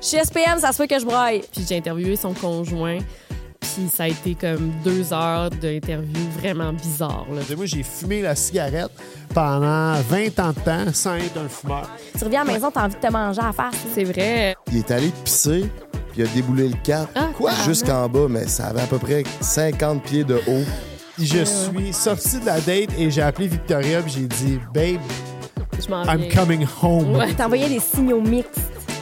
Je suis SPM, ça se fait que je braille. Puis j'ai interviewé son conjoint. Puis ça a été comme deux heures d'interview vraiment bizarre. Là. Moi, j'ai fumé la cigarette pendant 20 ans de temps sans être un fumeur. Tu reviens à la maison, t'as envie de te manger à la face. C'est vrai. Il est allé pisser, puis il a déboulé le cap Ah, Quoi? jusqu'en bas, mais ça avait à peu près 50 pieds de haut. Je suis sorti de la date et j'ai appelé Victoria puis j'ai dit Babe, Je m'en I'm viens. coming home. Ouais. T'envoyais des signaux mixtes.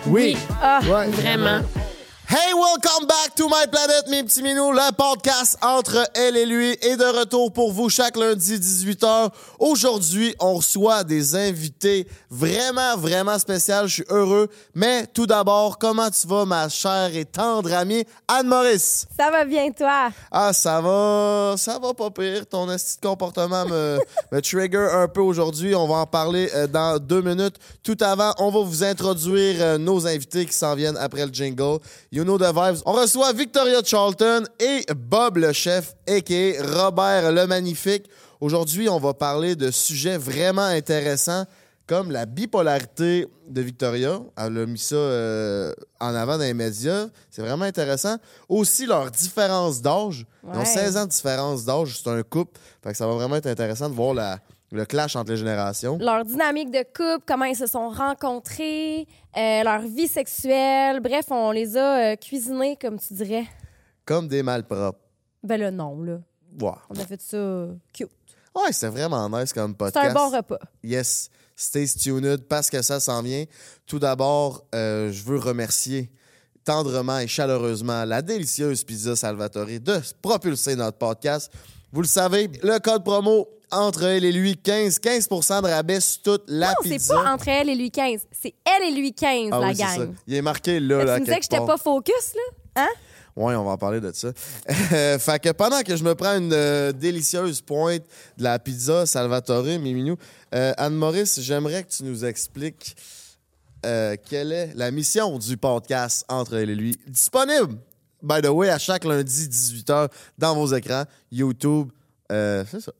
Oui. Ah, Ouais, Vraiment. Hey, welcome back to my planet, mes petits minous, le podcast entre elle et lui est de retour pour vous chaque lundi 18h. Aujourd'hui, on reçoit des invités vraiment, vraiment spéciaux. Je suis heureux. Mais tout d'abord, comment tu vas, ma chère et tendre amie Anne-Maurice? ça va bien, toi? Ah, ça va, ça va pas pire. Ton esti de comportement me, me trigger un peu aujourd'hui. On va en parler euh, dans deux minutes. Tout avant, on va vous introduire euh, nos invités qui s'en viennent après le jingle. You know the vibes. On reçoit Victoria Charlton et Bob le chef, a.k.a. Robert le magnifique. Aujourd'hui, on va parler de sujets vraiment intéressants comme la bipolarité de Victoria. Elle a mis ça euh, en avant dans les médias. C'est vraiment intéressant. Aussi, leur différence d'âge. Ils ont Ouais. 16 ans de différence d'âge. C'est un couple. Fait que ça va vraiment être intéressant de voir la- le clash entre les générations. Leur dynamique de couple, comment ils se sont rencontrés, euh, leur vie sexuelle. Bref, on les a euh, cuisinés, comme tu dirais. Comme des malpropres. Ben là, non, là. Ouais, On a fait ça euh, cute. ouais c'est vraiment nice comme C'est podcast. un bon repas. Yes, stay tuned parce que ça s'en vient. Tout d'abord, euh, je veux remercier tendrement et chaleureusement la délicieuse Pizza Salvatore de propulser notre podcast. Vous le savez, le code promo entre elle et lui, 15, 15% de rabais sur toute la Non, c'est pizza. pas entre elle et lui 15. C'est elle et lui 15, Ah la oui, c'est ça. gang. Il est marqué là, Là, là tu me disais que j'étais pas focus, là? Hein? Oui, on va en parler de ça. Euh, fait que pendant que je me prends une euh, délicieuse pointe de la pizza Salvatore, Miminou, euh, Anne-Maurice, j'aimerais que tu nous expliques quelle est la mission du podcast Entre elle et lui. Disponible, by the way, à chaque lundi 18h dans vos écrans, YouTube. euh, c'est ça.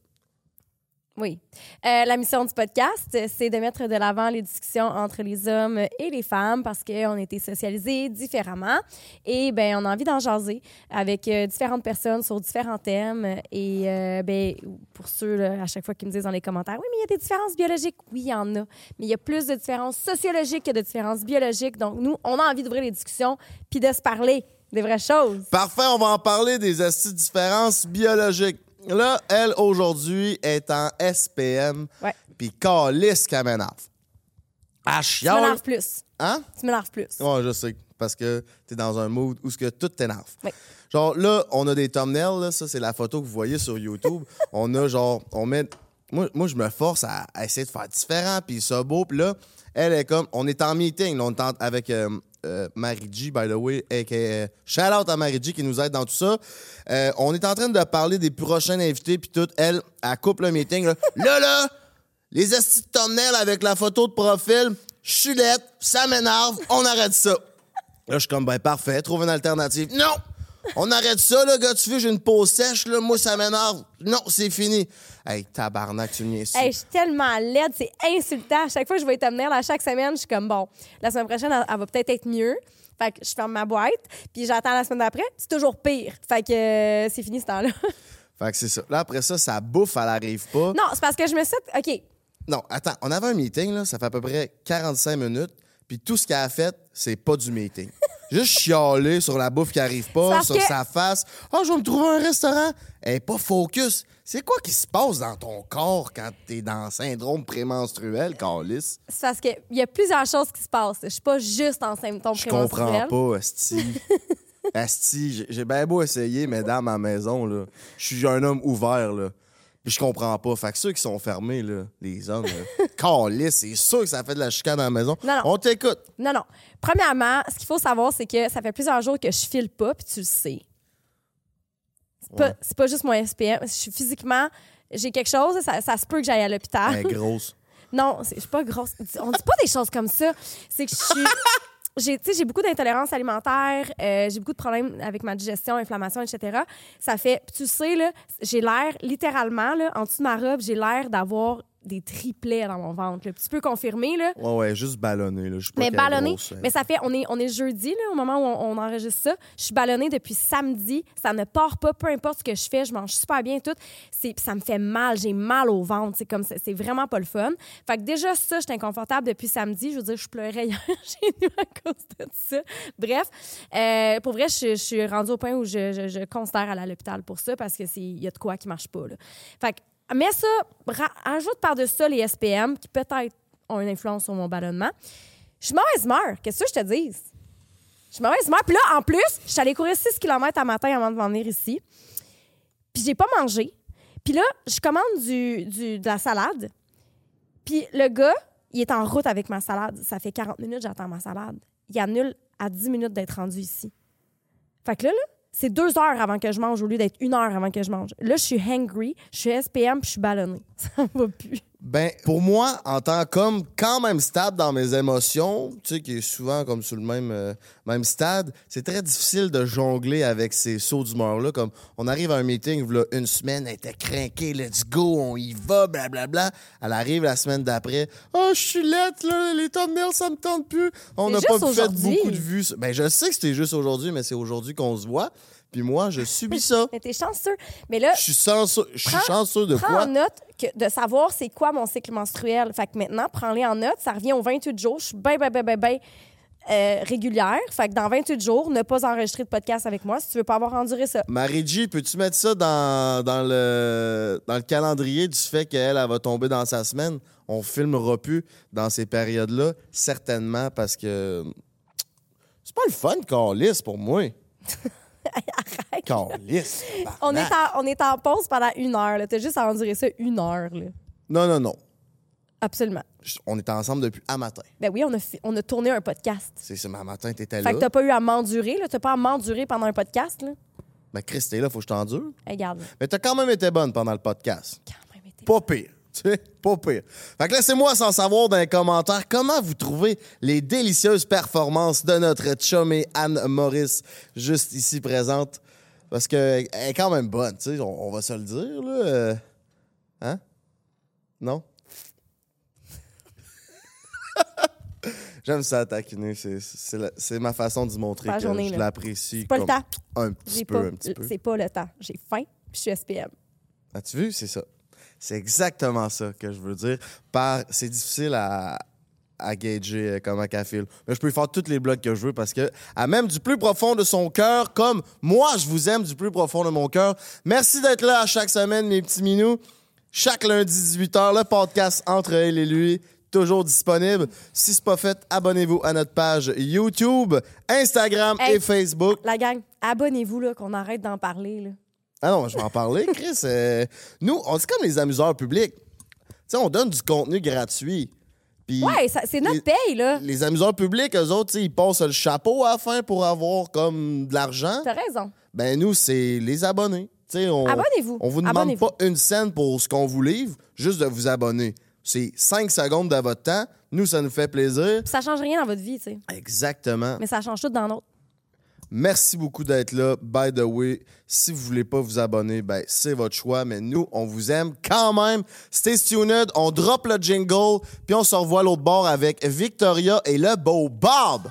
Oui. Euh, la mission du podcast, c'est de mettre de l'avant les discussions entre les hommes et les femmes parce qu'on a été socialisés différemment et ben on a envie d'en jaser avec euh, différentes personnes sur différents thèmes et euh, ben pour ceux à chaque fois qui me disent dans les commentaires oui mais il y a des différences biologiques oui il y en a mais il y a plus de différences sociologiques que de différences biologiques donc nous on a envie d'ouvrir les discussions puis de se parler des vraies choses. Parfait, on va en parler des astuces différences biologiques. Là, elle, aujourd'hui, est en SPM. Ouais. Puis calisse qu'elle m'énerve. Ah, Tu chiale. m'énerves plus. Hein? Tu m'énerves plus. Ouais, je sais. Parce que t'es dans un mood où ce que tout t'énerve. Oui. Genre, là, on a des thumbnails, là. Ça, c'est la photo que vous voyez sur YouTube. on a, genre, on met. Moi, moi je me force à, à essayer de faire différent, puis ça beau. Puis là, elle est comme. On est en meeting, là, on est en- avec euh, euh, Marie G, by the way, aka. Shout out à Marie G qui nous aide dans tout ça. Euh, on est en train de parler des prochains invités, puis tout. Elle, elle coupe le meeting, là. Là, là! Les estis de thumbnail avec la photo de profil, chulette, ça m'énerve, on arrête ça. Là, je suis comme, ben parfait, trouve une alternative. Non! On arrête ça, là, gars, tu fais, j'ai une peau sèche, là, moi, ça m'énerve. Non, c'est fini. Hey, tabarnak, tu me niaises. Hey, je suis tellement laide, c'est insultant. À chaque fois que je vais t'amener à chaque semaine, je suis comme bon, la semaine prochaine, elle, elle va peut-être être mieux. Fait que je ferme ma boîte, puis j'attends la semaine d'après, c'est toujours pire. Fait que euh, c'est fini ce temps-là. Fait que c'est ça. Là, après ça, ça bouffe, elle arrive pas. non, c'est parce que je me suis OK, Non, attends, on avait un meeting, là, ça fait à peu près 45 minutes, puis tout ce qu'elle a fait, c'est pas du meeting. Juste chialer sur la bouffe qui arrive pas, sur que- sa face. Ah, je vais me trouver un restaurant. Elle est pas focus. C'est quoi qui se passe dans ton corps quand t'es dans le syndrome prémenstruel, Carlis? c'est parce qu'il y a plusieurs choses qui se passent. Je suis pas juste en symptômes Je comprends pas, Asti. Asti, j'ai- j'ai bien beau essayer, mesdames, à la maison, là. Je suis un homme ouvert, là. Je comprends pas. Fait que ceux qui sont fermés, là, les hommes, Calisse, c'est sûr que ça fait de la chicane à la maison. Non, non. On t'écoute. Non, non. Premièrement, ce qu'il faut savoir, c'est que ça fait plusieurs jours que je file pas, puis tu le sais. C'est pas, Ouais. pas juste mon SPM. Je suis physiquement, j'ai quelque chose, ça, ça se peut que j'aille à l'hôpital. Est grosse. Non, c'est- je suis pas grosse. On dit pas des choses comme ça. C'est que je suis. J'ai, j'ai beaucoup d'intolérance alimentaire, euh, j'ai beaucoup de problèmes avec ma digestion, inflammation, etc. Ça fait, tu sais, là, j'ai l'air, littéralement, là, en dessous de ma robe, j'ai l'air d'avoir des triplets dans mon ventre. là. Tu peux confirmer, là. Ouais, ouais, juste ballonné. Là. Mais ballonné, grosse, mais ça fait, on est, on est jeudi, là, au moment où on, on enregistre ça. Je suis ballonnée depuis samedi. Ça ne part pas, peu importe ce que je fais. Je mange super bien, tout. Ça me fait mal. J'ai mal au ventre. C'est comme, c'est c'est vraiment pas le fun. Fait que déjà, ça, j'étais inconfortable depuis samedi. Je veux dire, je pleurais hier chez nous à cause de ça. Bref, euh, pour vrai, je, je suis rendue au point où je, je, je considère aller à l'hôpital pour ça parce que c'est, il y a de quoi qui marche pas, là. Fait que, mets ça, ajoute par-dessus ça les SPM qui peut-être ont une influence sur mon ballonnement. Je suis mauvaise humeur. Qu'est-ce que je te dis? Je suis mauvaise humeur. Puis là, en plus, je suis allée courir 6 km à matin avant de venir ici. Puis j'ai pas mangé. Puis là, je commande du, du- de la salade. Puis le gars, il est en route avec ma salade. Ça fait 40 minutes j'attends ma salade. Il annule à 10 minutes d'être rendu ici. Fait que là, là, c'est deux heures avant que je mange au lieu d'être une heure avant que je mange. Là, je suis hangry, je suis SPM, puis je suis ballonnée. Ça va plus. Ben, pour moi, en tant qu'homme quand même stable dans mes émotions, tu sais, qui est souvent comme sur le même, euh, même stade, c'est très difficile de jongler avec ces sauts d'humeur-là. Comme on arrive à un meeting, voilà, une semaine, elle était craquée, let's go, on y va, blablabla. Elle arrive la semaine d'après, oh, je suis lette, là, les thumbnails, ça me tente plus. On n'a pas fait beaucoup de vues. Ben, je sais que c'était juste aujourd'hui, mais c'est aujourd'hui qu'on se voit. Puis moi, je subis ça. Mais t'es chanceux. Mais là, Je suis chanceux, je suis Prends- chanceux de prends quoi? en note que, de savoir c'est quoi mon cycle menstruel. Fait que maintenant, prends-les en note. Ça revient aux 28 jours. Je suis bien, bien, bien, bien, bien euh, régulière. Fait que dans 28 jours, ne pas enregistrer de podcast avec moi si tu veux pas avoir enduré ça. Marie-G, peux-tu mettre ça dans, dans, le, dans le calendrier du fait qu'elle elle va tomber dans sa semaine? On filmera plus dans ces périodes-là, certainement, parce que c'est pas le fun, Carlis, pour moi. Arrête. On est, en, on est en pause pendant une heure. là. T'as juste à endurer ça une heure. Là. Non, non, non. Absolument. Je- On est ensemble depuis à matin. Ben oui, on a, fi- on a tourné un podcast. C'est ça, ma matin, t'étais Fait là. que t'as pas eu à m'endurer. là. T'as pas à m'endurer pendant un podcast. Là. Ben, Chris, t'es là, faut que je t'endure. Regarde. Mais t'as quand même été bonne pendant le podcast. Quand même été- Pas pire. Tu sais, pas pire. Fait que laissez-moi sans savoir dans les commentaires comment vous trouvez les délicieuses performances de notre chumée Anne Maurice, juste ici présente. Parce qu'elle est quand même bonne, tu sais, on, on va se le dire, là. Euh, Hein? Non? J'aime ça taquiner, c'est- ma façon d'y montrer que journée, je l'apprécie. C'est pas le temps. Un petit peu, pas, un petit peu. c'est pas le temps. J'ai faim, puis je suis SPM. As-tu vu? C'est ça. C'est exactement ça que je veux dire. Par, c'est difficile à, à gager euh, comment qu'elle file. Mais je peux lui faire toutes les blogs que je veux parce que, à même du plus profond de son cœur, comme moi, je vous aime du plus profond de mon cœur. Merci d'être là à chaque semaine, mes petits minous. Chaque lundi 18h, le podcast entre elle et lui. Toujours disponible. Si c'est pas fait, abonnez-vous à notre page YouTube, Instagram Hey. et Facebook. La gang, abonnez-vous, là, qu'on arrête d'en parler. Là. Ah non, je vais en parler, Chris. Euh, nous, on c'est comme les amuseurs publics. Tu sais, on donne du contenu gratuit. Puis Ouais, ça- c'est notre les- paye, là. les amuseurs publics, eux autres, tu sais, ils passent le chapeau à la fin pour avoir comme de l'argent. T'as raison. Ben nous, c'est les abonnés. Tu sais, on, Abonnez-vous. On vous demande Abonnez-vous. pas une scène pour ce qu'on vous livre, juste de vous abonner. C'est 5 secondes de votre temps. Nous, ça nous fait plaisir. Ça change rien dans votre vie, tu sais. Exactement. Mais ça change tout dans l'autre. Merci beaucoup d'être là. By the way, si vous voulez pas vous abonner, ben c'est votre choix, mais nous, on vous aime quand même. Stay tuned, on drop le jingle, puis on se revoit l'autre bord avec Victoria et le beau Bob.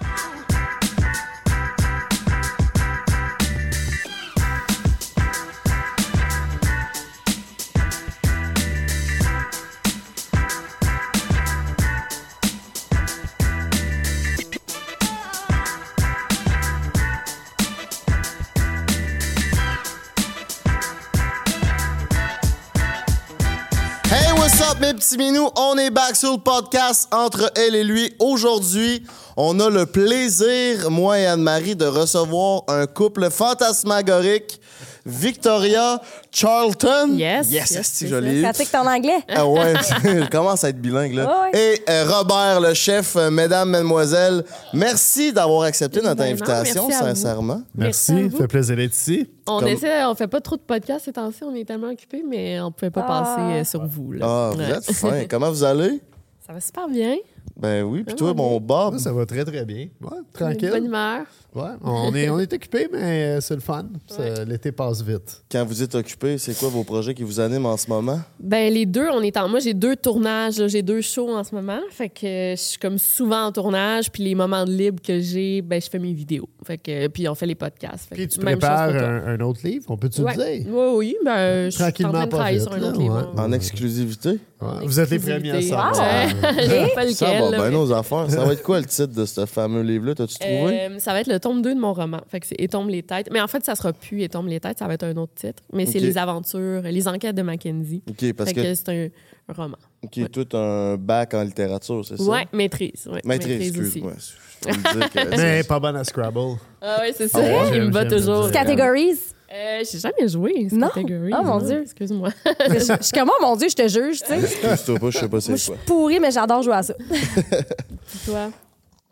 Mes petits minous? On est back sur le podcast entre elle et lui. Aujourd'hui, on a le plaisir, moi et Anne-Marie, de recevoir un couple fantasmagorique. Victoria Charlton. Yes, Yes, yes, c'est ça. eu. Pratique ton anglais. Ah ouais, je commence à être bilingue là. Ouais, Et euh, Robert, le chef, euh, mesdames, mesdemoiselles, merci d'avoir accepté notre Ben non, invitation, merci sincèrement. Merci vous. fait plaisir d'être ici. On Comme- essaie, on fait pas trop de podcasts ces temps-ci, on est tellement occupés, mais on pouvait pas Ah. passer euh, sur vous. Là. Ah, vous Ouais. êtes fin. Comment vous allez? Ça va super bien. Ben oui, puis toi, mon Bob, ça va très, très bien. Ouais, Bonne tranquille. humeur. Ouais, on est, on est occupés, mais euh, c'est le fun. L'été passe vite. quand vous êtes occupé, c'est quoi vos projets qui vous animent en ce moment? Ben les deux, on est en. Moi, j'ai deux tournages, là, j'ai deux shows en ce moment. Fait que je suis comme souvent en tournage, puis les moments de libre que j'ai, ben je fais mes vidéos. Fait que puis on fait les podcasts. Fait Puis tu prépares un, un autre livre, on peut-tu Ouais. le dire? Oui, oui, ben je suis en Tranquillement, train de pas travailler vite, sur un là, autre ouais. livre. En exclusivité? Ouais, Vous êtes les premiers à savoir. Je pas Ça va bien nos affaires. Ça va être quoi le titre de ce fameux livre-là? T'as-tu trouvé? Euh, ça va être le tome 2 de mon roman. Fait que c'est Et tombe les têtes. Mais en fait, ça sera plus Et tombe les têtes, ça va être un autre titre. Mais c'est les aventures, les enquêtes de Mackenzie. OK, parce fait que, que, c'est un, roman. OK, toi, t'as un bac en littérature, c'est ça? Ouais, maîtrise. Ouais, Maîtrise, aussi. excuse-moi. Je vais me dire que- Mais pas bonne à Scrabble. Ah ouais, c'est ça. Ah ouais, Il me bat toujours. Categories? Euh, j'ai jamais joué, Non? catégorie. Oh, mon Dieu. Excuse-moi. je suis comme, oh mon Dieu, je te juge, tu sais. Excuse-toi pas, je sais pas c'est je suis quoi. pourrie, mais j'adore jouer à ça. Toi,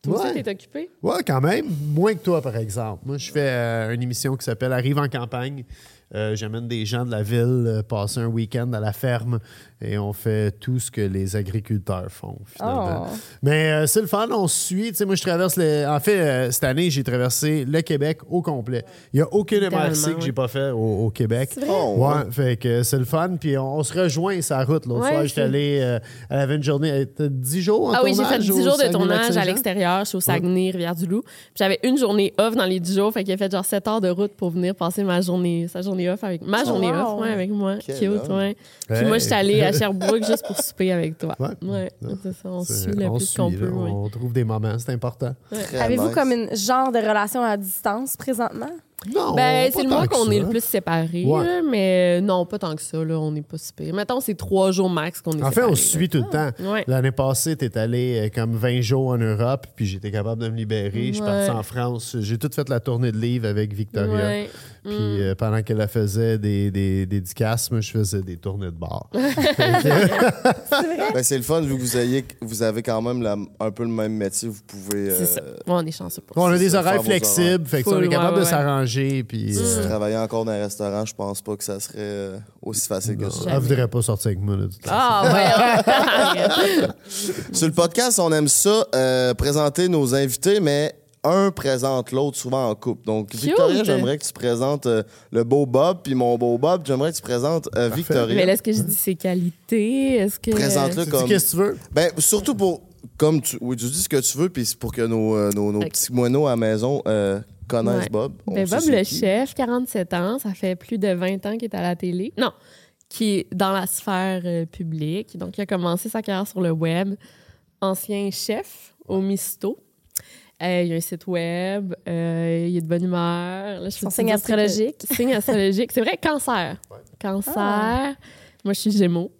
toi Ouais. aussi, t'es occupé? Ouais, quand même. Moins que toi, par exemple. Moi, je fais euh, une émission qui s'appelle Arrive en campagne. Euh, J'amène des gens de la ville euh, passer un week-end à la ferme et on fait tout ce que les agriculteurs font, finalement. Oh. Mais euh, c'est le fun, on se suit. Tu sais, moi, je traverse les... En fait, euh, cette année, j'ai traversé le Québec au complet. Il n'y a aucun Littéralement, MRC que j'ai pas fait au, au Québec. Vrai? Oh, Ouais, fait que c'est le fun. Puis on, on se rejoint sa route. L'autre Ouais, soir, j'étais allé. euh, elle avait une journée. elle était 10 jours en Ah oui, j'ai fait tournage 10 au jours de tournage à l'extérieur. Je suis au Saguenay, Rivière-du-Loup. Puis J'avais une journée off dans les 10 jours. Fait qu'il a fait genre 7 heures de route pour venir passer ma journée, sa journée off avec ma Oh, journée off, ouais, avec moi. Cute, ouais. Puis Hey. moi, j'étais allée à Sherbrooke juste pour souper avec toi. Ouais. Ouais, c'est ça. On suit le on plus qu'on peut. ouais. On trouve des moments, c'est important. Avez-vous nice. comme une genre de relation à distance présentement? Non, Ben, pas c'est le mois que qu'on est le plus séparés, Ouais. là, mais non, pas tant que ça, là, on n'est pas si pire. Mettons, c'est trois jours max qu'on est En fait, séparés. on se suit tout le temps. Ouais. L'année passée, tu es allé euh, comme 20 jours en Europe, puis j'étais capable de me libérer. Je suis parti en France. J'ai tout fait la tournée de livres avec Victoria. Puis Mm. euh, pendant qu'elle faisait des, des, moi, je faisais des tournées de bar. Ben, c'est le fun, vu que vous, ayez, vous avez quand même la- un peu le même métier, vous pouvez euh, C'est ça. Ouais, on est chanceux pour Bon, on a des ça, horaires flexibles, fait que ça, on est capable ouais, de s'arranger. Puis, Si euh, tu travaillais encore dans un restaurant, je pense pas que ça serait euh, aussi facile que ça. elle voudrait pas sortir avec moi. de toute façon. Ah, ouais. Sur le podcast, on aime ça, euh, présenter nos invités, mais un présente l'autre, souvent en couple. Donc, Cute. Victoria, j'aimerais que tu présentes euh, le beau Bob, puis mon beau Bob, j'aimerais que tu présentes euh, Victoria. Mais là, est-ce que je dis ses qualités? Est-ce que. Présente-le Tu dis comme. qu'est-ce que tu veux? Ben, surtout pour. Comme tu. Oui, tu dis ce que tu veux, puis c'est pour que nos, euh, nos, petits moineaux à la maison euh, connaissent Ouais. Bob. Ben, Bob, le qui. chef, 47 ans, ça fait plus de 20 ans qu'il est à la télé. Non, qui est dans la sphère euh, publique. Donc, il a commencé sa carrière sur le web. Ancien chef au Misto. Euh, il y a un site web, euh, il est de bonne humeur. Là, je Son signe astrologique. que- Signe astrologique. C'est vrai, cancer. Cancer. Ah. Moi, je suis Gémeaux.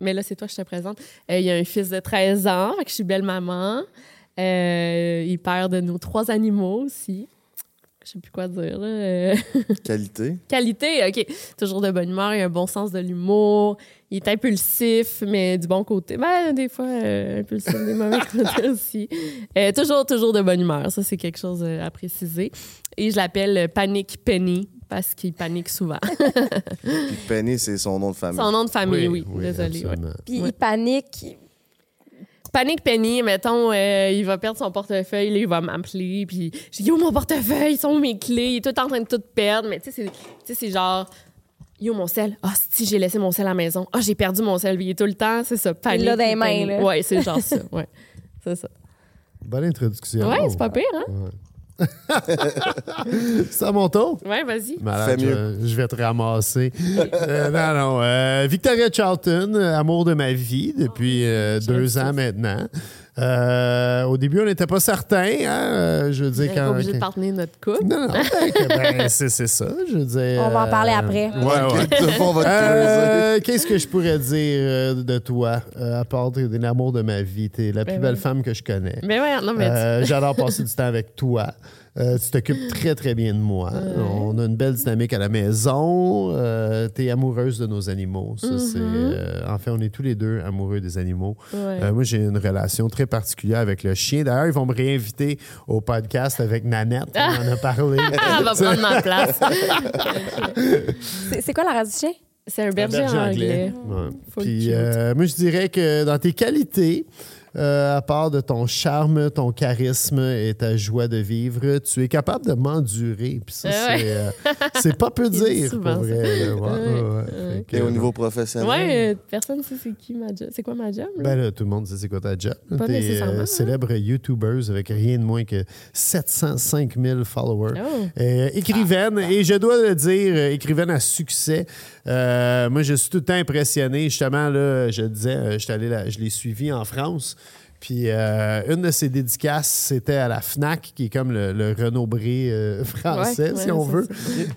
Mais là, c'est toi que je te présente. Euh, il y a un fils de 13 ans, fait que je suis belle maman. Euh, il est père de nos trois animaux aussi. Je sais plus quoi dire. Là. Euh, Qualité. Qualité, OK. Toujours de bonne humeur, il a un bon sens de l'humour. Il est impulsif, mais du bon côté. Ben, des fois, euh, impulsif, des mauvais côtés aussi. Euh, toujours, toujours de bonne humeur. Ça, c'est quelque chose euh, à préciser. Et je l'appelle Panic Penny parce qu'il panique souvent. Puis Penny, c'est son nom de famille. Son nom de famille, oui. oui, Désolée. ouais. absolument. Puis Ouais. il panique. Panique Penny, mettons, euh, il va perdre son portefeuille, là, il va m'appeler, puis je dis Yo, mon portefeuille, ils sont où mes clés? Il est tout en train de tout perdre, mais tu sais, c'est- tu sais, c'est genre Yo, mon sel, ah, si, j'ai laissé mon sel à la maison, ah, j'ai perdu mon sel, il est tout le temps, c'est ça, panique. l'a dans les puis mains, panique. là. Ouais, c'est genre ça, ouais. C'est ça. Bonne introduction. Ouais, c'est pas pire, hein? C'est à mon tour? Ouais, vas-y. Malade, mieux. Je, je vais te ramasser. Euh, non, non. euh, Victoria Charlton, euh, amour de ma vie depuis euh, J'aime deux ans maintenant. Euh, au début, on n'était pas certains. Hein, euh, je veux dire, On quand. obligé de partenaire notre couple. Non, non, ben, ben, c'est c'est ça. Je veux dire. On va en parler euh, après. Ouais, ouais. Euh, Qu'est-ce que je pourrais dire de toi, à part de, de l'amour de ma vie? T'es la plus Ben belle oui. femme que je connais. Mais ouais, non, mais. tu- Euh, J'adore passer du temps avec toi. Euh, tu t'occupes très, très bien de moi. On a une belle dynamique à la maison. Euh, tu es amoureuse de nos animaux. Ça, c'est, euh, en fait, on est tous les deux amoureux des animaux. Ouais. Euh, moi, j'ai une relation très particulière avec le chien. D'ailleurs, ils vont me réinviter au podcast avec Nanette. On en a parlé. Ah, elle va prendre ma place. C'est quoi la race du chien? C'est un berger, berger anglais. Ouais. Puis, euh, moi, je dirais que dans tes qualités, euh, à part de ton charme, ton charisme et ta joie de vivre, tu es capable de m'endurer. Puis ça, ouais. c'est, euh, c'est pas peu dire, pour vrai. Ouais, Et au euh, niveau professionnel? Ouais, euh, personne sait c'est qui ma job. C'est quoi ma job? là? Ben là, tout le monde sait c'est quoi ta job. Pas T'es nécessairement, hein. célèbre YouTuber avec rien de moins que 705 000 followers. Oh. Euh, écrivaine, et je dois le dire, euh, écrivaine à succès. Euh, moi, je suis tout le temps impressionné. Justement, là, je disais, euh, j'étais allé là- je l'ai suivi en France. Puis euh, une de ses dédicaces, c'était à la FNAC, qui est comme le, le Renaud Bré euh, français, Ouais, si ouais, on veut.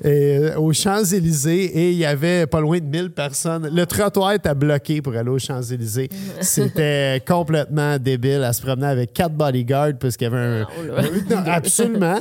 Et, euh, aux Champs-Élysées, et il y avait pas loin de 1000 personnes. Le trottoir était bloqué pour aller aux Champs-Élysées. C'était complètement débile. Elle se promenait avec quatre bodyguards parce qu'il y avait un. Non, là. Non, absolument.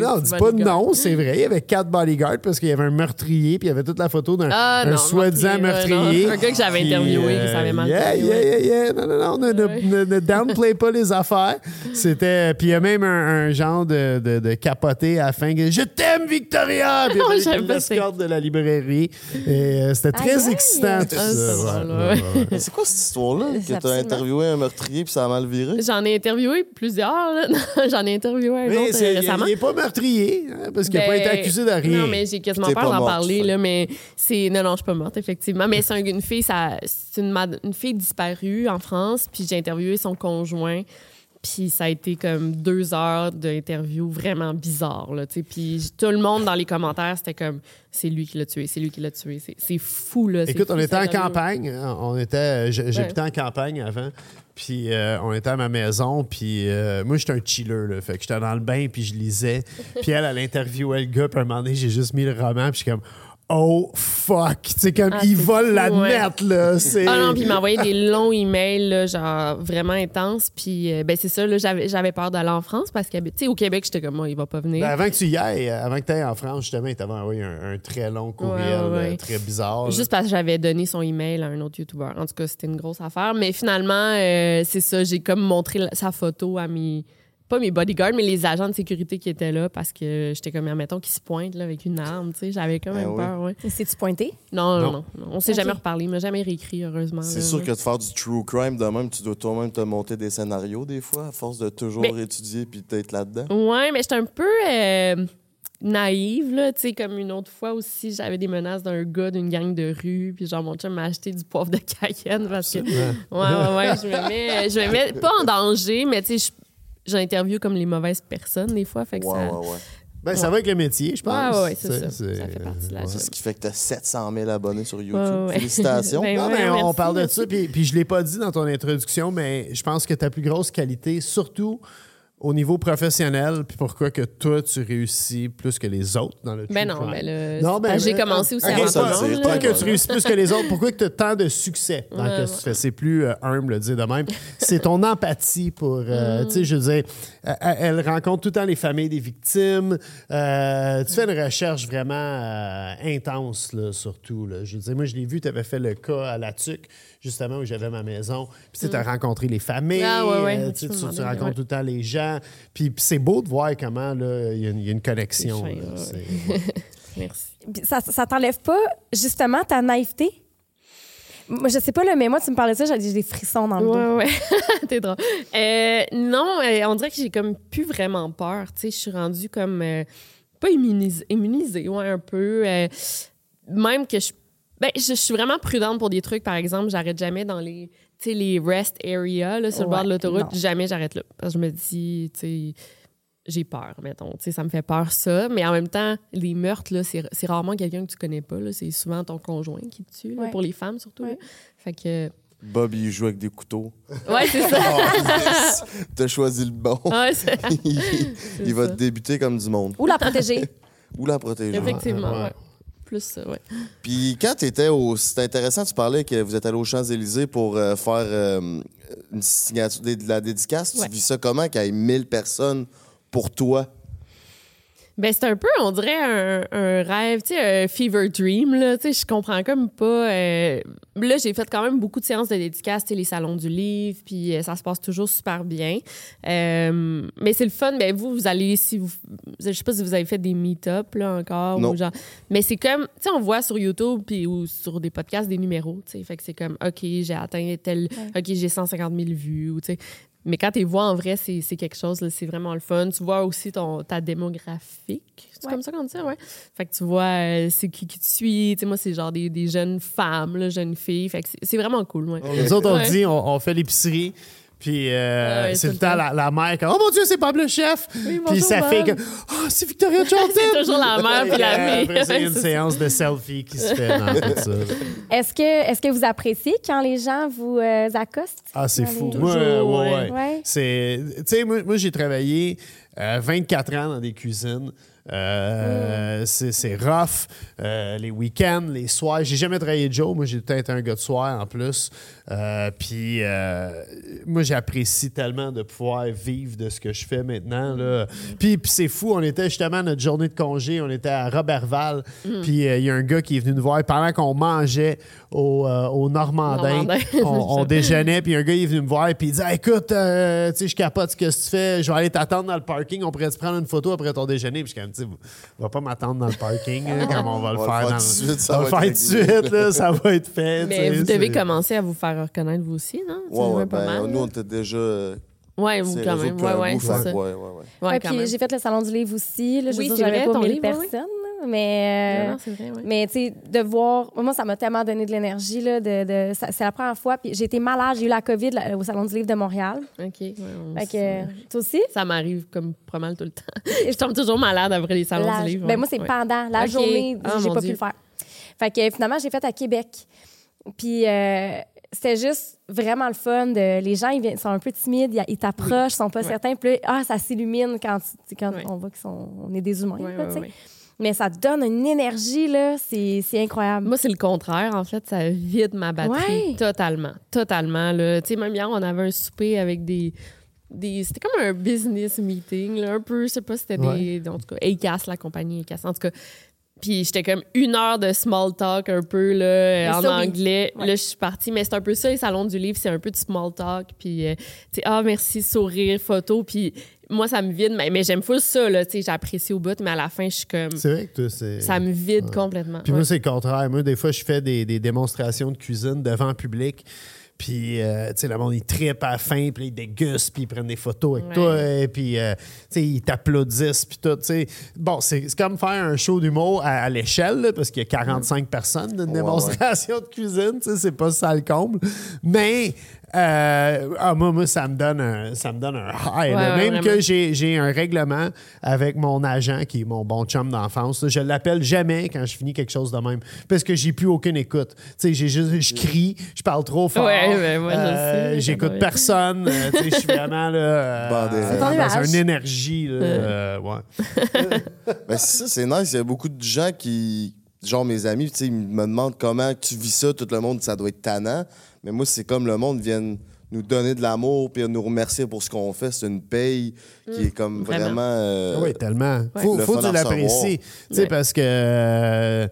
Non, petits dis pas non, c'est vrai. Il y avait quatre bodyguards parce qu'il y avait un meurtrier, puis il y avait toute la photo d'un Ah, soi-disant meurtrier, meurtrier. Un gars que j'avais interviewé, qui savait mal Yeah, yeah, yeah, yeah. Non, non, non, ne, ne- ne downplay pas les affaires. C'était. Puis il y a même un, un genre de, de, de capoté à la fin. que, Je t'aime, Victoria! Puis Oh, il y avait l'escorte de la librairie. Et euh, c'était très Aïe, aïe. excitant, tout Ah, ça. c'est Ouais, ouais, C'est quoi cette histoire-là? Que t'as interviewé un meurtrier puis ça a mal viré? J'en ai interviewé plusieurs. J'en ai interviewé un Mais autre c'est- euh, il récemment. n'est pas meurtrier, hein, parce qu'il n'a pas Ben, été accusé de rien. Non, mais j'ai quasiment peur pas d'en parler, là, mais c'est... Non, non, je suis pas morte, effectivement. Mais c'est un- une fille, ça... c'est une, mad- une fille disparue en France, puis j'ai interviewé son conjoint, puis ça a été comme deux heures d'interview vraiment bizarre, là. Puis tout le monde dans les commentaires, c'était comme, c'est lui qui l'a tué, c'est lui qui l'a tué. C'est- fou, là. Écoute, fou, on était en campagne. hein, On était, j'habitais Ouais. en campagne avant. Puis euh, on était à ma maison. Puis euh, moi, j'étais un chiller. Là, fait que j'étais dans le bain. Puis je lisais. Puis elle, elle interviewait le gars. Puis à un moment donné, j'ai juste mis le roman. Puis je suis comme, oh fuck. Tu sais, comme, Ah, il c'est vole fou, la ouais. net, là. C'est... Ah non, puis il m'a envoyé des longs emails, là, genre vraiment intenses. Puis, euh, ben, c'est ça, là, j'avais, j'avais peur d'aller en France parce que, tu sais, au Québec, j'étais comme, moi, il va pas venir. Ben, avant que tu y ailles, euh, avant que tu ailles en France, justement, il t'avait envoyé un, un très long courriel, Ouais, ouais, ouais. euh, très bizarre. là. Juste parce que j'avais donné son email à un autre YouTuber. En tout cas, c'était une grosse affaire. Mais finalement, euh, c'est ça, j'ai comme montré sa photo à mes. Pas mes bodyguards, mais les agents de sécurité qui étaient là parce que j'étais comme, admettons, qui se pointent là, avec une arme, tu sais. J'avais quand même oui. peur, ouais. Et C'est-tu pointé? Non, non, Non. non. non. On s'est jamais reparlé. Il m'a jamais réécrit, heureusement. C'est sûr que de faire du true crime de même, tu dois toi-même te monter des scénarios des fois, à force de toujours Mais- étudier puis d'être là-dedans. Ouais, mais j'étais un peu euh, naïve, là. Tu sais, comme une autre fois aussi, j'avais des menaces d'un gars d'une gang de rue, puis genre, mon chum m'a acheté du poivre de Cayenne parce que. Ouais, ouais, ouais. Je me mets, je me mets pas en danger, mais tu sais, je- j'interviewe comme les mauvaises personnes des fois. Fait que Ouais, ça. ouais, ouais. Ben, ça va avec le métier, je pense. Ouais, ouais, ouais, c'est ça. Ça fait partie de la ouais. C'est ce qui fait que tu as 700 000 abonnés sur YouTube. Ouais, ouais. Félicitations. Ben Non, ouais, mais on merci, parle de merci. ça, puis, puis je ne l'ai pas dit dans ton introduction, mais je pense que ta plus grosse qualité, surtout au niveau professionnel, puis pourquoi que toi, tu réussis plus que les autres dans le Ben non, crime? ben Non, c'est ben, que j'ai commencé aussi ok, avant le Pas là. que tu réussis plus que les autres? Pourquoi que tu as tant de succès? Dans Ouais, ce que ouais. tu fais? C'est plus euh, humble de dire de même. C'est ton empathie pour... euh, Tu sais, je veux dire, euh, elle rencontre tout le temps les familles des victimes. Euh, tu fais une recherche vraiment euh, intense, là, surtout. Là. Je veux dire, moi, je l'ai vu, tu avais fait le cas à la TUC, justement, où j'avais ma maison. Puis tu as rencontré les familles. Ah, ouais, ouais. euh, tu, Tu rencontres ouais. tout le temps les gens. Puis, puis c'est beau de voir comment là, il y, a une- il y a une connexion. Merci. Puis Ça, ça t'enlève pas justement ta naïveté? Moi, je sais pas, là, mais moi, tu me parlais de ça, j'ai des frissons dans le dos. Ouais, ouais. T'es drôle. Euh, non, euh, on dirait que j'ai comme plus vraiment peur. Tu sais, je suis rendue comme. euh, pas immunisée, immunisée, ouais, un peu. euh, même que je. Ben, je, je suis vraiment prudente pour des trucs. Par exemple, j'arrête jamais dans les, tu sais, les rest areas, là, sur le bord de l'autoroute. Jamais j'arrête là. Parce que je me dis, tu sais, j'ai peur, mettons. Tu sais, ça me fait peur, ça. Mais en même temps, les meurtres, là, c'est c'est rarement quelqu'un que tu connais pas. là. C'est souvent ton conjoint qui te tue, là, Ouais. pour les femmes surtout. là. Fait que. Bob, il joue avec des couteaux. Ouais, c'est ça. T'as choisi le bon. Ouais, c'est- il il va te débuter comme du monde. Ou la protéger. Ou la protéger. Effectivement, Ouais. ouais. Plus ouais. Puis quand tu étais au. C'était intéressant, tu parlais que vous êtes allé aux Champs-Élysées pour euh, faire euh, une signature de la dédicace. Ouais. Tu vis ça comment qu'il y ait 1000 personnes pour toi? Ben, c'est un peu, on dirait, un, un rêve, tu sais, un fever dream, là. Tu sais, je comprends comme pas. euh, Là, j'ai fait quand même beaucoup de séances de dédicaces, tu sais, les salons du livre, puis euh, ça se passe toujours super bien. Euh, mais c'est le fun, ben, vous, vous allez, si vous, je sais pas si vous avez fait des meet-up là encore Non. ou genre mais c'est comme tu sais on voit sur YouTube puis ou sur des podcasts des numéros tu sais fait que c'est comme OK j'ai atteint tel OK j'ai 150 000 vues ou tu sais mais quand tu les vois en vrai c'est c'est quelque chose c'est vraiment le fun tu vois aussi ton ta démographique c'est Ouais. comme ça qu'on dit ouais fait que tu vois euh, c'est qui qui te suit tu sais moi c'est genre des, des jeunes femmes là, jeunes filles fait que c'est- c'est vraiment cool ouais. Nous autres, on Ouais. dit, on, on fait l'épicerie. Puis euh, ouais, c'est tout le temps la, la mère qui Oh mon Dieu, c'est Bob le chef! Oui, puis sa fille comme Oh, c'est Victoria Jordan! C'est toujours la mère puis la Euh. Après y a une c'est séance de selfie qui se fait dans tout ça. Est-ce que, est que vous appréciez quand les gens vous euh, accostent? Ah, c'est fou. les- Moi, euh, ouais, ouais. ouais. Ouais. C'est, tu sais, moi, moi, j'ai travaillé euh, 24 ans dans des cuisines. Euh, c'est, c'est rough. Euh, les week-ends, les soirs. J'ai jamais travaillé de jour. Moi, j'ai tout le temps été un gars de soir en plus. Euh, puis, euh, moi, j'apprécie tellement de pouvoir vivre de ce que je fais maintenant. Là. Puis, puis c'est fou. On était justement à notre journée de congé. On était à Robertval. Puis, euh, il y a un gars qui est venu nous voir pendant qu'on mangeait au, euh, au Normandin. Normandin. on, on déjeunait, puis un gars il est venu me voir, puis il dit Ah, Écoute, euh, tu sais, je capote ce que tu fais, je vais aller t'attendre dans le parking, on pourrait te prendre une photo après ton déjeuner. Puis je suis comme, tu sais, va pas m'attendre dans le parking, hein, comme on va le On faire. le va le être faire tout de suite, ça va être fait. Mais vous devez commencer à vous faire reconnaître vous aussi, non? Ouais, ouais, pas ben, mal, nous, on était déjà. Ouais, vous quand même. ouais, bout, c'est ça. Ouais, ouais, puis j'ai fait le salon du livre aussi. Là, je Oui, j'avais vrai, pas ton 1000 livre, ouais, ouais. personnes. Mais, euh, vrai, ouais. mais tu sais, de voir, moi, ça m'a tellement donné de l'énergie. là, De, de- c'est la première fois. Puis j'ai été malade, j'ai eu la COVID là, au Salon du livre de Montréal. OK. ouais, Fait que, toi aussi? Ça m'arrive comme pas mal tout le temps. je tombe toujours malade après les salons La- du livre. ben, moi, c'est Ouais. pendant la Ok. journée, Ah, j'ai pas Dieu. pu le faire. Fait que finalement, j'ai fait à Québec. Puis euh, c'était juste vraiment le fun. De, les gens, ils, viennent- sont un peu timides, ils, t'approchent, ils sont pas Ouais. certains. Puis là, ah, ça s'illumine quand, tu- quand Ouais. on voit qu'on est des humains. Ouais, là. Mais ça donne une énergie, là, c'est incroyable. Moi, c'est le contraire. En fait, ça vide ma batterie totalement. Totalement. là. Tu sais, même hier, on avait un souper avec des. des c'était comme un business meeting, là, un peu. Je sais pas si c'était des. En tout cas, ACAS, la compagnie ACAS. En tout cas. Puis j'étais comme une heure de small talk un peu là, en anglais. Ouais. Là, je suis partie. Mais c'est un peu ça, les salons du livre, c'est un peu de small talk. Puis, euh, tu sais, ah, merci, sourire, photo. Puis moi, ça me vide. Mais, mais j'aime full ça, là. Tu sais, j'apprécie au bout. Mais à la fin, je suis comme. C'est vrai que toi, c'est. Ça me vide complètement. Puis Ouais. moi, c'est le contraire. Moi, des fois, je fais des, des démonstrations de cuisine devant le public. Puis, euh, tu sais, le monde, ils trippent à la fin, puis ils dégustent, puis ils prennent des photos avec Ouais. toi, et puis, euh, tu sais, ils t'applaudissent, puis tout, tu sais. Bon, c'est comme faire un show d'humour à, à l'échelle, parce qu'il y a 45 personnes d'une Ouais, démonstration de cuisine, tu sais, c'est pas ça le comble. Mais, euh, ah, moi, moi, ça me donne un, ça me donne un high. Ouais, Même vraiment. que j'ai j'ai un règlement avec mon agent, qui est mon bon chum d'enfance. Je l'appelle jamais quand je finis quelque chose de même, parce que j'ai plus aucune écoute. Tu sais, j'ai juste, je crie, je parle trop fort. Ouais, moi, je Euh, sais, J'écoute personne. euh, je suis vraiment là, euh, euh, dans une énergie. Là, euh, ouais. Ben, c'est ça, c'est nice. Il y a beaucoup de gens qui, genre mes amis, tu sais, ils me demandent comment tu vis ça. Tout le monde, ça doit être tannant. Mais moi, c'est comme le monde vienne nous donner de l'amour puis nous remercier pour ce qu'on fait. C'est une paye qui est comme Vraiment. vraiment. euh, Ah oui, tellement. Faut, Le faut que fun tu à l'apprécies. Tu sais, Ouais. parce que euh,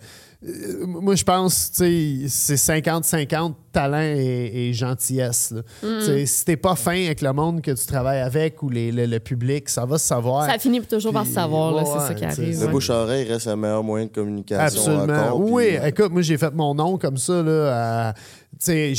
euh, moi, je pense, tu sais, c'est 50-50 talent et, et gentillesse. Mm. Sais, Si t'es pas fin avec le monde que tu travailles avec ou les- le, le public, ça va se savoir. Ça finit toujours par se savoir, là, ouais, c'est ça ouais, qui arrive. Le ouais. bouche-oreille reste le meilleur moyen de communication. Absolument. encore, puis- oui, écoute, moi, j'ai fait mon nom comme ça. Là, à-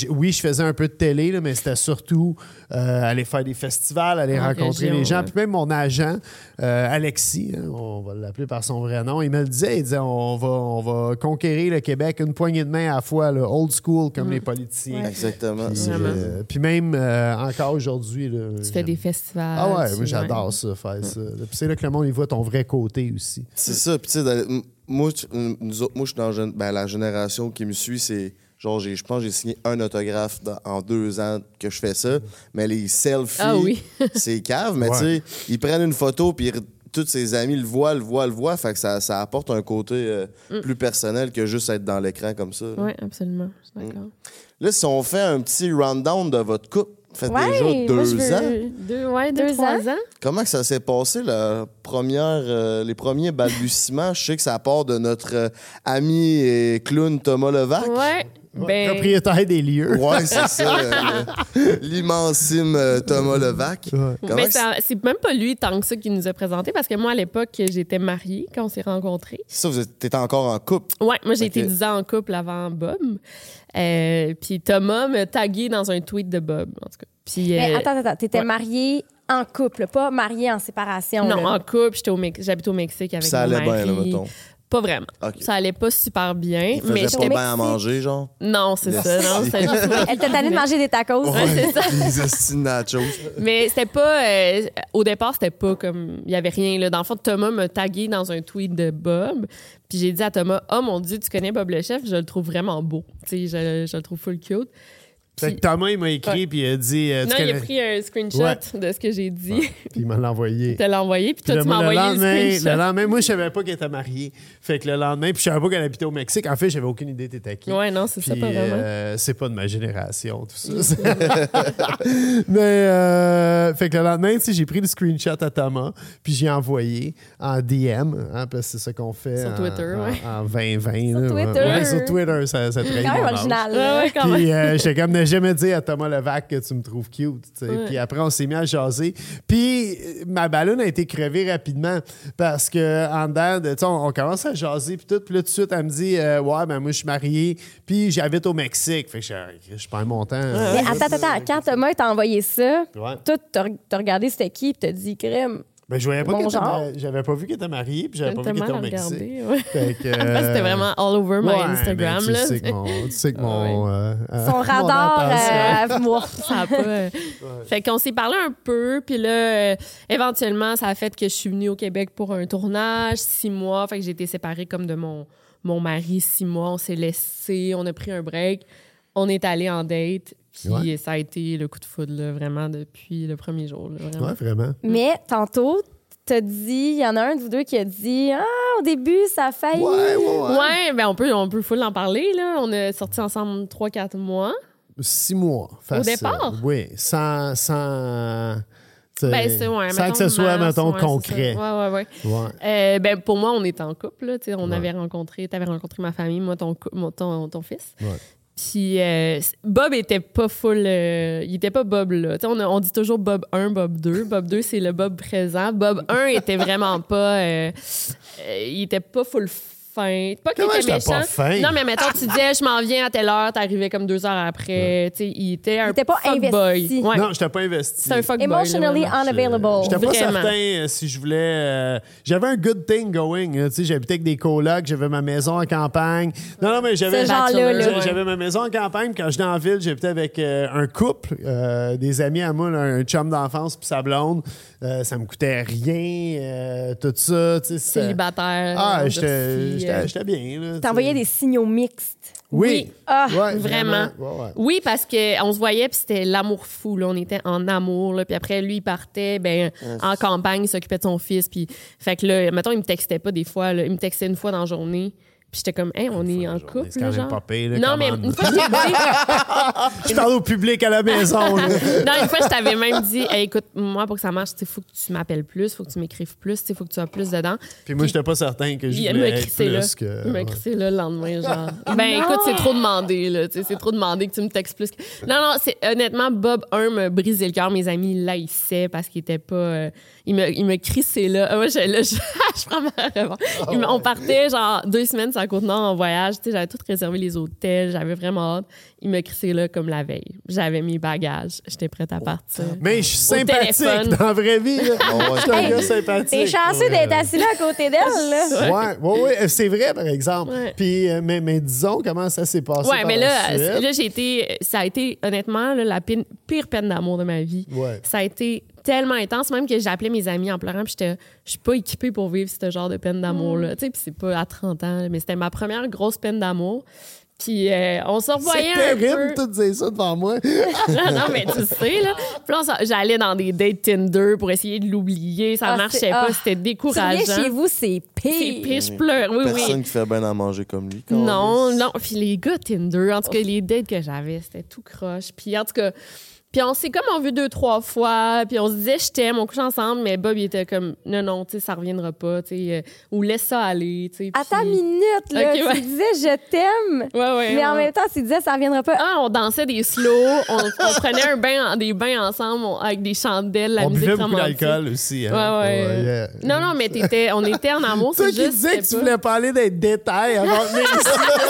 oui, je faisais un peu de télé, là, mais c'était surtout euh, aller faire des festivals, aller En rencontrer région, les gens. ouais. Puis même mon agent, euh, Alexis, hein, on va l'appeler par son vrai nom, il me le disait, il disait on va, on va conquérir le Québec une poignée de main à la fois, là, old school comme les politiciens. Ouais. Exactement. Puis, euh, puis même euh, encore aujourd'hui. Tu fais des festivals. Ah ouais, moi j'adore ça, faire ça. Puis c'est là que le monde il voit ton vrai côté aussi. C'est ça. Puis, tu sais, moi, tu- nous autres- moi, je suis dans ben, la génération qui me suit, c'est. Genre, j'ai- je pense que j'ai signé un autographe dans- en deux ans que je fais ça. Mais les selfies, Ah oui. c'est cave. Mais Ouais. tu sais, ils prennent une photo, puis tous ses amis le voient, le voient, le voient. Fait que ça, ça apporte un côté euh, plus personnel que juste être dans l'écran comme ça. Oui, absolument. Je suis d'accord. Là, si on fait un petit rundown de votre couple, Ouais, déjà deux veux- ans. Deux, ouais, deux, Deux trois ans? Comment que ça s'est passé, la première, euh, les premiers balbutiements? Je sais que ça part de notre euh, ami et clown Thomas Levac. Ouais. Ben- Propriétaire des lieux. Ouais, c'est ça. euh, L'immensime euh, Thomas Levac. Ouais. Ça- c'est même pas lui tant que ça qui nous a présenté parce que moi, à l'époque, j'étais mariée quand on s'est rencontrés. c'est ça, vous t'étais encore en couple? Ouais, moi, j'ai été 10 ans en couple avant Bob. Euh, puis Thomas m'a tagué dans un tweet de Bob, en tout cas. Puis, Mais euh, attends, attends, t'étais ouais. mariée en couple, pas mariée en séparation. non, là. en couple, j'étais au Mex- j'habite au Mexique avec ça mon allait bien, là, mettons. Pas vraiment. Ça allait pas super bien. Vous Mais pas bien à manger, genre? Non, c'est ça. Non, juste Elle t'a allée de manger des tacos. Ouais, c'est ça. Nachos. Mais c'était pas. euh, au départ, c'était pas comme. Il y avait rien. Là. Dans le fond, Thomas m'a tagué dans un tweet de Bob. Puis j'ai dit à Thomas Oh mon Dieu, tu connais Bob le chef? Je le trouve vraiment beau. Tu sais, je, je le trouve full cute. Fait que Thomas, il m'a écrit, Ouais. puis il a dit. euh, tu non, il a pris un screenshot Ouais. de ce que j'ai dit. Puis il m'a l'envoyé. Il te l'a envoyé. Puis toi, le, tu m'as envoyé le, lendemain, screenshot. le lendemain, moi, je savais pas qu'elle était mariée. Fait que le lendemain, puis je savais pas qu'elle habitait au Mexique. En fait, j'avais aucune idée t'étais qui. Ouais, non, c'est ça, pas vraiment. euh, c'est pas de ma génération, tout ça. Mais, euh, fait que le lendemain, tu sais, j'ai pris le screenshot à Thomas, puis j'ai envoyé en DM, hein, parce que c'est ça qu'on fait. Sur en- Twitter, en, ouais. En 2020. Sur là, ouais. Twitter. Ouais, sur Twitter, ça, ça trahit Quand même original. Ouais, ouais, quand même. Puis j'étais comme ne jamais dire à Thomas Levac que tu me trouves cute. Ouais. Puis après, on s'est mis à jaser. Puis euh, ma ballonne a été crevée rapidement parce que en dedans, de- on, on commence à jaser puis tout. Puis là, tout de suite, elle me dit euh, Ouais, ben moi, je suis mariée. Puis j'habite au Mexique. Fait que je, je perds mon temps. Mais attends, attends, quand Thomas t'a envoyé ça, Ouais. toi, t'as t'as regardé c'était qui, puis t'as dit crème. Ben, je voyais pas Bon qu'elle J'avais pas vu qu'elle était mariée, puis j'avais pas vu qu'elle était au Mexique. Ouais. C'était euh, vraiment all over my ouais, Instagram. tu là. sais que mon, tu sais que mon, euh, euh, Son mon radar, moi. Ça a pas. Fait qu'on s'est parlé un peu, puis là, éventuellement, ça a fait que je suis venue au Québec pour un tournage, six mois. Fait que j'ai été séparée comme de mon, mon mari, six mois. On s'est laissé, on a pris un break, on est allé en date, puis Ouais. ça a été le coup de foudre, là, vraiment, depuis le premier jour. là, vraiment. Ouais, vraiment. Mais tantôt, t'as dit, il y en a un de vous deux qui a dit Ah, au début, ça a failli. Ouais, ouais, ouais. Ouais, ben on peut, on peut full en parler, là. On a sorti ensemble 3-4 mois. Six mois. facile. départ? Oui, sans. sans Ben, c'est, ouais, sans mettons que ce soit, mars, mettons, ouais, concret. Ouais, ouais, ouais. Ouais. Euh, ben, pour moi, on était en couple. Là, tu sais, on Ouais. avait rencontré, tu avais rencontré ma famille, moi, ton, mon- ton, ton fils. Puis euh, Bob était pas full. euh, il était pas Bob là. On dit toujours Bob 1, Bob 2. Bob 2, c'est le Bob présent. Bob 1 était vraiment pas. euh, euh, il était pas full fin. Pas Comment j'étais méchant. pas fin? Non, mais mettons, tu disais, je m'en viens à telle heure, t'arrivais comme deux heures après. Tu sais, il était un Il était pas fuckboy. investi. Ouais. Non, je t'ai pas investi. C'est un fuckboy. là, Emotionally vraiment. unavailable. J'étais pas Vraiment. certain euh, si je voulais. euh, j'avais un good thing going. hein, tu sais, j'habitais avec des colocs, j'avais ma maison en campagne. Non, non, mais j'avais. Ce genre-là, là. J'a- J'avais ma maison en campagne. Quand j'étais en ville, j'habitais avec euh, un couple, euh, des amis à moi, là, un chum d'enfance puis sa blonde. Euh, ça me coûtait rien, euh, tout ça. tu sais, c'était- Célibataire. Ah, j'étais j'étais- j'étais bien. sais. des signaux mixtes. Oui. Ah, Ouais, vraiment. Ouais, ouais. Oui, parce qu'on se voyait, puis c'était l'amour fou. Là. On était en amour. Là. Puis après, lui, il partait ben, en campagne, il s'occupait de son fils. Puis, fait que là, mettons, il me textait pas des fois. là. Il me textait une fois dans la journée. Puis j'étais comme, hey, on est en couple. C'est quand même pas pire, non, mais une fois, je t'ai dit. Je parle au public à la maison. non, une fois, je t'avais même dit, Hey, écoute, moi, pour que ça marche, il faut que tu m'appelles plus, il faut que tu m'écrives plus, il faut que tu sois plus dedans. Puis moi, j'étais pas certain que je voulais être crissé là. plus que... Il m'a crissé là le lendemain, genre. ben écoute, c'est trop demandé, là. C'est trop demandé que tu me textes plus. Non, non, c'est honnêtement, Bob 1 m'a brisé le cœur. Mes amis il laïssaient parce qu'il était pas. Il me, il me crissé là. Ah, moi, je, là, je, je prends ma revanche. Me- On partait genre deux semaines sur la Côte-Nord en voyage. Tu sais, j'avais tout réservé les hôtels. J'avais vraiment hâte. Il me crissé là comme la veille. J'avais mes bagages. J'étais prête à partir. Mais je suis sympathique dans la vraie vie. là. Ah ouais. Je suis un Hey, gars sympathique. T'es chanceux d'être assis là à côté d'elle, là. Ouais, ouais, ouais, c'est vrai, par exemple. Ouais. Puis, euh, mais, mais disons comment ça s'est passé. Ouais, par mais là, là j'ai été. Ça a été, honnêtement, là, la pire peine d'amour de ma vie. Ouais. Ça a été tellement intense, même que j'appelais mes amis en pleurant, puis j'étais, je suis pas équipée pour vivre ce genre de peine d'amour-là. Tu sais, puis c'est pas à 30 ans, mais c'était ma première grosse peine d'amour. Puis euh, on se revoyait C'est un terrible te dire ça devant moi. non, non, mais tu sais, là. Puis là, j'allais dans des dates Tinder pour essayer de l'oublier. Ça Ah, marchait pas, ah. c'était Tu décourageant. chez vous, c'est C'est pire. pire, je pleure. Oui, oui. Personne qui fait bien à manger comme lui. Non, non. Puis les gars Tinder, en tout cas, les dates que j'avais, c'était tout croche. Puis en tout cas, Puis on s'est comme on vu deux, trois fois, puis on se disait je t'aime, on couche ensemble, mais Bob il était comme non, non, tu sais, ça reviendra pas, tu sais, euh, ou laisse ça aller, tu sais. Attends puis- une minute, là. Tu ouais. disais je t'aime. Ouais, ouais. Mais en même temps, tu disais ça reviendra pas. Ah, on dansait des slows, on, on prenait un bain, des bains ensemble on- avec des chandelles, la On musique buvait beaucoup d'alcool aussi. hein. Ouais, ouais. yeah. Non, non, mais t'étais, on était en amour, Toi c'est qui juste. disais que tu voulais parler des détails avant de venir ici.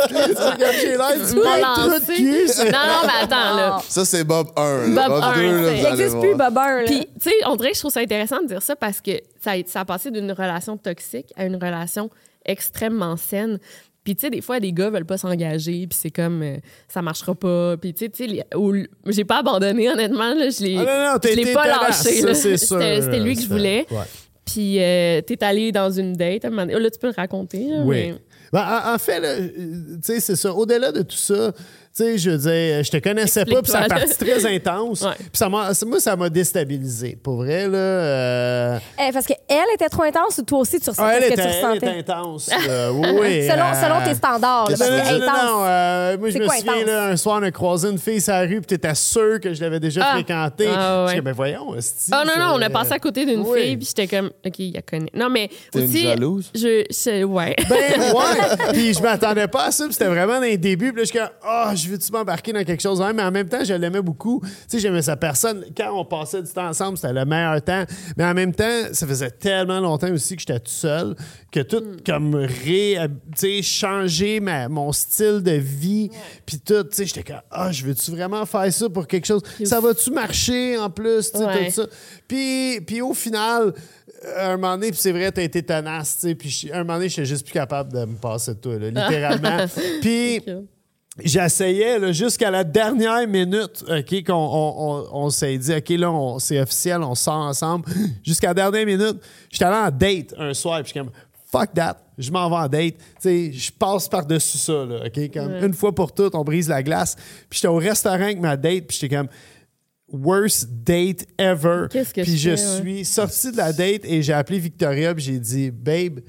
Tu l'air, tu Non, non, mais attends, là. Ça, c'est Bob 1. Bob Bob, 1, 2, là, c'est- vous Il n'existe plus, Bobber, là. Puis, tu sais, on dirait que je trouve ça intéressant de dire ça parce que ça a, ça a passé d'une relation toxique à une relation extrêmement saine. Puis, tu sais, des fois, des gars veulent pas s'engager, puis c'est comme, euh, ça marchera pas. Puis, tu sais, j'ai pas abandonné, honnêtement, là, je l'ai Ah pas lâché. C'était lui que je voulais. ouais. Puis, euh, t'es allé dans une date, à un. Oh, là, tu peux le raconter. là, Oui. mais- Ben, en, fait, euh, tu sais, c'est ça. Au-delà de tout ça, tu sais, je veux dire, je te connaissais pas, puis ça a parti très intense. Ouais. Puis ça moi, ça m'a déstabilisé. Pour vrai, là. euh, Eh, parce qu'elle était trop intense ou toi aussi, tu ressens ah, elle, ce que tu elle ressentais? était intense. là. oui, selon, euh, selon tes standards, là, Non, parce non, que non, non, intense. non, euh, moi, je me quoi souviens, là, un soir, on a croisé une fille sur la rue, puis t'étais sûr que je l'avais déjà Ah. fréquentée. Ah, ouais. Je disais, ben voyons, Ah non, non, on a passé à côté d'une Oui. fille, puis j'étais comme, OK, il la connaît. Non, mais T'es une jalouse? Je, je- ouais. Ben ouais. Puis je m'attendais pas à ça. puis C'était vraiment dans les débuts. Puis là, je suis comme, ah, je veux-tu m'embarquer dans quelque chose? Même? Mais en même temps, je l'aimais beaucoup. Tu sais, j'aimais sa personne. Quand on passait du temps ensemble, c'était le meilleur temps. Mais en même temps, ça faisait tellement longtemps aussi que j'étais tout seul que tout comme ré, sais, changer ma, mon style de vie. Puis tout, tu sais, j'étais comme, ah, je veux-tu vraiment faire ça pour quelque chose? Ça va-tu marcher en plus? Ouais. tout ça. Puis, puis au final, euh, un moment donné, puis c'est vrai, t'as été tenace, tu sais, puis je- un moment donné, j'étais juste plus capable de me passer de toi, là, littéralement. puis j'essayais jusqu'à la dernière minute, OK, qu'on on, on- on s'est dit, OK, là, on- c'est officiel, on sort ensemble. Jusqu'à la dernière minute, j'étais allé en date un soir, puis je suis comme, fuck that, je m'en vais en date. Tu sais, je passe par-dessus ça, là, OK? Comme une fois pour toutes, on brise la glace. Puis j'étais au restaurant avec ma date, puis j'étais comme, worst date ever. Qu'est-ce que puis je je fais, ouais? suis sorti de la date et j'ai appelé Victoria, puis j'ai dit, babe,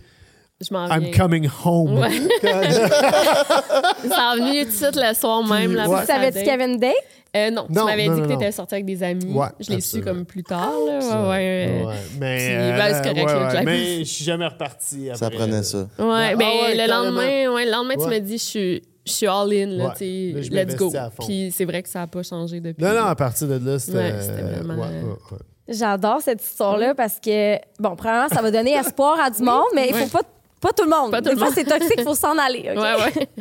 Je m'en I'm viens. coming home. Ouais. Ça a venu tout de suite le soir même. La Ouais. première Savais-tu qu'il y avait une date? Euh, non, Non, tu m'avais dit non, que non. t'étais sorti avec des amis. Ouais, je l'ai su comme plus tard. Là. Ouais, ouais. Ouais, mais, Puis, euh, ben, c'est correct, ouais, là, ouais, Jack. mais je suis jamais reparti. Ça après. prenait ça. Ouais, Ah ben, ouais, le lendemain, ouais, le lendemain tu m'as dit je suis, je suis all in, là, Ouais. tu sais, Là, je let's go. Puis c'est vrai que ça n'a pas changé depuis. Non, non, à partir de là, c'était. Ouais, vraiment- ouais, ouais, ouais. J'adore cette histoire-là parce que, bon, premièrement, ça va donner espoir à du monde, mais il faut Ouais. pas, pas tout le monde. Pas tout Des le fois, c'est toxique, il faut s'en aller. OK? Ouais, ouais.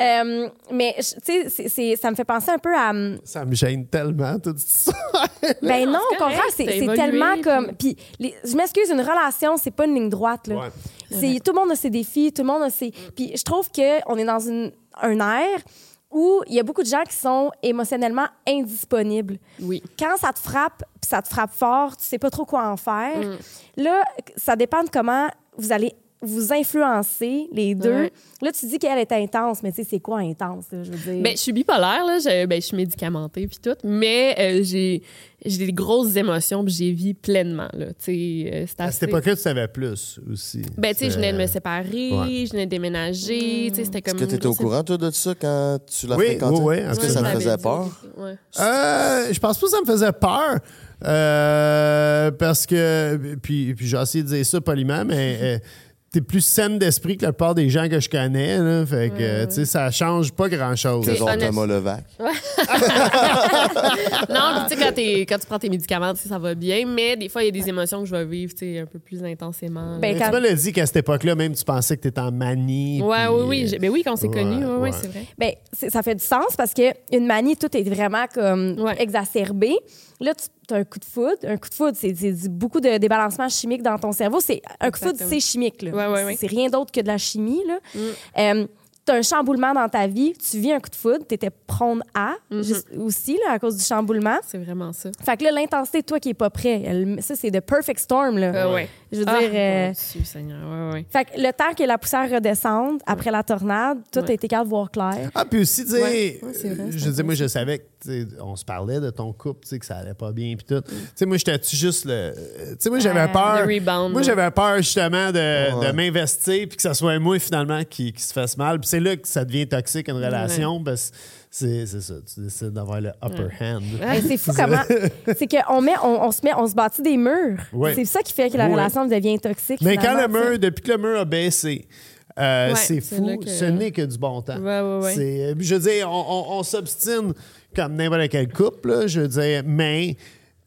Euh, mais, tu sais, ça me fait penser un peu à. hum, Ça me gêne tellement, tout ça. Ben non, au contraire, c'est tellement puis- comme. Puis, les- je m'excuse, une relation, c'est pas une ligne droite. Là. Ouais. C'est tout le monde a ses défis, tout le monde a ses. Puis, je trouve que on est dans une, un ère où il y a beaucoup de gens qui sont émotionnellement indisponibles. Oui. Quand ça te frappe, puis ça te frappe fort, tu sais pas trop quoi en faire. Mm. Là, ça dépend de comment vous allez vous influencer les deux. Ouais. Là, tu dis qu'elle est intense, mais tu sais, c'est quoi intense, là, je veux dire? Ben, je suis bipolaire, là. Je, ben, je suis médicamentée puis tout. Mais euh, j'ai, j'ai des grosses émotions puis j'ai vis pleinement, là. Tu sais, euh, c'est À cette époque-là, tu savais plus aussi. Ben, tu sais, je venais de me séparer, Ouais. je venais de déménager, tu sais, c'était comme... Est-ce que tu étais au courant, toi, de ça quand tu l'as Oui, fréquenté? oui, oui, Est-ce que ça je te faisait dit. peur? Ouais. Euh, je pense pas que ça me faisait peur. Euh, parce que. Puis, puis j'ai essayé de dire ça poliment, mais. Euh, T'es plus saine d'esprit que la plupart des gens que je connais. Là, fait que, euh, tu sais, ça change pas grand-chose. C'est C'est genre. Thomas Levac. Non, puis tu sais, quand, quand tu prends tes médicaments, ça va bien, mais des fois, il y a des émotions que je vais vivre, tu sais, un peu plus intensément. Ben, quand- Tu me l'as dit qu'à cette époque-là, même, tu pensais que t'étais en manie. Ouais, puis, oui, oui. euh, j'ai- Ben oui, quand on s'est ouais, connus, ouais, c'est vrai. Ben, ça fait du sens parce que une manie, tout est vraiment comme Ouais. exacerbé. Là, tu as un coup de foudre. Un coup de foudre, c'est beaucoup de débalancement chimique dans ton cerveau. C'est un coup de foudre, c'est chimique. là. Ouais, ouais, ouais. C'est rien d'autre que de la chimie. Là. Mm. Euh, tu as un chamboulement dans ta vie, tu vis un coup de foudre, tu étais prône à Mm-hmm. juste aussi là, à cause du chamboulement. C'est vraiment ça. Fait que là, l'intensité, toi qui n'es pas prêt, elle- ça, c'est the perfect storm. Là. Euh, ouais. Je veux Ah, dire. euh, mon Dieu, Seigneur, ouais, ouais. fait que le temps que la poussière redescende après la tornade, tout Ouais. a été capable de voir clair. Ah, puis aussi, tu sais, euh, je veux dire, moi, je savais que tu on se parlait de ton couple, tu sais, que ça allait pas bien, puis tout. Tu sais, moi, j'étais-tu juste le. Tu sais, moi, j'avais Euh, peur. le rebound, moi, j'avais peur, justement, de, Ouais. de m'investir, puis que ça soit moi, finalement, qui, qui se fasse mal. Puis c'est là que ça devient toxique, une relation, parce c'est c'est ça. Tu décides d'avoir le upper hand. C'est fou comment. C'est qu'on met, on, on se met, on se bâtit des murs. Ouais. C'est ça qui fait que la Ouais. relation devient toxique. Mais quand le mur, depuis que le mur a baissé, euh, Ouais, c'est fou. que- Ce n'est que du bon temps. Ouais, ouais, ouais. C'est- euh, Je veux dire, on, on- on s'obstine comme n'importe quel couple, là, je veux dire, mais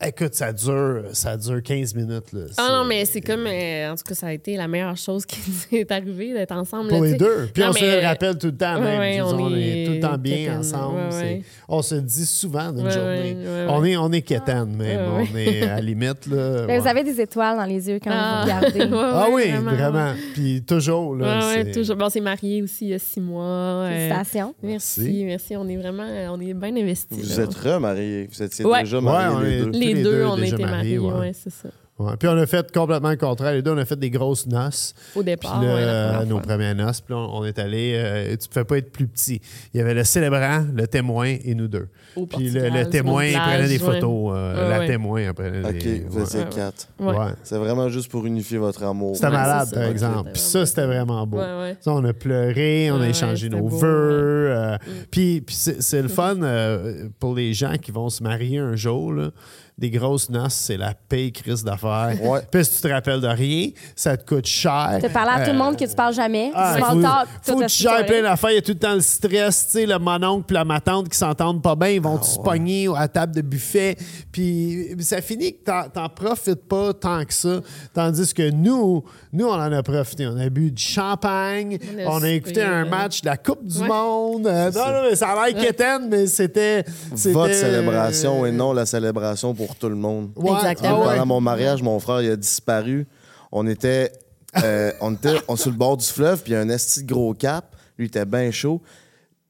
écoute, ça dure, ça dure 15 minutes. Là. Ah non, mais c'est comme. euh, en tout cas, ça a été la meilleure chose qui nous est arrivée d'être ensemble. Pour là, les deux. Puis Non, on se mais- rappelle tout le temps, même. Ouais, on on, est tout le temps bien ensemble. ouais, C'est- ouais. On se dit souvent d'une Ouais, journée. ouais, ouais, On est, on est quétaine, mais Ouais, on est à la limite. Là, Mais vous ouais. avez des étoiles dans les yeux quand Ah. vous regardez. Ouais, Ah oui, vraiment. Puis toujours. Là, Ouais, ouais, c'est- toujours. Bon, on s'est mariés aussi il y a six mois. euh, Félicitations. merci, Merci. merci. On est vraiment, on est bien investis. Vous là. êtes remariés. Vous étiez déjà mariés on les est- deux. Les, les deux, deux on déjà était mariés, mariés, ouais. ouais, c'est ça. Ouais. Puis on a fait complètement le contraire. Les deux, on a fait des grosses noces. Au Puis départ, là, ouais, euh, première nos fois. premières noces, puis là, on est allé. euh, tu ne pouvais pas être plus petit. Il y avait le célébrant, le témoin et nous deux. Au Puis le, témoin, il prenait des ouais. photos. euh, Ouais, la ouais. témoin, elle prenait OK, des. vous Ouais, ouais. quatre. Ouais. Ouais. C'est vraiment juste pour unifier votre amour. C'était Ouais, malade, par exemple. c'était Puis ça, c'était vraiment beau. Ouais, ouais. Ça, on a pleuré, on a échangé ouais, nos beau, vœux. euh, Puis, puis c'est, c'est le fun euh, pour les gens qui vont se marier un jour. là. Des grosses noces, c'est la paye crise d'affaires. Ouais. Puis si tu te rappelles de rien, ça te coûte cher. Tu parler à tout le Euh, monde que tu parles jamais. Ah, faut, faut que tu gères soirée. plein d'affaires. Il y a tout le temps le stress. Tu sais, le mononcle puis la ma tante qui s'entendent pas bien, ils vont Ah, se ouais. pogner à la table de buffet. Puis ça finit que t'en, t'en profites pas tant que ça. Tandis que nous, nous, on en a profité. On a bu du champagne. On a On a écouté un euh, match de la Coupe du ouais. Monde. Euh, non, non, mais ça a l'air quétaine, mais c'était... c'était, Votre célébration euh, et non la célébration pour tout le monde. Ouais, Exactement. ouais. Pendant mon mariage, mon frère il a disparu. On était, euh, on était on- sur le bord du fleuve, puis il y a un esti de gros cap. Lui, il était bien chaud.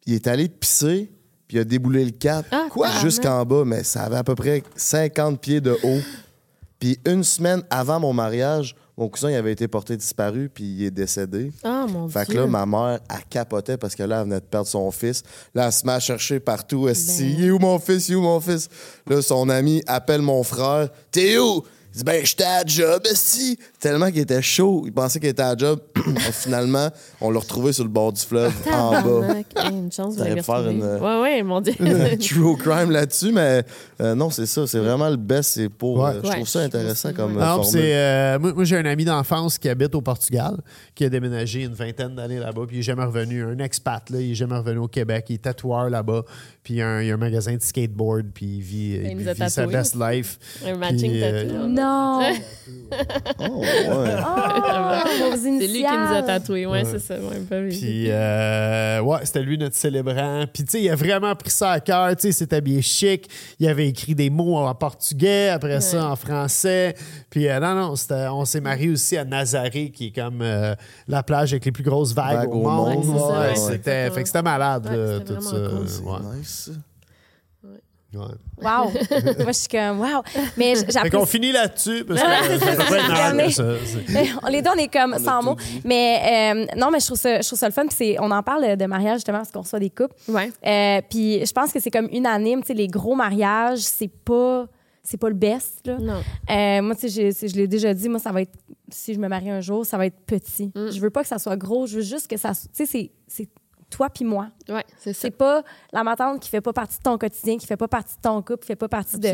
Il est allé pisser, puis il a déboulé le cap Ah, jusqu'en bas, mais ça avait à peu près 50 pieds de haut. Puis une semaine avant mon mariage, mon cousin il avait été porté disparu, puis il est décédé. Ah, mon Fait que Dieu. là, ma mère, elle capotait parce que là, elle venait de perdre son fils. Là, elle se met à chercher partout. Elle Ben. il est où mon fils? Il est où mon fils? Là, son ami appelle mon frère. T'es où? Il dit, ben, j'étais à job, si. Tellement qu'il était chaud. Il pensait qu'il était à la job. Finalement, on l'a retrouvé sur le bord du fleuve, en bas. Hey, une chance, pu faire une, euh, Ouais, ouais, mon Dieu. True crime là-dessus, mais euh, non, c'est ça. C'est vraiment le best. C'est pour. Ouais. euh, je Ouais, trouve ça intéressant comme Non, euh, moi, moi, j'ai un ami d'enfance qui habite au Portugal, qui a déménagé une vingtaine d'années là-bas, puis il n'est jamais revenu. Un expat, là, il n'est jamais revenu au Québec. Il est tatoueur là-bas, puis il y a un, il y a un magasin de skateboard, puis il vit, il il nous a vit sa best life. Un matching euh, tattoo. Non. Oh, ouais. Oh, vos C'est lui qui nous a tatoués. Ouais, c'est ça. Ouais, pas lui. Puis, euh, ouais, c'était lui notre célébrant. Puis, tu sais, il a vraiment pris ça à cœur. Tu sais, il s'est habillé chic. Il avait écrit des mots en portugais, après ça en français. Puis, euh, non, non, on s'est marié aussi à Nazaré, qui est comme euh, la plage avec les plus grosses vagues au monde. Ouais, c'était, fait que c'était malade, Ouais, là, c'était tout ça. cool. Nice. Ouais. Wow. Moi, je suis comme, wow. Mais j'apprécie. qu'on finit là-dessus, parce que ça ça. Mais les deux, on est comme On sans mots. dit. Mais euh, non, mais je trouve ça, je trouve ça le fun. Puis c'est- on en parle de mariage justement parce qu'on reçoit des couples. Ouais. Euh, puis je pense que c'est comme unanime. Tu sais, les gros mariages, c'est pas, c'est pas le best. Là. Non. Euh, moi, tu sais, j'ai- je, je l'ai déjà dit, moi, ça va être, si je me marie un jour, ça va être petit. Mm. Je veux pas que ça soit gros, je veux juste que ça, tu sais, c'est toi puis moi. Ouais, c'est ça. C'est pas la matante qui fait pas partie de ton quotidien, qui fait pas partie de ton couple, qui fait pas partie de.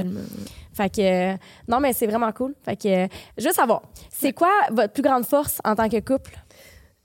Fait que, euh, non, mais c'est vraiment cool. Fait que, euh, veux savoir, c'est quoi votre plus grande force en tant que couple?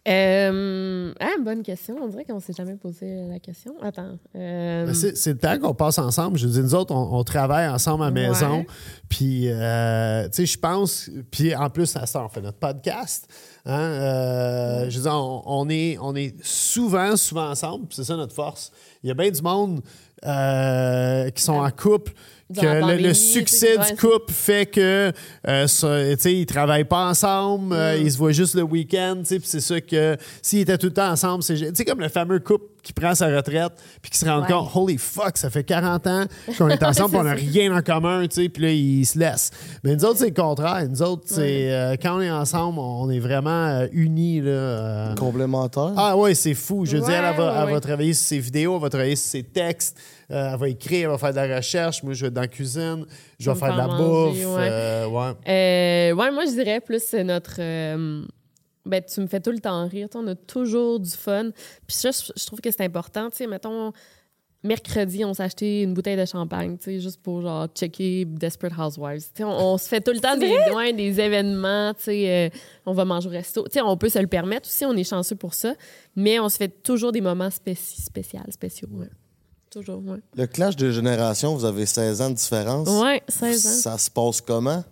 Euh, ah, bonne question. On dirait qu'on s'est jamais posé la question. Attends. Euh, Ben, C'est, le temps qu'on passe ensemble. Je veux dire, nous autres, on, on travaille ensemble à la Ouais. maison. Puis, euh, tu sais, je pense. Puis, en plus, à ça, on fait notre podcast. Hein, Je veux dire, on, on est, on est souvent, souvent ensemble. C'est ça notre force. Il y a bien du monde qui sont en couple que le, succès du couple fait que euh, ça- tu sais, ils travaillent pas ensemble, euh, Mm. ils se voient juste le week-end, tu sais, puis c'est ça que s'ils étaient tout le temps ensemble, c'est tu sais comme le fameux couple qui prend sa retraite puis qui se rend Ouais. compte holy fuck, ça fait 40 ans qu'on est ensemble, on n'a rien en commun, tu sais, puis là ils se laissent. Mais nous autres c'est le contraire, nous autres c'est euh, quand on est ensemble, on est vraiment euh, unis là. euh, Complémentaire. ah ouais, c'est fou. Je veux Ouais, dire, elle, va, ouais, elle va travailler sur ses vidéos, elle va travailler sur ses textes, euh, elle va écrire, elle va faire de la recherche. Moi, je vais être dans la cuisine, je vais faire de la bouffe. ouais. euh, ouais. Euh, ouais, moi, je dirais plus c'est notre. euh, ben, tu me fais tout le temps rire. On a toujours du fun. Puis ça, je, je trouve que c'est important. Tu sais, mettons, mercredi, on s'est acheté une bouteille de champagne, tu sais, juste pour genre checker Desperate Housewives. Tu sais, on, on se fait tout le temps des, ouais, des événements. Tu sais, euh, on va manger au resto. Tu sais, on peut se le permettre aussi. On est chanceux pour ça. Mais on se fait toujours des moments spéci spéciaux, spéciaux. Ouais. Toujours, ouais. Le clash de génération, vous avez 16 ans de différence. Ouais, 16 ans. Ça se passe comment?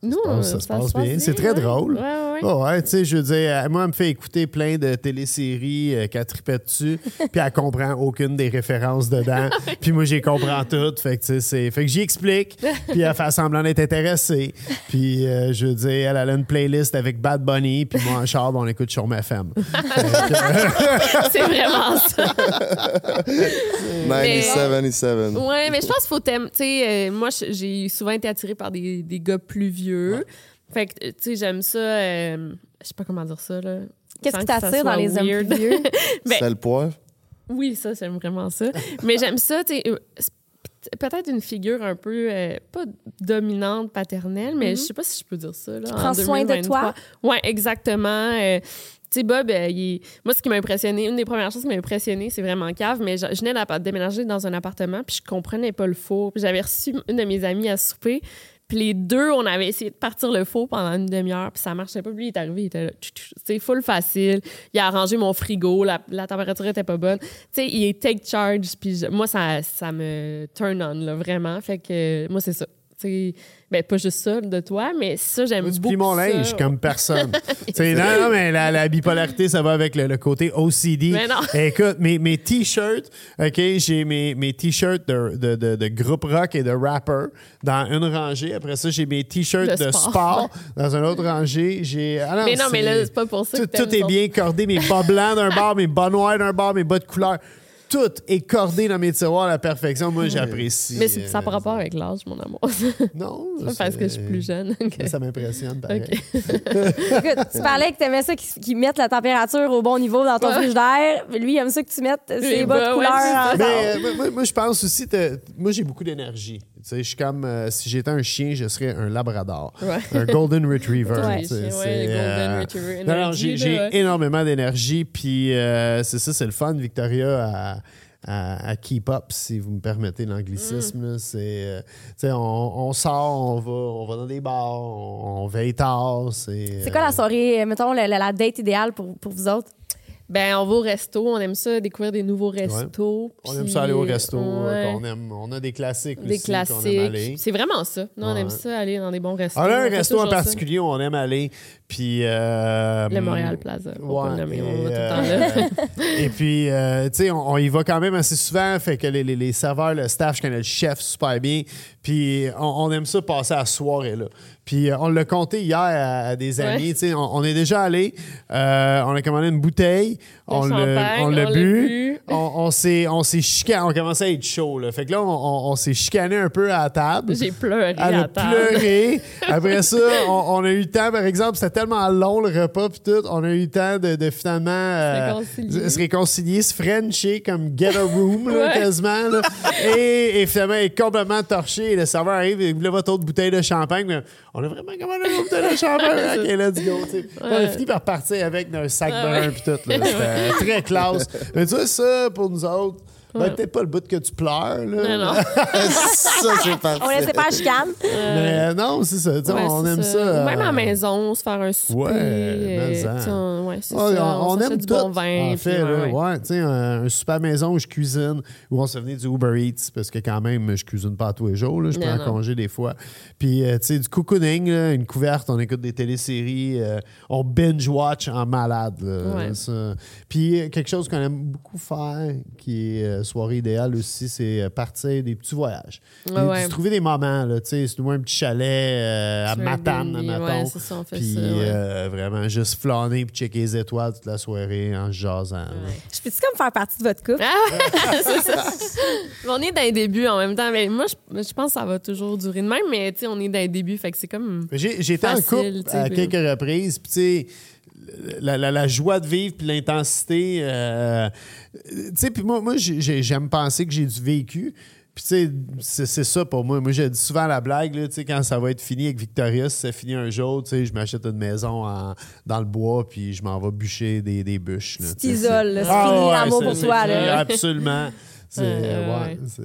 Nous, passe- ça se passe bien. C'est très ouais. drôle. Ouais, ouais. Oh ouais, tu sais, je veux dire, euh, moi, elle me fait écouter plein de téléséries euh, qu'elle tripait dessus, puis elle comprend aucune des références dedans. puis moi, j'y comprends toutes. Fait que, tu sais, c'est- fait que j'y explique, puis elle fait semblant d'être intéressée. Puis, euh, je veux dire, elle, elle a une playlist avec Bad Bunny, puis moi, en char, ben, on écoute sur ma femme. c'est vraiment ça. 97, Ouais, mais je pense qu'il faut t'aimer. Tu sais, euh, moi, j'ai souvent été attirée par des, des gars plus vieux. Fait que, tu sais, j'aime ça. euh, je sais pas comment dire ça, là. Qu'est-ce qui t'attire dans les hommes weird. plus vieux? Ben, C'est le poivre. Oui, ça, j'aime vraiment ça. Mais j'aime ça, tu sais, euh, peut-être une figure un peu, euh, pas dominante, paternelle, mais je sais pas si je peux dire ça. Là, Qui prend soin de 2023. toi. Ouais, exactement. Euh, tu sais, Bob, euh, il moi, ce qui m'a impressionné, une des premières choses qui m'a impressionné, c'est vraiment cave, mais je, je venais d'app- déménager dans un appartement, puis je comprenais pas le four. J'avais reçu une de mes amies à souper, puis les deux, on avait essayé de partir le four pendant une demi-heure, puis ça marchait pas. Lui, il est arrivé, il était là, c'est full facile. Il a arrangé mon frigo, la, la température était pas bonne. Tu sais, il est take charge, puis moi, ça, ça me turn on, là, vraiment. Fait que moi, c'est ça. Ben, pas juste ça de toi, mais ça, j'aime Moi, tu beaucoup. plies mon ça. linge comme personne. Non, non, mais la, la bipolarité, ça va avec le, le côté OCD. Mais non. Écoute, mes, mes t-shirts, OK, j'ai mes, mes t-shirts de, de, de, de groupe rock et de rapper dans une rangée. Après ça, j'ai mes t-shirts De sport. sport. dans une autre rangée. J'ai, ah Mais non, mais là, c'est pas pour ça Tout, que tout est bien cordé. Mes bas blancs d'un bord, mes bas noirs d'un bord, mes bas de couleur. Tout est cordé dans mes tiroirs à la perfection. Moi, j'apprécie. Mais c'est- ça euh, n'a pas rapport avec l'âge, mon amour. Non. Pas parce que je suis plus jeune. Ça m'impressionne, pareil. OK. Écoute, tu parlais que t'aimais ça qu'ils qu'ils mettent la température au bon niveau dans ton Ouais. frigidaire. Lui, il aime ça que tu mettes ses Les bas de ouais, couleur. Mais euh, moi- moi, je pense aussi, moi, j'ai beaucoup d'énergie. Tu sais, je suis comme, euh, si j'étais un chien, je serais un labrador. Ouais. Un golden retriever. Ouais. euh, j'ai énormément d'énergie. Puis euh, c'est ça, c'est le fun, Victoria, à, à- à keep up, si vous me permettez l'anglicisme. Mm. là. C'est, euh, tu sais, on, on sort, on va, on va dans des bars, on, on veille tard. C'est C'est quoi euh, la soirée, mettons, la, la- la date idéale pour, pour vous autres? Ben, on va au resto, on aime ça, découvrir des nouveaux restos. On aime ça aller au resto. Ouais. qu'on aime, on a des classiques Des aussi qu'on aime aller. classiques. C'est vraiment ça. Nous, on Ouais. aime ça, aller dans des bons restos. On a un resto en ça. particulier où on aime aller. Puis. euh, Le Montréal Plaza. Ouais, nommer, et, on va tout le temps là. et puis, euh, tu sais, on, on y va quand même assez souvent. Fait que les, les- les serveurs, le staff, je connais le chef super bien. Puis, on, on aime ça passer à la soirée là. Puis, euh, on l'a compté hier à, à des amis. Ouais. Tu sais, on, on est déjà allé. euh, on a commandé une bouteille. On l'a on l'a l'a bu. On, s'est on s'est chicané. On commençait à être chaud. Là. Fait que là, on, s'est chicané un peu à la table. J'ai pleuré Elle à a table. pleuré. Après ça, on, on a eu le temps, par exemple, c'était tellement long le repas puis tout, on a eu le temps de, de finalement euh, réconcilier. se réconcilier, se frencher comme get a room là, Ouais. quasiment. là. Et, et finalement, elle est complètement torché. Et le serveur arrive et voulait votre autre bouteille de champagne. Mais on a vraiment commandé une bouteille de champagne. ok, let's go. On a fini par partir avec un sac brun puis tout. C'était très classe. Mais tu vois, ça, pour nous autres, ben, peut-être pas le bout que tu pleures. Là. Non, non. ça, c'est parfait. On laissait pas la chicane. Mais euh, non, c'est ça. Ouais, on aime ça. Même à euh, la maison, se faire un souper. Ouais, euh, on- ouais, Ouais, c'est Ouais, ça. on, aime du tout. bon vin. en fait, ouais, tu sais, un, un super maison où je cuisine, où on se venait du Uber Eats, parce que quand même, je cuisine pas tous les jours, là, je Non, prends un congé des fois. Puis, euh, tu sais, du cocooning, là, une couverte, on écoute des téléséries, euh, on binge-watch en malade. là. Puis, euh, quelque chose qu'on aime beaucoup faire, qui est euh, soirée idéale aussi, c'est euh, partir des petits voyages. Ouais, Des- ouais. Se trouver des moments, là, tu sais, se louer un petit chalet euh, à Matane, on fait Puis ça. ouais. euh, vraiment juste flâner puis checker les étoiles toute la soirée en jasant. Je peux-tu comme faire partie de votre couple? Ah, c'est ça. On est dans les débuts en même temps. Mais moi, je, je pense que ça va toujours durer de même, mais tu sais, on est dans les débuts, fait que c'est comme. J'ai été en couple à quelques reprises, puis tu sais, la, la- la joie de vivre puis l'intensité, euh, tu sais, puis moi, moi j'ai- j'ai- j'aime penser que j'ai du vécu. Puis, tu sais, c'est- c'est ça pour moi. Moi, j'ai dit souvent la blague, là, tu sais, quand ça va être fini avec Victoria, si ça finit un jour, tu sais, je m'achète une maison en- dans le bois, puis je m'en vais bûcher des, des bûches. là, Tu t'isoles, là. c'est Ah, fini ouais, l'amour c'est- pour c'est toi. fini, Là. Absolument. C'est, Ouais, ouais, ouais. c'est-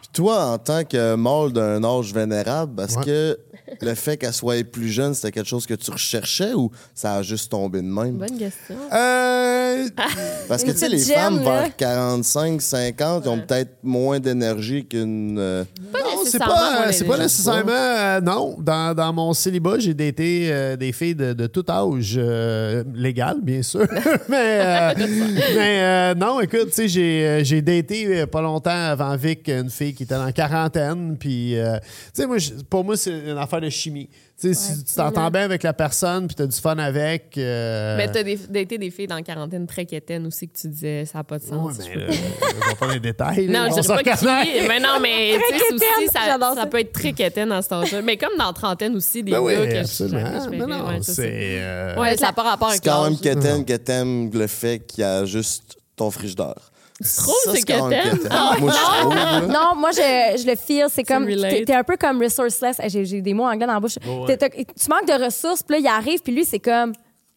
Puis toi, en tant que mâle d'un âge vénérable, est-ce Ouais. que le fait qu'elle soit plus jeune, c'était quelque chose que tu recherchais ou ça a juste tombé de même? Bonne question. Euh, Parce que tu sais, les femmes là. vers 45, 50, ils ont peut-être moins d'énergie qu'une. euh, Pas Non, c'est nécessairement, pas, moi, c'est pas gens. nécessairement. euh, non, dans, dans mon célibat, j'ai daté euh, des filles de, de tout âge, euh, légal, bien sûr. mais euh, mais euh, non, écoute, tu sais, j'ai, euh, j'ai daté euh, pas longtemps avant Vic une fille qui était la quarantaine. Puis, euh, tu sais, moi, pour moi, c'est une affaire de chimie. Si tu t'entends bien avec la personne puis tu as du fun avec. euh, Mais t'as daté des filles dans la quarantaine très quétaines aussi que tu disais ça n'a pas de sens. ouais, je mais, je vais pas les détails. là, Non, on je dirais pas qui. Mais non, mais tu sais, quétaine, aussi, ça, ça ça. peut être très quétaine à cet âge-là. Mais comme dans la trentaine aussi, des Ben oui, gars que absolument. je Mais non, ouais, ça, c'est. c'est- euh, Ouais, ça n'a pas rapport C'est avec quand même quétaine que t'aimes le fait qu'il y a juste ton frigidaire. Tu trouves Ça, c'est. Moi, je trouve. là. Non, moi, je, je le feel. C'est comme. relate. T'es t'es un peu comme resourceless. Eh, J'ai j'ai des mots anglais dans la bouche. T'es- t'as- tu manques de ressources, puis là, il arrive, puis lui, c'est comme.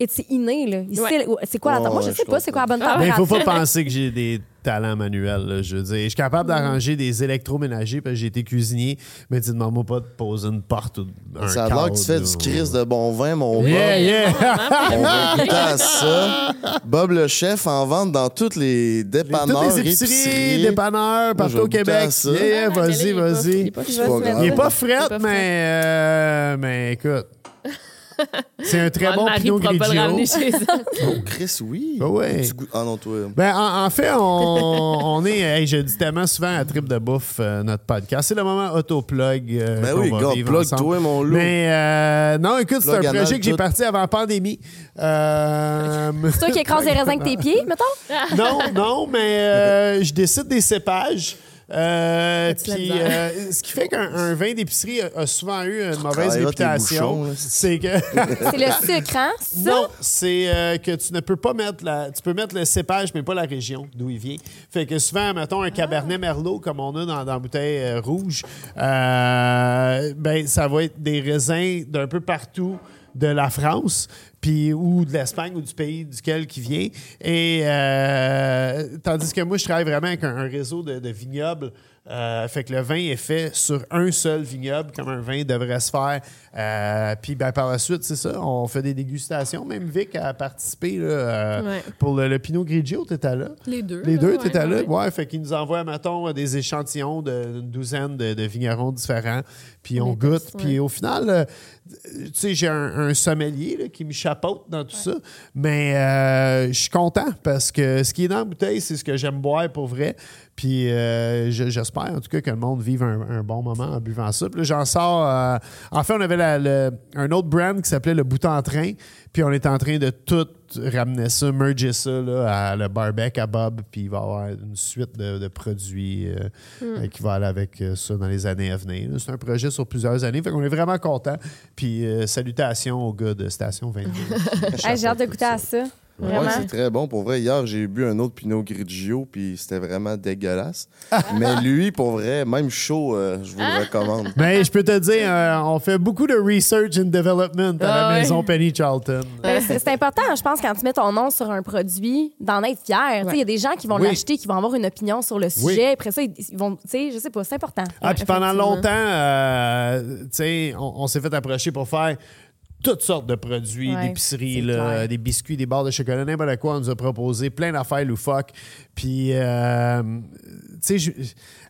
C'est inné, là. Il Ouais. sait- C'est quoi la Ouais, Moi, je ouais, sais je pas c'est quoi la bonne Mais il température. faut pas penser que j'ai des talents manuels. là, je veux dire, je suis capable d'arranger des électroménagers parce que j'ai été cuisinier, mais tu ne demandes pas de poser une porte ou un Ça a l'air que tu fais du crise de bon vin, mon Bob. Yeah, yeah! On va goûter à ça. Bob le chef en vente dans toutes les dépanneurs, Toutes les épiceries, dépanneurs, Moi, je partout au goûter Québec. à ça. Yeah, yeah, Ah, mais là, vas-y, il est pas- vas-y. il est pas se mettre-. Il est fret, mais, euh, mais écoute. C'est un très bon Pinot Grigio. chez eux. Oh, Chris, oui. Ah ouais. Ah non, toi. Ben, en, en fait, on, on est, hey, je dis tellement souvent à Trip de Bouffe, euh, notre podcast. C'est le moment autoplug. euh, Ben qu'on oui, vivre plug ensemble. toi, mon loup. Mais euh, non, écoute, c'est un anal, projet que j'ai parti avant la pandémie. Euh, C'est toi qui écrase les raisins avec tes pieds, mettons? non, non, mais euh, je décide des cépages. Euh, puis, euh, ce qui fait qu'un un vin d'épicerie a, a souvent eu une mauvaise réputation, c'est que C'est le sucre, hein? Ça? non, c'est euh, que tu ne peux pas mettre la, tu peux mettre le cépage mais pas la région d'où il vient. Fait que souvent, mettons un cabernet merlot comme on a dans, dans la bouteille euh, rouge, euh, ben ça va être des raisins d'un peu partout de la France, puis ou de l'Espagne ou du pays duquel qui vient. Et euh, tandis que moi, je travaille vraiment avec un, réseau de vignobles. Euh, fait que le vin est fait sur un seul vignoble, comme un vin devrait se faire. Euh, puis ben, par la suite, c'est ça, on fait des dégustations. Même Vic a participé là, euh, Ouais. pour le, le Pinot Grigio, tu étais là. Les deux. Les deux, ouais, tu étais là. ouais. Ouais, fait qu'ils nous envoient, mettons, des échantillons d'une douzaine de, de vignerons différents. Puis on goûte. Puis ouais. au final, tu sais, j'ai un, un sommelier là, qui me chapeaute dans tout ça. Mais je suis content parce que ce qui est dans la bouteille, c'est ce que j'aime boire pour vrai. Puis euh, je- j'espère en tout cas que le monde vive un, un bon moment en buvant ça. Puis là, j'en sors. euh, en fait, on avait la- le- un autre brand qui s'appelait le Bout en Train. Puis on est en train de tout ramener ça, merger ça là, à le barbecue à Bob. Puis il va y avoir une suite de, de produits euh, euh, qui va aller avec ça dans les années à venir. C'est un projet sur plusieurs années. Fait qu'on est vraiment content. Puis euh, salutations aux gars de Station 22. Hey, J'ai hâte de goûter à ça. Ouais, c'est très bon. Pour vrai, hier, j'ai bu un autre Pinot Grigio, puis c'était vraiment dégueulasse. Mais lui, pour vrai, même chaud, euh, je vous le recommande. Mais je peux te dire, euh, on fait beaucoup de research and development à la Ah ouais. maison Penny Charlton. Ben, c'est c'est important, je pense, quand tu mets ton nom sur un produit, d'en être fier. Tu sais, Il y a des gens qui vont Oui. l'acheter, qui vont avoir une opinion sur le sujet. Après ça, ils ils vont, tu sais, je sais pas, c'est important. Ah, puis pendant effectivement. longtemps, euh, tu sais, on, on s'est fait approcher pour faire toutes sortes de produits, Ouais, d'épicerie, des biscuits, des barres de chocolat, n'importe quoi. On nous a proposé plein d'affaires loufoques. Puis, euh, tu sais,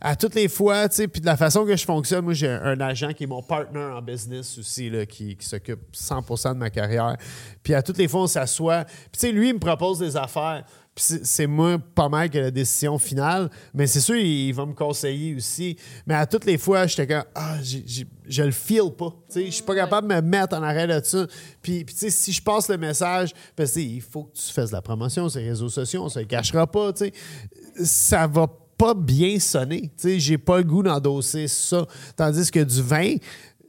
à toutes les fois, tu sais, puis de la façon que je fonctionne, moi, j'ai un agent qui est mon partner en business aussi, là, qui, qui s'occupe 100% de ma carrière. Puis, à toutes les fois, on s'assoit. Puis, tu sais, lui, il me propose des affaires. Puis c'est moi pas mal que la décision finale, mais c'est sûr, il, il va me conseiller aussi. Mais à toutes les fois, j'étais comme, ah, j'ai- j'ai- je le feel pas. Tu sais, Je suis pas capable de me mettre en arrêt là-dessus. Puis, puis tu sais, si je passe le message, parce que tu sais, il faut que tu fasses de la promotion sur les réseaux sociaux, on se le cachera pas. tu sais. Ça va pas bien sonner. J'ai pas le goût d'endosser ça. Tandis que du vin,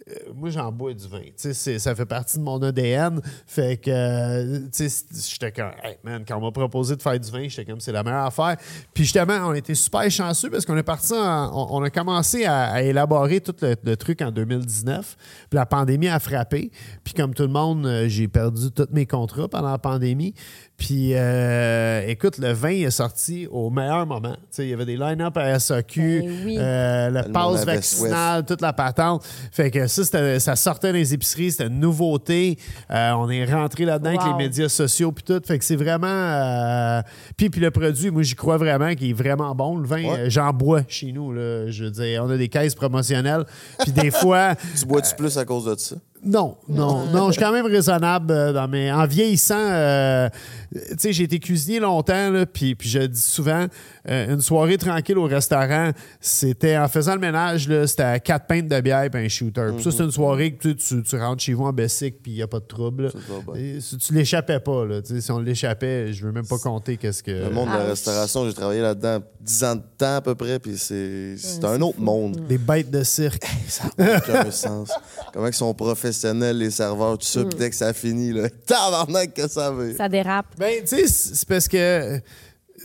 euh, moi, j'en bois du vin. Ça fait partie de mon ADN. Fait que, euh, j'étais comme, hey, man, quand on m'a proposé de faire du vin, j'étais comme, c'est la meilleure affaire. Puis justement, on était super chanceux parce qu'on est parti, en- on, a commencé à, à élaborer tout le, le truc en 2019. Puis la pandémie a frappé. Puis comme tout le monde, euh, j'ai perdu tous mes contrats pendant la pandémie. Puis, euh, écoute, le vin est sorti au meilleur moment. Tu sais, il y avait des line-up à SAQ, Ben oui. euh, le vaccinal, toute la patente. Fait que ça, ça sortait dans les épiceries, c'était une nouveauté. Euh, on est rentré là-dedans avec les médias sociaux puis tout. Fait que c'est vraiment... euh, Puis, puis le produit, moi, j'y crois vraiment qu'il est vraiment bon. Le vin, Ouais. j'en bois chez nous. Là. Je veux dire, on a des caisses promotionnelles. Puis des fois... Tu bois-tu plus à cause de ça? Non, non, non. Je suis quand même raisonnable euh, dans mes. En vieillissant, euh, tu sais, j'ai été cuisinier longtemps, là, puis, puis je dis souvent, euh, une soirée tranquille au restaurant, c'était en faisant le ménage, là, c'était à quatre pintes de bière et un shooter. Puis ça, c'est une soirée que tu, tu, tu rentres chez vous en Bessic, puis il n'y a pas de trouble. Et si tu l'échappais pas, là, si on l'échappait, je veux même pas compter qu'est-ce que. Le monde de la Ouch. restauration, j'ai travaillé là-dedans 10 ans de temps à peu près, puis c'est c'est un autre monde. Des bêtes de cirque. Ça n'a aucun sens. Comment ils sont professionnels, les serveurs, tout ça, puis dès que ça finit, là, tabarnak que ça veut. Ça dérape. Ben, tu sais, c'est parce que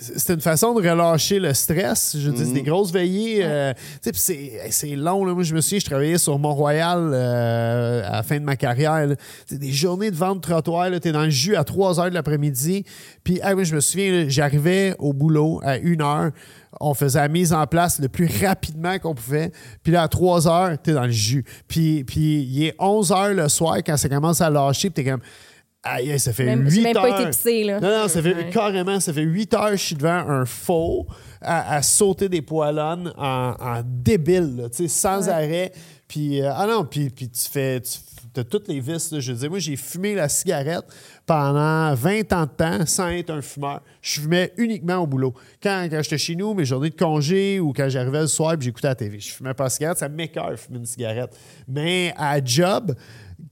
c'est une façon de relâcher le stress. Je veux dire, c'est des grosses veillées. euh, tu sais, puis c'est c'est long. Là. Moi, je me souviens, je travaillais sur Mont-Royal euh, à la fin de ma carrière. là. C'est des journées de vente trottoir. Tu es dans le jus à 3 heures de l'après-midi. Puis, ah, moi, je me souviens, là, j'arrivais au boulot à 1 heure. On faisait la mise en place le plus rapidement qu'on pouvait. Puis là, à 3 heures, tu es dans le jus. Puis, puis il est 11 heures le soir quand ça commence à lâcher. Puis tu es comme. Aïe, ça fait Même- 8 j'ai même heures. pas été pissée, là. Non, non, ça fait Ouais. carrément, ça fait 8 heures que je suis devant un faux à, à sauter des poêlonnes en, en débile, là, tu sais, sans arrêt. Puis, euh, ah non, puis, puis tu fais, tu as toutes les vis, là, je veux dire, moi, j'ai fumé la cigarette pendant 20 ans de temps sans être un fumeur. Je fumais uniquement au boulot. Quand, quand j'étais chez nous, mes journées de congé ou quand j'arrivais le soir puis j'écoutais la TV, je fumais pas de cigarette, ça m'écœure de fumer une cigarette. Mais à job,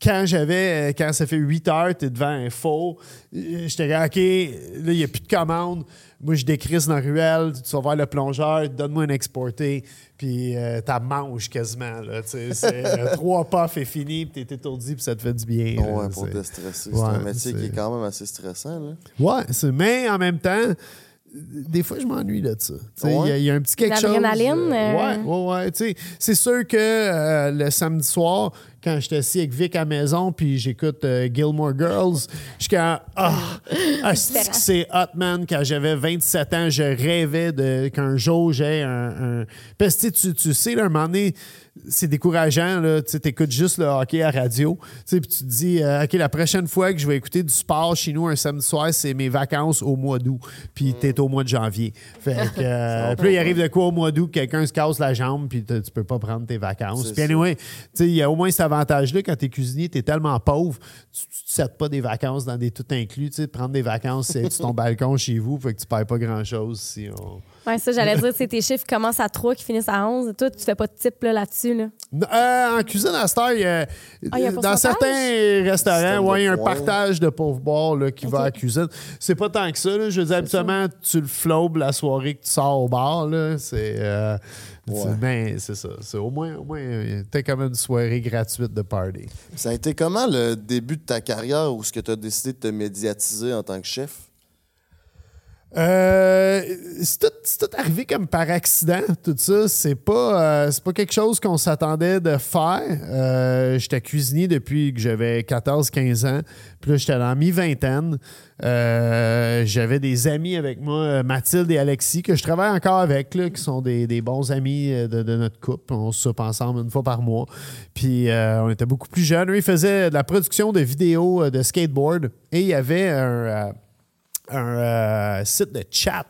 quand j'avais, euh, quand ça fait 8 heures, tu es devant un faux, euh, j'étais OK, là, il n'y a plus de commande. Moi, je décrisse dans la ruelle, tu vas voir le plongeur, donne-moi un exporté, puis euh, t'as manges quasiment. Là, c'est, trois puffs et fini, puis t'es étourdi, puis ça te fait du bien. là, Ouais, pour déstresser. Ouais, c'est un métier qui est quand même assez stressant. Là. Ouais, mais en même temps, des fois, je m'ennuie de ça. Tu sais, Il y, a- Ouais. il y a un petit quelque chose. L'adrénaline, euh, euh, Ouais, ouais, ouais. tu sais, C'est sûr que euh, le samedi soir, quand j'étais assis avec Vic à la maison, puis j'écoute euh, Gilmore Girls, je suis comme Ah, ah, c'est hot, man. Quand j'avais 27 ans, je rêvais de qu'un jour j'ai un. un- Parce que tu sais, tu, tu sais, là, un moment donné, c'est décourageant. Tu écoutes juste le hockey à radio. Puis tu te dis, euh, OK, la prochaine fois que je vais écouter du sport chez nous un samedi soir, c'est mes vacances au mois d'août. Puis tu es au mois de janvier. Fait que, euh, puis là, il arrive de quoi au mois d'août, que quelqu'un se casse la jambe, puis tu peux pas prendre tes vacances. Puis anyway, il y a au moins cet avantage-là quand tu es cuisinier, tu es tellement pauvre, tu pas des vacances dans des tout inclus. Tu sais, prendre des vacances, c'est sur ton balcon chez vous, fait que tu perds pas grand-chose si on. Ouais, ça, j'allais dire, c'est tes chiffres qui commencent à 3, qui finissent à 11. Toi, tu fais pas de type là, là-dessus. Là. Euh, en cuisine à cette heure, il y a- Ah, il y a un dans certains restaurants, ouais, il y a un partage de là, qui va à la cuisine. C'est pas tant que ça. là. Je veux dire, habituellement, tu le flobes la soirée que tu sors au bar. là. C'est euh, c'est- Ouais. ben, c'est ça. C'est au moins, au moins euh, t'as comme une soirée gratuite de party. Ça a été comment le début de ta carrière où tu as décidé de te médiatiser en tant que chef? Euh, c'est tout, tout arrivé comme par accident, tout ça. C'est pas, euh, pas quelque chose qu'on s'attendait de faire. Euh, j'étais cuisinier depuis que j'avais 14-15 ans. Puis là, j'étais dans mi-vingtaine. J'avais des amis avec moi, Mathilde et Alexis, que je travaille encore avec, là, qui sont des, des bons amis de, de notre couple. On se soupe ensemble une fois par mois. Puis on était beaucoup plus jeunes. Ils faisaient de la production de vidéos de skateboard. Et il y avait un... un euh, site de chat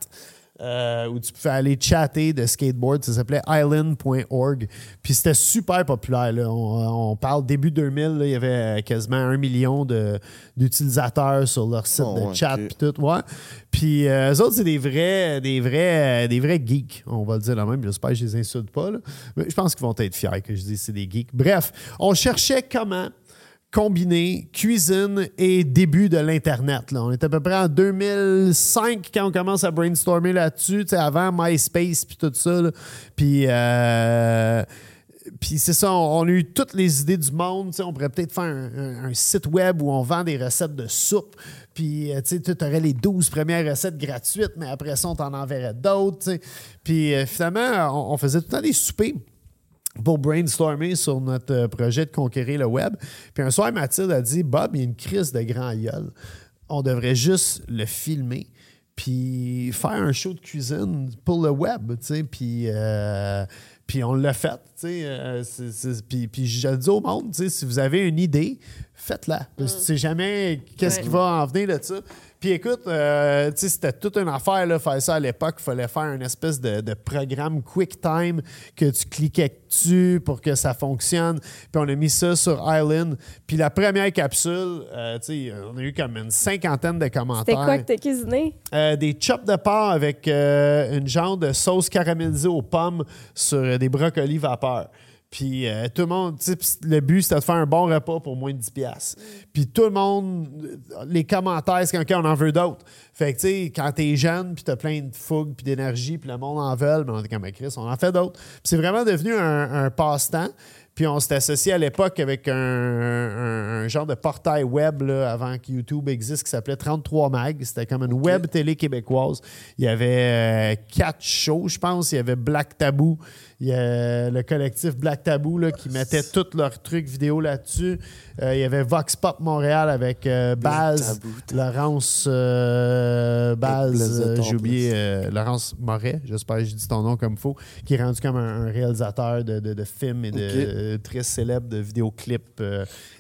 euh, où tu pouvais aller chatter de skateboard. Ça s'appelait island.org. Puis c'était super populaire. là. On, on parle début 2000, là, il y avait quasiment un million de- d'utilisateurs sur leur site Oh, de ouais, chat. Puis tout, ouais. Puis euh, eux autres, c'est des vrais, des, vrais, euh, des vrais geeks. On va le dire la même. J'espère que je les insulte pas. là. Mais je pense qu'ils vont être fiers que je dise que c'est des geeks. Bref, on cherchait comment combiner cuisine et début de l'Internet. On est à peu près en 2005 quand on commence à brainstormer là-dessus, avant MySpace puis tout ça. Puis, euh, puis c'est ça, on, a eu toutes les idées du monde. On pourrait peut-être faire un, site web où on vend des recettes de soupe. Puis, euh, tu aurais les 12 premières recettes gratuites, mais après ça, on t'en enverrait d'autres. Puis, euh, finalement, on, on faisait tout le temps des soupers pour brainstormer sur notre euh, projet de conquérir le web. Puis un soir, Mathilde a dit Bob, il y a une crise de grand gueule. On devrait juste le filmer puis faire un show de cuisine pour le web, tu sais, puis, euh, puis on l'a fait, tu sais, euh, puis, puis je dis au monde, tu sais, si vous avez une idée, faites-la, parce que tu sais jamais qu'est-ce Ouais. qui va en venir de ça. Puis écoute, euh, c'était toute une affaire, là, faire ça à l'époque. Il fallait faire une espèce de, de programme QuickTime que tu cliquais dessus pour que ça fonctionne. Puis on a mis ça sur Island. Puis la première capsule, euh, on a eu comme une cinquantaine de C'était commentaires. quoi que t'as cuisiné? Euh, des chops de porc avec une genre de sauce caramélisée aux pommes sur des brocolis vapeur. Puis euh, tout le monde, le but c'était de faire un bon repas pour moins de 10$. piastres. Puis tout le monde, les commentaires, c'est quand on en veut d'autres. Fait que tu sais, quand t'es jeune, puis t'as plein de fougue, puis d'énergie, puis le monde en veut, mais on est comme Ah, Chris, on en fait d'autres. Puis c'est vraiment devenu un, un passe-temps. Puis on s'est associé à l'époque avec un, un- un genre de portail web là, avant que YouTube existe qui s'appelait 33 Mag. C'était comme une web télé québécoise. Il y avait euh, quatre shows, je pense. Il y avait Black Tabou. Il y a le collectif Black Tabou là, qui mettait tous leurs trucs vidéo là-dessus. Euh, il y avait Vox Pop Montréal avec euh, Baz. Laurence euh, Baz, euh, ton j'ai oublié euh, Laurence Moret, j'espère que j'ai dit ton nom comme faux, qui est rendu comme un, un réalisateur de, de- de films et de très célèbre de vidéoclips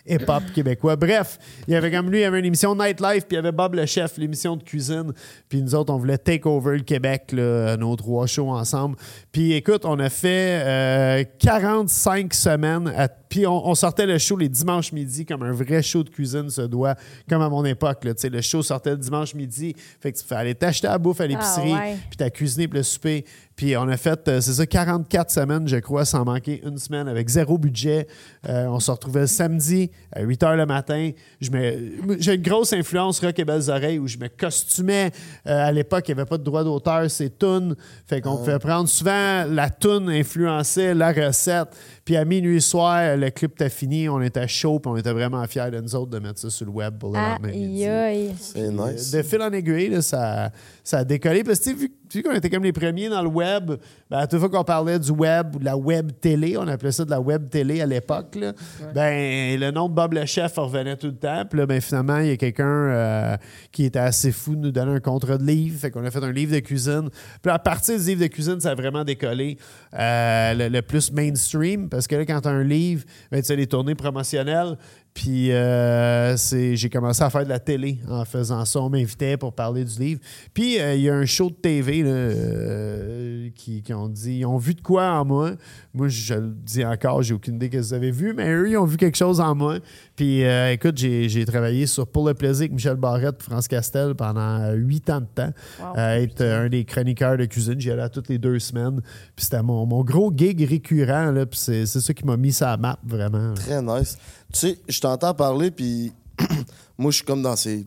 hip-hop québécois. Bref, il y avait comme lui, il y avait une émission Nightlife, puis il y avait Bob le chef, l'émission de cuisine. Puis nous autres, on voulait take over le Québec, là, nos trois shows ensemble. Puis écoute, on a fait euh, 45 semaines. à- puis on, on sortait le show les dimanches midi comme un vrai show de cuisine se doit, comme à mon époque. Là, Tu sais, le show sortait le dimanche midi. Fait que tu fallait t'acheter à bouffe à l'épicerie, Ah ouais. puis t'as cuisiné pour le souper. Puis on a fait, euh, c'est ça, 44 semaines, je crois, sans manquer une semaine, avec zéro budget. Euh, on se retrouvait le samedi à 8 h le matin. Je me- J'ai une grosse influence rock et belles oreilles où je me costumais. Euh, à l'époque, il n'y avait pas de droit d'auteur, c'est tune. Fait qu'on pouvait prendre souvent la tune influençait la recette. Puis à minuit soir, le clip était fini, on était chaud, puis on était vraiment fiers de nous autres de mettre ça sur le web pour le lendemain midi. Aïe, aïe. C'est nice. De fil en aiguille, là, ça, ça a décollé. Parce que tu sais, vu, vu qu'on était comme les premiers dans le web, ben, à toute fois qu'on parlait du web ou de la web télé, on appelait ça de la web télé à l'époque, là, ben, le nom de Bob le Chef revenait tout le temps. Puis là, ben, finalement, il y a quelqu'un euh, qui était assez fou de nous donner un contrat de livre. Fait qu'on a fait un livre de cuisine. Puis à partir du livre de cuisine, ça a vraiment décollé euh, le, le plus mainstream. Parce que là, quand tu as un livre, ben, tu as des tournées promotionnelles. Puis euh, c'est- j'ai commencé à faire de la télé en faisant ça. On m'invitait pour parler du livre. Puis euh, il y a un show de TV là, euh, qui, qui ont dit ils ont vu de quoi en moi. Moi, je le dis encore, j'ai aucune idée que vous avez vu, mais eux, ils ont vu quelque chose en moi. Puis euh, écoute, j'ai j'ai travaillé sur Pour le plaisir avec Michel Barrette et France Castel pendant huit ans de temps. Wow. à être un des chroniqueurs de cuisine. J'y allais à toutes les deux semaines. Puis c'était mon, mon gros gig récurrent. Là, puis c'est c'est ça qui m'a mis sa map, vraiment. Très nice. Tu sais, je t'entends parler, puis moi, je suis comme dans ces.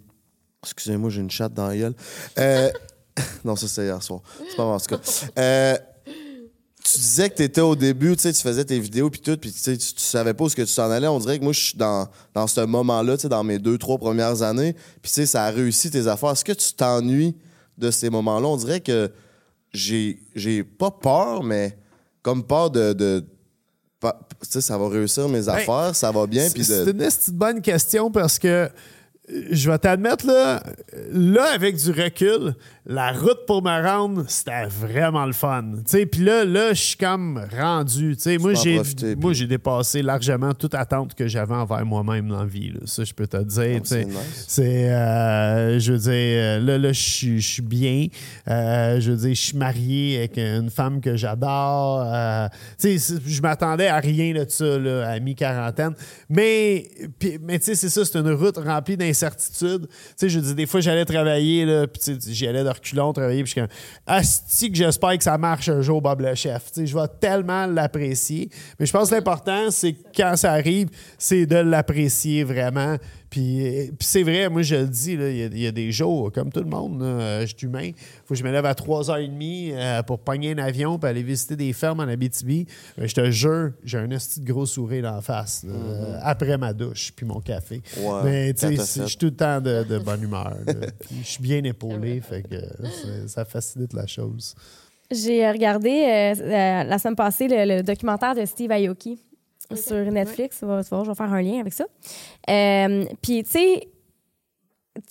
Excusez-moi, j'ai une chatte dans la gueule. Euh, non, ça, c'était hier soir. C'est pas vrai, en tout cas. Euh, tu disais que tu étais au début, tu sais, tu faisais tes vidéos, puis tout, puis tu tu savais pas où ce que tu t'en allais. On dirait que moi, je suis dans, dans ce moment-là, tu sais, dans mes deux, trois premières années, puis tu sais, ça a réussi tes affaires. Est-ce que tu t'ennuies de ces moments-là? On dirait que j'ai j'ai pas peur, mais comme peur de sais, ça va réussir mes affaires, ça va bien. C'est de, une esti de bonne question parce que euh, je vais t'admettre, là, là, avec du recul, la route pour me rendre, c'était vraiment le fun. Puis là, là je suis comme rendu. Moi, j'ai profiter, moi, j'ai dépassé largement toute attente que j'avais envers moi-même dans la vie. là. Ça, je peux te dire. C'est nice. Euh, je veux dire, euh, là, là, je suis- bien. Euh, je veux dire, je suis marié avec une femme que j'adore. Euh, je m'attendais à rien de ça, là, à mi-quarantaine. Mais, puis- mais tu sais, c'est ça, c'est une route remplie d'incertitudes. Je dis, des fois, j'allais travailler, puis j'y allais de reculons je suis comme, asti que j'espère que ça marche un jour, Bob le chef. Je vais tellement l'apprécier. Mais je pense que l'important, c'est quand ça arrive, c'est de l'apprécier vraiment. Puis, euh, puis c'est vrai, moi je le dis, là, il y, a- il y a des jours, comme tout le monde, là, euh, je suis humain. faut que je me lève à 3h30 euh, pour pogner un avion pour aller visiter des fermes en Abitibi. Euh, je te jure, j'ai un esti de gros sourire en face là, euh, après ma douche puis mon café. Ouais, Mais tu sais, je suis tout le temps de, de bonne humeur. je suis bien épaulé, fait que euh, ça facilite la chose. J'ai regardé euh, euh, la semaine passée le, le documentaire de Steve Aoki sur Netflix. Vas- tu vas voir, je vais faire un lien avec ça. Euh, Puis, tu sais,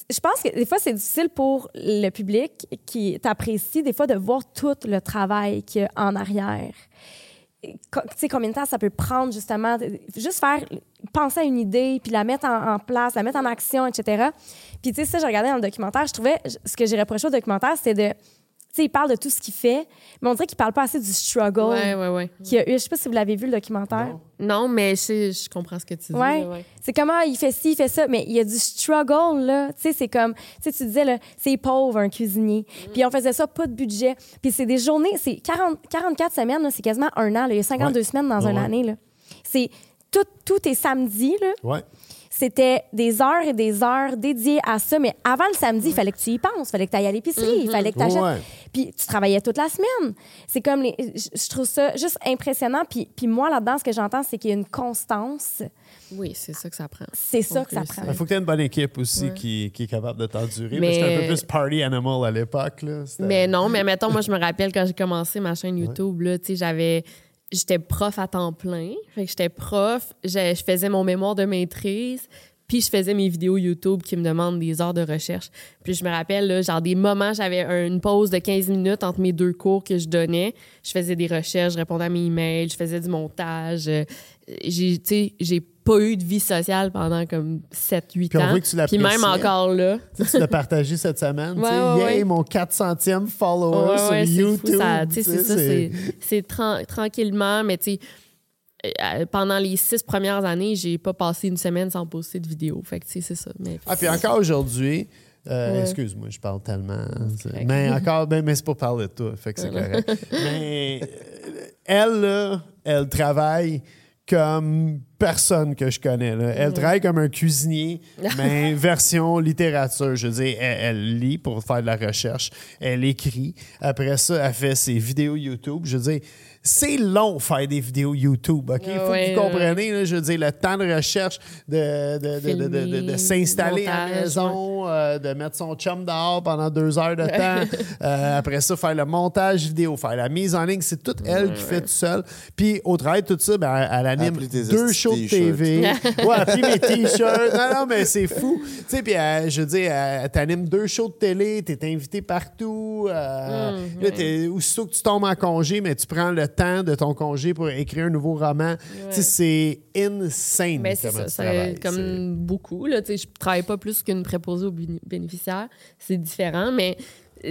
je pense que des fois, c'est difficile pour le public qui t'apprécie, des fois, de voir tout le travail qu'il y a en arrière. Tu sais, combien de temps ça peut prendre, justement, juste faire, penser à une idée, puis la mettre en, en place, la mettre en action, etc. Puis, tu sais, ça, j'ai regardé dans le documentaire, je trouvais, ce que j'ai reproché au documentaire, c'était de, sais, il parle de tout ce qu'il fait, mais on dirait qu'il parle pas assez du struggle Ouais, ouais, ouais. qu'il y a eu. Je sais pas si vous l'avez vu, le documentaire. Non, mais je, je comprends ce que tu dis. Ouais. là, ouais. C'est comment il fait ci, il fait ça, mais il y a du struggle, là. Tu sais, c'est comme, tu sais, tu disais, là, c'est pauvre, un cuisinier. Puis on faisait ça, pas de budget. Puis c'est des journées, c'est 40, 44 semaines, là, c'est quasiment un an, là. Il y a 52 Ouais. semaines dans Ouais, une année, là. C'est tout, tout est samedi, là. Ouais. C'était des heures et des heures dédiées à ça. Mais avant le samedi, il fallait que tu y penses. Il fallait que tu ailles à l'épicerie. Il fallait que tu achètes. Ouais. Puis tu travaillais toute la semaine. C'est comme les. Je trouve ça juste impressionnant. Puis, puis moi, là-dedans, ce que j'entends, c'est qu'il y a une constance. Oui, c'est ça que ça prend. C'est ça que ça prend. Il faut que tu aies une bonne équipe aussi Ouais. qui, qui est capable de t'endurer. Mais-. J'étais un peu plus party animal à l'époque. là. C'était- Mais non, mais mettons, moi, je me rappelle quand j'ai commencé ma chaîne YouTube, là, tu sais, j'avais. J'étais prof à temps plein. J'étais prof, je, je faisais mon mémoire de maîtrise, puis je faisais mes vidéos YouTube qui me demandent des heures de recherche. Puis je me rappelle, là, genre des moments, j'avais un- une pause de 15 minutes entre mes deux cours que je donnais. Je faisais des recherches, je répondais à mes emails, je faisais du montage. Euh, J'ai, tu sais, j'ai pas eu de vie sociale pendant comme 7-8 Puis on ans. voit que tu Puis même encore là. Tu sais, tu l'as partagé cette semaine. tu sais, Ouais, ouais, Yay, ouais. mon 400e follower Ouais, sur YouTube. c'est ça, c'est- c'est tran- tranquillement, mais tu sais, euh, pendant les six premières années, j'ai pas passé une semaine sans poster de vidéo. Fait que, tu sais, c'est ça. Mais, Ah, puis encore aujourd'hui, euh, Ouais. excuse-moi, je parle tellement. correct. Mais encore, ben, mais c'est pour parler de toi, fait que c'est correct. mais euh, elle, là, elle travaille comme personne que je connais. là. Elle travaille comme un cuisinier, mais version littérature. Je veux dire, elle, elle lit pour faire de la recherche, elle écrit. Après ça, elle fait ses vidéos YouTube. Je veux dire, c'est long faire des vidéos YouTube, OK? Il faut Ouais, que vous compreniez, là, je veux dire, le temps de recherche, de, de, de, de, de- de- de Filmer, s'installer à la maison, euh, de mettre son chum dehors pendant deux heures de temps. Euh, après ça, faire le montage vidéo, faire la mise en ligne. C'est tout elle qui fait tout seul. Puis au travail, tout ça, ben, elle anime deux shows de. TV. ouais, appeler mes t-shirts. Non, non, mais c'est fou. Tu sais, puis euh, je veux dire, elle t'anime deux shows de télé, t'es invité partout. euh, Mm, là, t'es- aussitôt que tu tombes en congé, mais tu prends le temps de ton congé pour écrire un nouveau roman. Tu sais, c'est insane mais c'est ça, comme beaucoup. Là, tu sais, je travaille pas plus qu'une préposée aux bénéficiaires. C'est différent, mais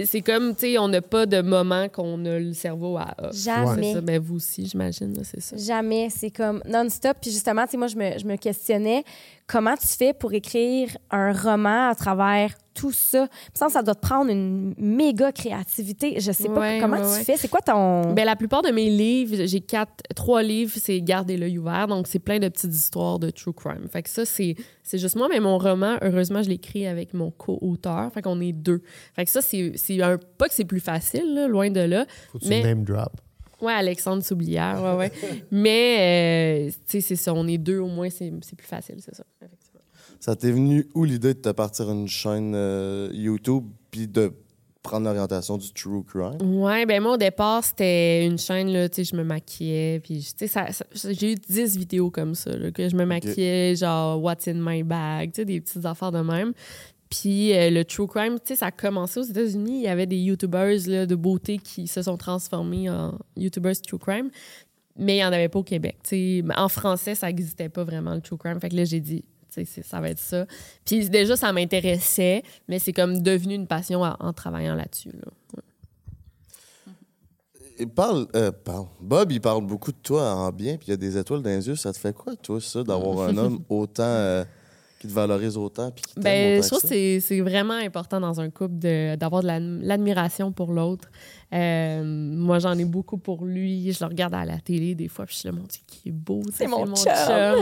c'est comme, tu sais, on n'a pas de moment qu'on a le cerveau à off. Jamais. Ça, ben vous aussi, j'imagine, c'est ça. Jamais. C'est comme non-stop. Puis justement, tu sais, moi, je me, je me questionnais comment tu fais pour écrire un roman à travers tout ça. Que ça doit te prendre une méga créativité. Je sais pas Ouais, comment ouais, tu ouais. fais. C'est quoi ton. Ben, la plupart de mes livres, j'ai quatre, trois livres, c'est Garder l'œil ouvert. Donc, c'est plein de petites histoires de true crime. Fait que ça, c'est, c'est juste moi, mais mon roman, heureusement, je l'écris avec mon co-auteur. Fait qu'on est deux. Fait que ça, c'est, c'est un, pas que c'est plus facile, là, loin de là. Faut que tu mais- name drop. Ouais, Alexandre Soublière, ouais, ouais. mais, euh, tu sais, c'est ça. On est deux au moins, c'est, c'est plus facile, c'est ça. Ça t'est venu où l'idée de te partir une chaîne euh, YouTube puis de prendre l'orientation du true crime? Ouais, ben moi, au départ, c'était une chaîne, là, tu sais, je me maquillais, puis, tu sais, ça- ça- j'ai eu 10 vidéos comme ça, là, que je me maquillais, genre, what's in my bag, tu sais, des petites affaires de même. Puis euh, le true crime, tu sais, ça a commencé aux États-Unis. Il y avait des YouTubers là, de beauté qui se sont transformés en YouTubers true crime, mais il n'y en avait pas au Québec. tu sais. En français, ça n'existait pas vraiment le true crime. Fait que là, j'ai dit, ça va être ça. Puis déjà, ça m'intéressait, mais c'est comme devenu une passion en, en travaillant là-dessus. Là. Il parle, euh, parle. Bob, il parle beaucoup de toi en bien, puis il y a des étoiles dans les yeux. Ça te fait quoi, toi, ça, d'avoir un homme autant. euh, qui te valorise autant, puis qui Ben, autant je trouve que c'est vraiment important dans un couple d'avoir de la- l'admiration pour l'autre. Euh, moi, j'en ai beaucoup pour lui. Je le regarde à la télé des fois, puis je suis là, mon Dieu, qui est beau. C'est mon chum.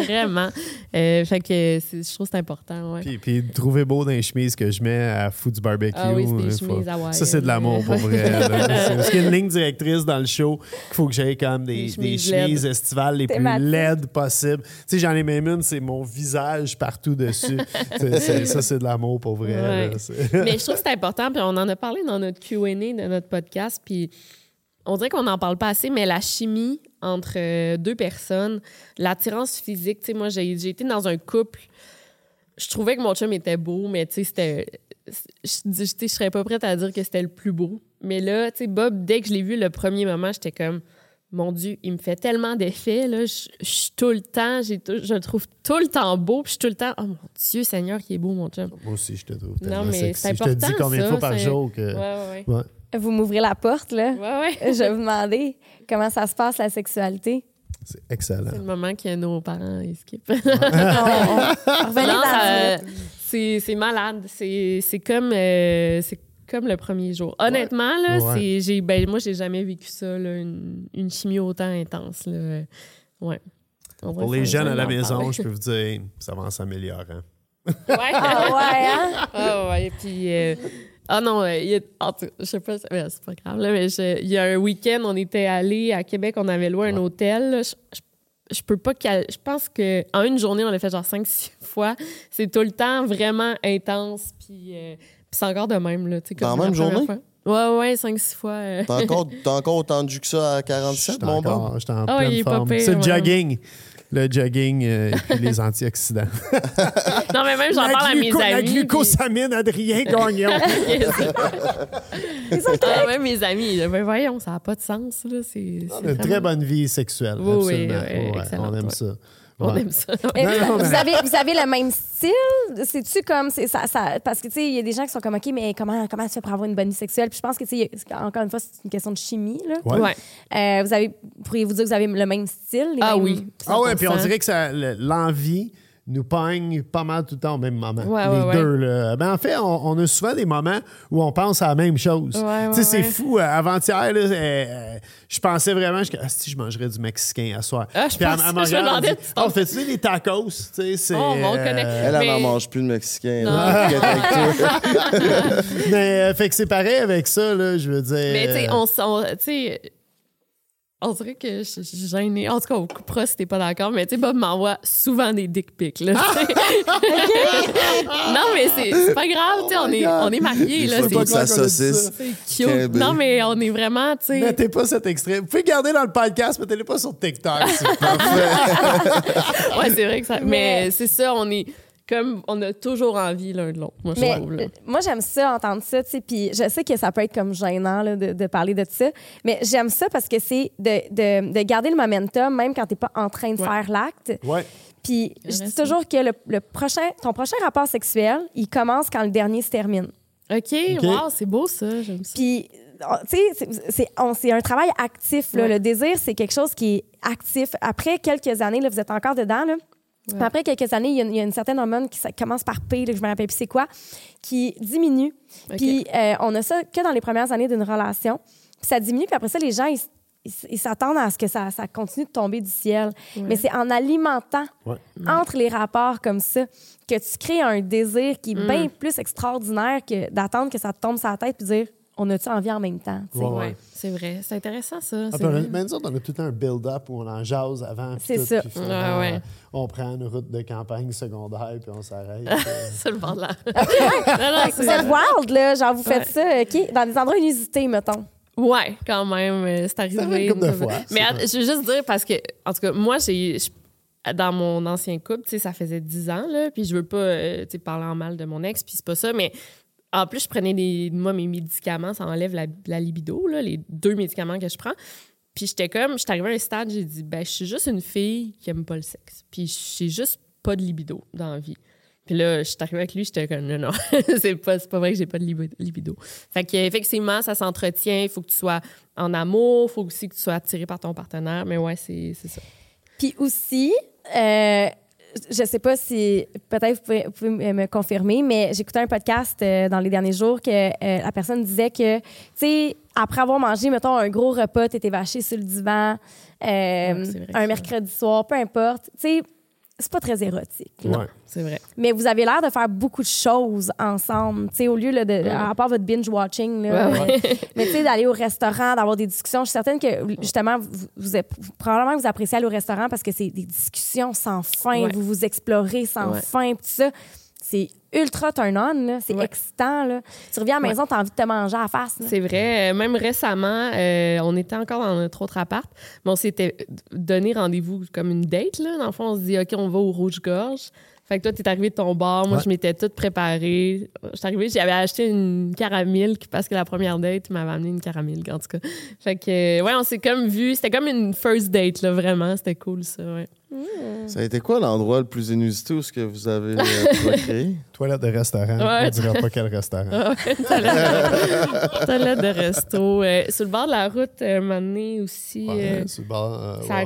Vraiment. Euh, fait que je trouve que c'est important. Ouais. Puis, puis trouver beau dans les chemises que je mets à fou du barbecue. Ah oui, c'est des euh, chemises hawaïennes. Ça, c'est de l'amour pour vrai. Parce qu'il y a une ligne directrice dans le show qu'il faut que j'aie comme des, Des des chemises estivales les plus laides possibles. Tu sais, j'en ai même une, c'est mon visage partout dessus. Ça, c'est de l'amour pour vrai. Ouais. là. C'est- Mais je trouve que c'est important, puis on en a parlé dans notre Q&A de notre podcast, puis on dirait qu'on n'en parle pas assez, mais la chimie entre euh, deux personnes, l'attirance physique, tu sais, moi, j'ai été dans un couple, je trouvais que mon chum était beau, mais tu sais, c'était... Je je serais pas prête à dire que c'était le plus beau. Mais là, tu sais, Bob, dès que je l'ai vu le premier moment, j'étais comme... Mon Dieu, il me fait tellement d'effets, là. Je je suis tout le temps, j'ai tout- je le trouve tout le temps beau, puis je suis tout le temps... Oh mon Dieu, Seigneur, qui est beau, mon chum. Moi aussi, je te trouve Non, mais c'est Je te dis important, combien de fois par jour que... Ouais, ouais, Ouais. Vous m'ouvrez la porte, là. ouais. Ouais, Je vais vous demander comment ça se passe, la sexualité. C'est excellent. C'est le moment que nos parents ils skippent. Dix minutes. c'est c'est malade. C'est comme, euh, c'est comme le premier jour. Honnêtement, là, Ouais. ben, moi, j'ai jamais vécu ça, là, une, une chimie autant intense. Là. Ouais. Pour les jeunes à la maison, parler. je peux vous dire, ça va en s'améliorant. Ouais. Ah ouais, hein? Ah ouais, puis... euh, ah non, euh, il y a- en tout- je sais pas, c'est mais c'est pas grave, là, mais je- il y a un week-end, on était allé à Québec, on avait loué un hôtel. là. Je, je- je peux pas... cal- Je pense qu'en une journée, on l'a fait genre 5-6 fois. C'est tout le temps vraiment intense, puis euh, puis c'est encore de même. Là, Dans la même journée? fois. Ouais, ouais, 5-6 fois. euh. T'as encore, t'as encore autant de jus que ça à J'étais 47, mon bon? encore, j'étais en Ah, pleine forme. C'est le ouais. jogging. Le jogging euh, et puis les antioxydants. Non, mais même, j'en parle à mes La amis. puis- glucosamine, Adrien Gagnon. ah, même mes amis, là, ben voyons, ça n'a pas de sens. Là. C'est, c'est une très bonne vie sexuelle. Oui, oui, absolument. oui, Ouais, on aime ouais. ça. On Ouais. aime ça. Mais Non, non, vous, mais- avez, vous avez le même style? C'est-tu comme. c'est Ça, ça, parce que, tu sais, il y a des gens qui sont comme, OK, mais comment, comment tu fais pour avoir une bonne vie sexuelle? Puis je pense que, tu sais, encore une fois, c'est une question de chimie. Là. Ouais. Ouais. Euh, vous avez, pourriez-vous dire que vous avez le même style? les Ah mêmes- oui. Ah ouais, puis on 100%. dirait que ça- le- l'envie nous pogne pas mal tout le temps au même moment. Ouais, les ouais, ouais. deux. Là. Ben, en fait, on, on a souvent des moments où on pense à la même chose. C'est ouais. fou. Avant-hier, là, euh, euh, je pensais vraiment, je, ah, si je mangerais du mexicain à soir. Ah, je Puis pense- elle me je me dit, tu Oh, fais-tu des tacos? Tu sais, c'est, Oh, on euh, connaît. Elle, elle Mais- n'en mange plus de Mexicain. Non. Mais euh, fait que c'est pareil avec ça, là, je veux dire. Mais tu sais, on, on- tu sais, on dirait que je suis gênée. En tout cas, on coupera si t'es pas d'accord, mais tu sais, Bob m'envoie souvent des dick pics. Là, non, mais c'est pas grave, tu sais, on, est, on est mariés. Là, c'est sa saucisse. c'est cute. Quel Non, mais on est vraiment, tu sais. Mettez pas cet extrait. Vous pouvez garder dans le podcast, mettez-le pas sur TikTok. c'est Ouais, c'est vrai que ça. Mais c'est ça, on est comme. On a toujours envie l'un de l'autre, moi, je Mais trouve. là. euh, moi, j'aime ça, entendre ça, tu sais, puis je sais que ça peut être comme gênant là, de, de parler de ça, mais j'aime ça parce que c'est de, de, de garder le momentum même quand t'es pas en train de Ouais. faire l'acte. ouais. Puis je dis toujours que le, le prochain, ton prochain rapport sexuel, il commence quand le dernier se termine. OK, wow, c'est beau ça, j'aime ça. Puis, oh, tu sais, c'est- c'est on- c'est un travail actif. là. Ouais. Le désir, c'est quelque chose qui est actif. Après quelques années, là, vous êtes encore dedans, là. Ouais. Après quelques années, il y, a une- il y a une certaine hormone qui ça commence par P, là, je me rappelle plus c'est quoi, qui diminue. Puis euh, on a ça que dans les premières années d'une relation. Puis ça diminue, puis après ça, les gens, ils, s'attendent à ce que ça, ça continue de tomber du ciel. Mais c'est en alimentant Ouais. entre les rapports comme ça que tu crées un désir qui est bien plus extraordinaire que d'attendre que ça te tombe sur la tête puis dire on a-tu envie en même temps? Ouais, ouais. C'est vrai. C'est intéressant, ça. Ah, c'est puis on a- vrai. mais nous autres, on a tout un build-up où on en jase avant. puis C'est ça. puis finalement, Ouais, ouais. On prend une route de campagne secondaire, puis on s'arrête. C'est le bord non, Vous êtes wild, là. Genre, vous faites Ouais. ça, OK, dans des endroits inusités, mettons. Ouais, quand même, euh, c'est arrivé. une de fois, Mais je veux juste dire parce que, en tout cas, moi, j'ai. Dans mon ancien couple, tu sais, ça faisait 10 ans, là, puis je veux pas, euh, parler en mal de mon ex, puis c'est pas ça, mais en plus, je prenais des, moi, mes médicaments, ça enlève la, libido, là, les deux médicaments que je prends. Puis j'étais comme, j'étais arrivée à un stade, j'ai dit, ben, je suis juste une fille qui aime pas le sexe. Puis j'ai juste pas de libido dans la vie. Puis là, je suis arrivée avec lui, j'étais comme, non, non, c'est pas, pas vrai que j'ai pas de libi- libido. Fait que, effectivement, ça s'entretient. Il faut que tu sois en amour, il faut aussi que tu sois attiré par ton partenaire. Mais ouais, c'est ça. Puis aussi, euh, je sais pas si peut-être vous pouvez, vous pouvez me me confirmer, mais j'écoutais un podcast euh, dans les derniers jours que euh, la personne disait que, tu sais, après avoir mangé, mettons, un gros repas, t'étais vaché sur le divan, euh, Ouais, un mercredi soir, peu importe, tu sais, c'est pas très érotique. Non, Ouais. c'est vrai. Mais vous avez l'air de faire beaucoup de choses ensemble, tu sais, au lieu là, de, à part votre binge watching, là, Ouais, euh, mais tu sais, d'aller au restaurant, d'avoir des discussions. Je suis certaine que justement, vous, probablement que vous appréciez aller au restaurant parce que c'est des discussions sans fin, Ouais. vous vous explorez sans Ouais. fin, tout ça. C'est ultra turn on, là. c'est Ouais. excitant. Là. Tu reviens à la maison, t'as envie de te manger à la face. C'est vrai. Euh, Même récemment, euh, on était encore dans notre autre appart, mais on s'était donné rendez-vous comme une date. Là. Dans le fond, on se dit, OK, on va au Rouge-Gorge. Fait que toi, t'es arrivé de ton bar. Moi, Ouais. je m'étais toute préparée. Je suis arrivée, j'avais acheté une caramel parce que la première date m'avait amené une caramel, en tout cas. Fait que, euh, ouais, on s'est comme vu. C'était comme une first date, là, vraiment. C'était cool, ça, ouais. Ça a été quoi l'endroit le plus inusité où ce que vous avez euh, procréé? Toilette de restaurant. Ouais. On dira pas quel restaurant. Ah ouais, toilette- de resto. Euh, sur le bord de la route, euh, un moment donné aussi. Ouais, euh, sur le bord, euh, c'est à la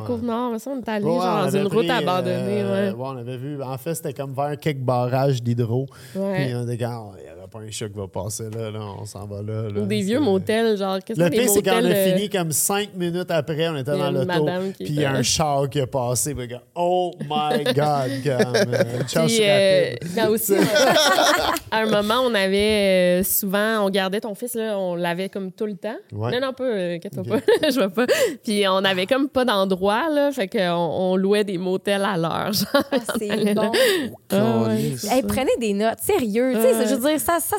ça, on est allé Ouais, genre on dans une route abandonnée. euh, ouais. ouais, on avait vu. En fait, c'était comme vers quelques barrages d'hydro. Ouais. Puis on était comme, il n'y avait pas un chat qui va passer là. là on s'en va là. là. Ou des vieux motels, genre. Qu'est-ce Le pire, c'est quand on a motels, euh, fini comme cinq minutes après, on était dans une l'auto. Puis il y a un char qui a passé. Puis, oh my God! Comme, euh, Puis, euh, aussi, à un moment, on avait euh, souvent, on gardait ton fils, là, on l'avait comme tout le temps. Ouais. Non, non, pas, euh, inquiète-toi Ok. pas, je vois pas. Puis on avait comme pas d'endroit, là, fait qu'on on louait des motels à l'heure, genre. Ah, c'est bon. Ouais, Câlisse. Hey, prenez des notes, sérieux. tu sais, Ouais. Je veux dire, ça, ça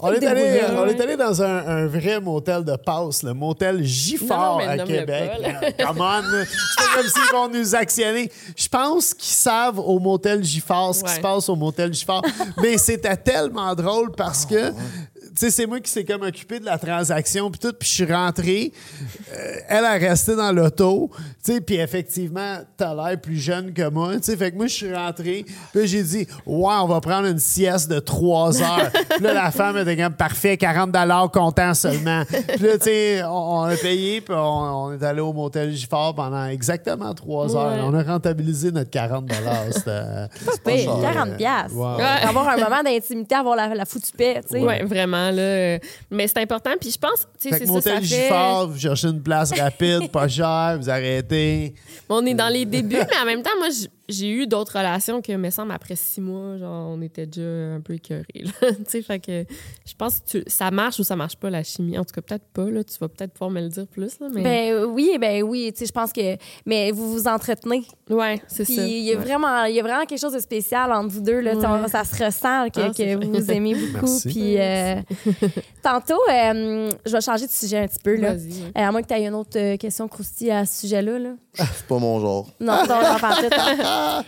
On est, allé, on est allé dans un, un vrai motel de passe, le motel Giffard Non, à Québec. pas, Come on! C'est comme s'ils vont nous actionner. Je pense qu'ils savent au motel Giffard ce qui se passe au motel Giffard. mais c'était tellement drôle parce que, tu sais, c'est moi qui s'est comme occupé de la transaction puis tout, puis je suis rentré. Euh, elle a resté dans l'auto, tu sais, puis effectivement, t'as l'air plus jeune que moi, tu sais, fait que moi, je suis rentré, puis j'ai dit, ouais, on va prendre une sieste de trois heures. puis là, la femme était comme, parfait, 40 comptant seulement. Puis là, tu sais, on, on a payé, puis on, on est allé au motel Giffard pendant exactement trois heures. Ouais. On a rentabilisé notre 40 C'était Pas pire, cher. 40 piastres. Ouais. Ouais. Avoir un moment d'intimité, avoir la, la foutue paix, tu sais. Ouais, vraiment, là. euh, Mais c'est important. Puis je pense, tu sais, c'est ça, ça fait... Giffard, vous cherchez une place rapide, pas chère, vous arrêtez. On est dans les débuts, mais en même temps, moi, j- j'ai eu d'autres relations que, me semble, après six mois, genre, on était déjà un peu écœurés. là. tu sais, fait que je pense que tu- ça marche ou ça marche pas, la chimie. En tout cas, peut-être pas, là. Tu vas peut-être pouvoir me le dire plus, là. Mais... Ben euh, oui, ben oui, tu sais, je pense que mais vous vous entretenez. ouais, c'est Puis ça. il y a Ouais. vraiment il y a vraiment quelque chose de spécial entre vous deux là, on- ça se ressent que, Ah, que vous aimez beaucoup Merci. puis euh, tantôt euh, je vais changer de sujet un petit peu là. Vas-y, ouais. Euh, à moins que tu aies une autre question croustille à ce sujet-là. Là. C'est pas mon genre. Non, non, j'en parle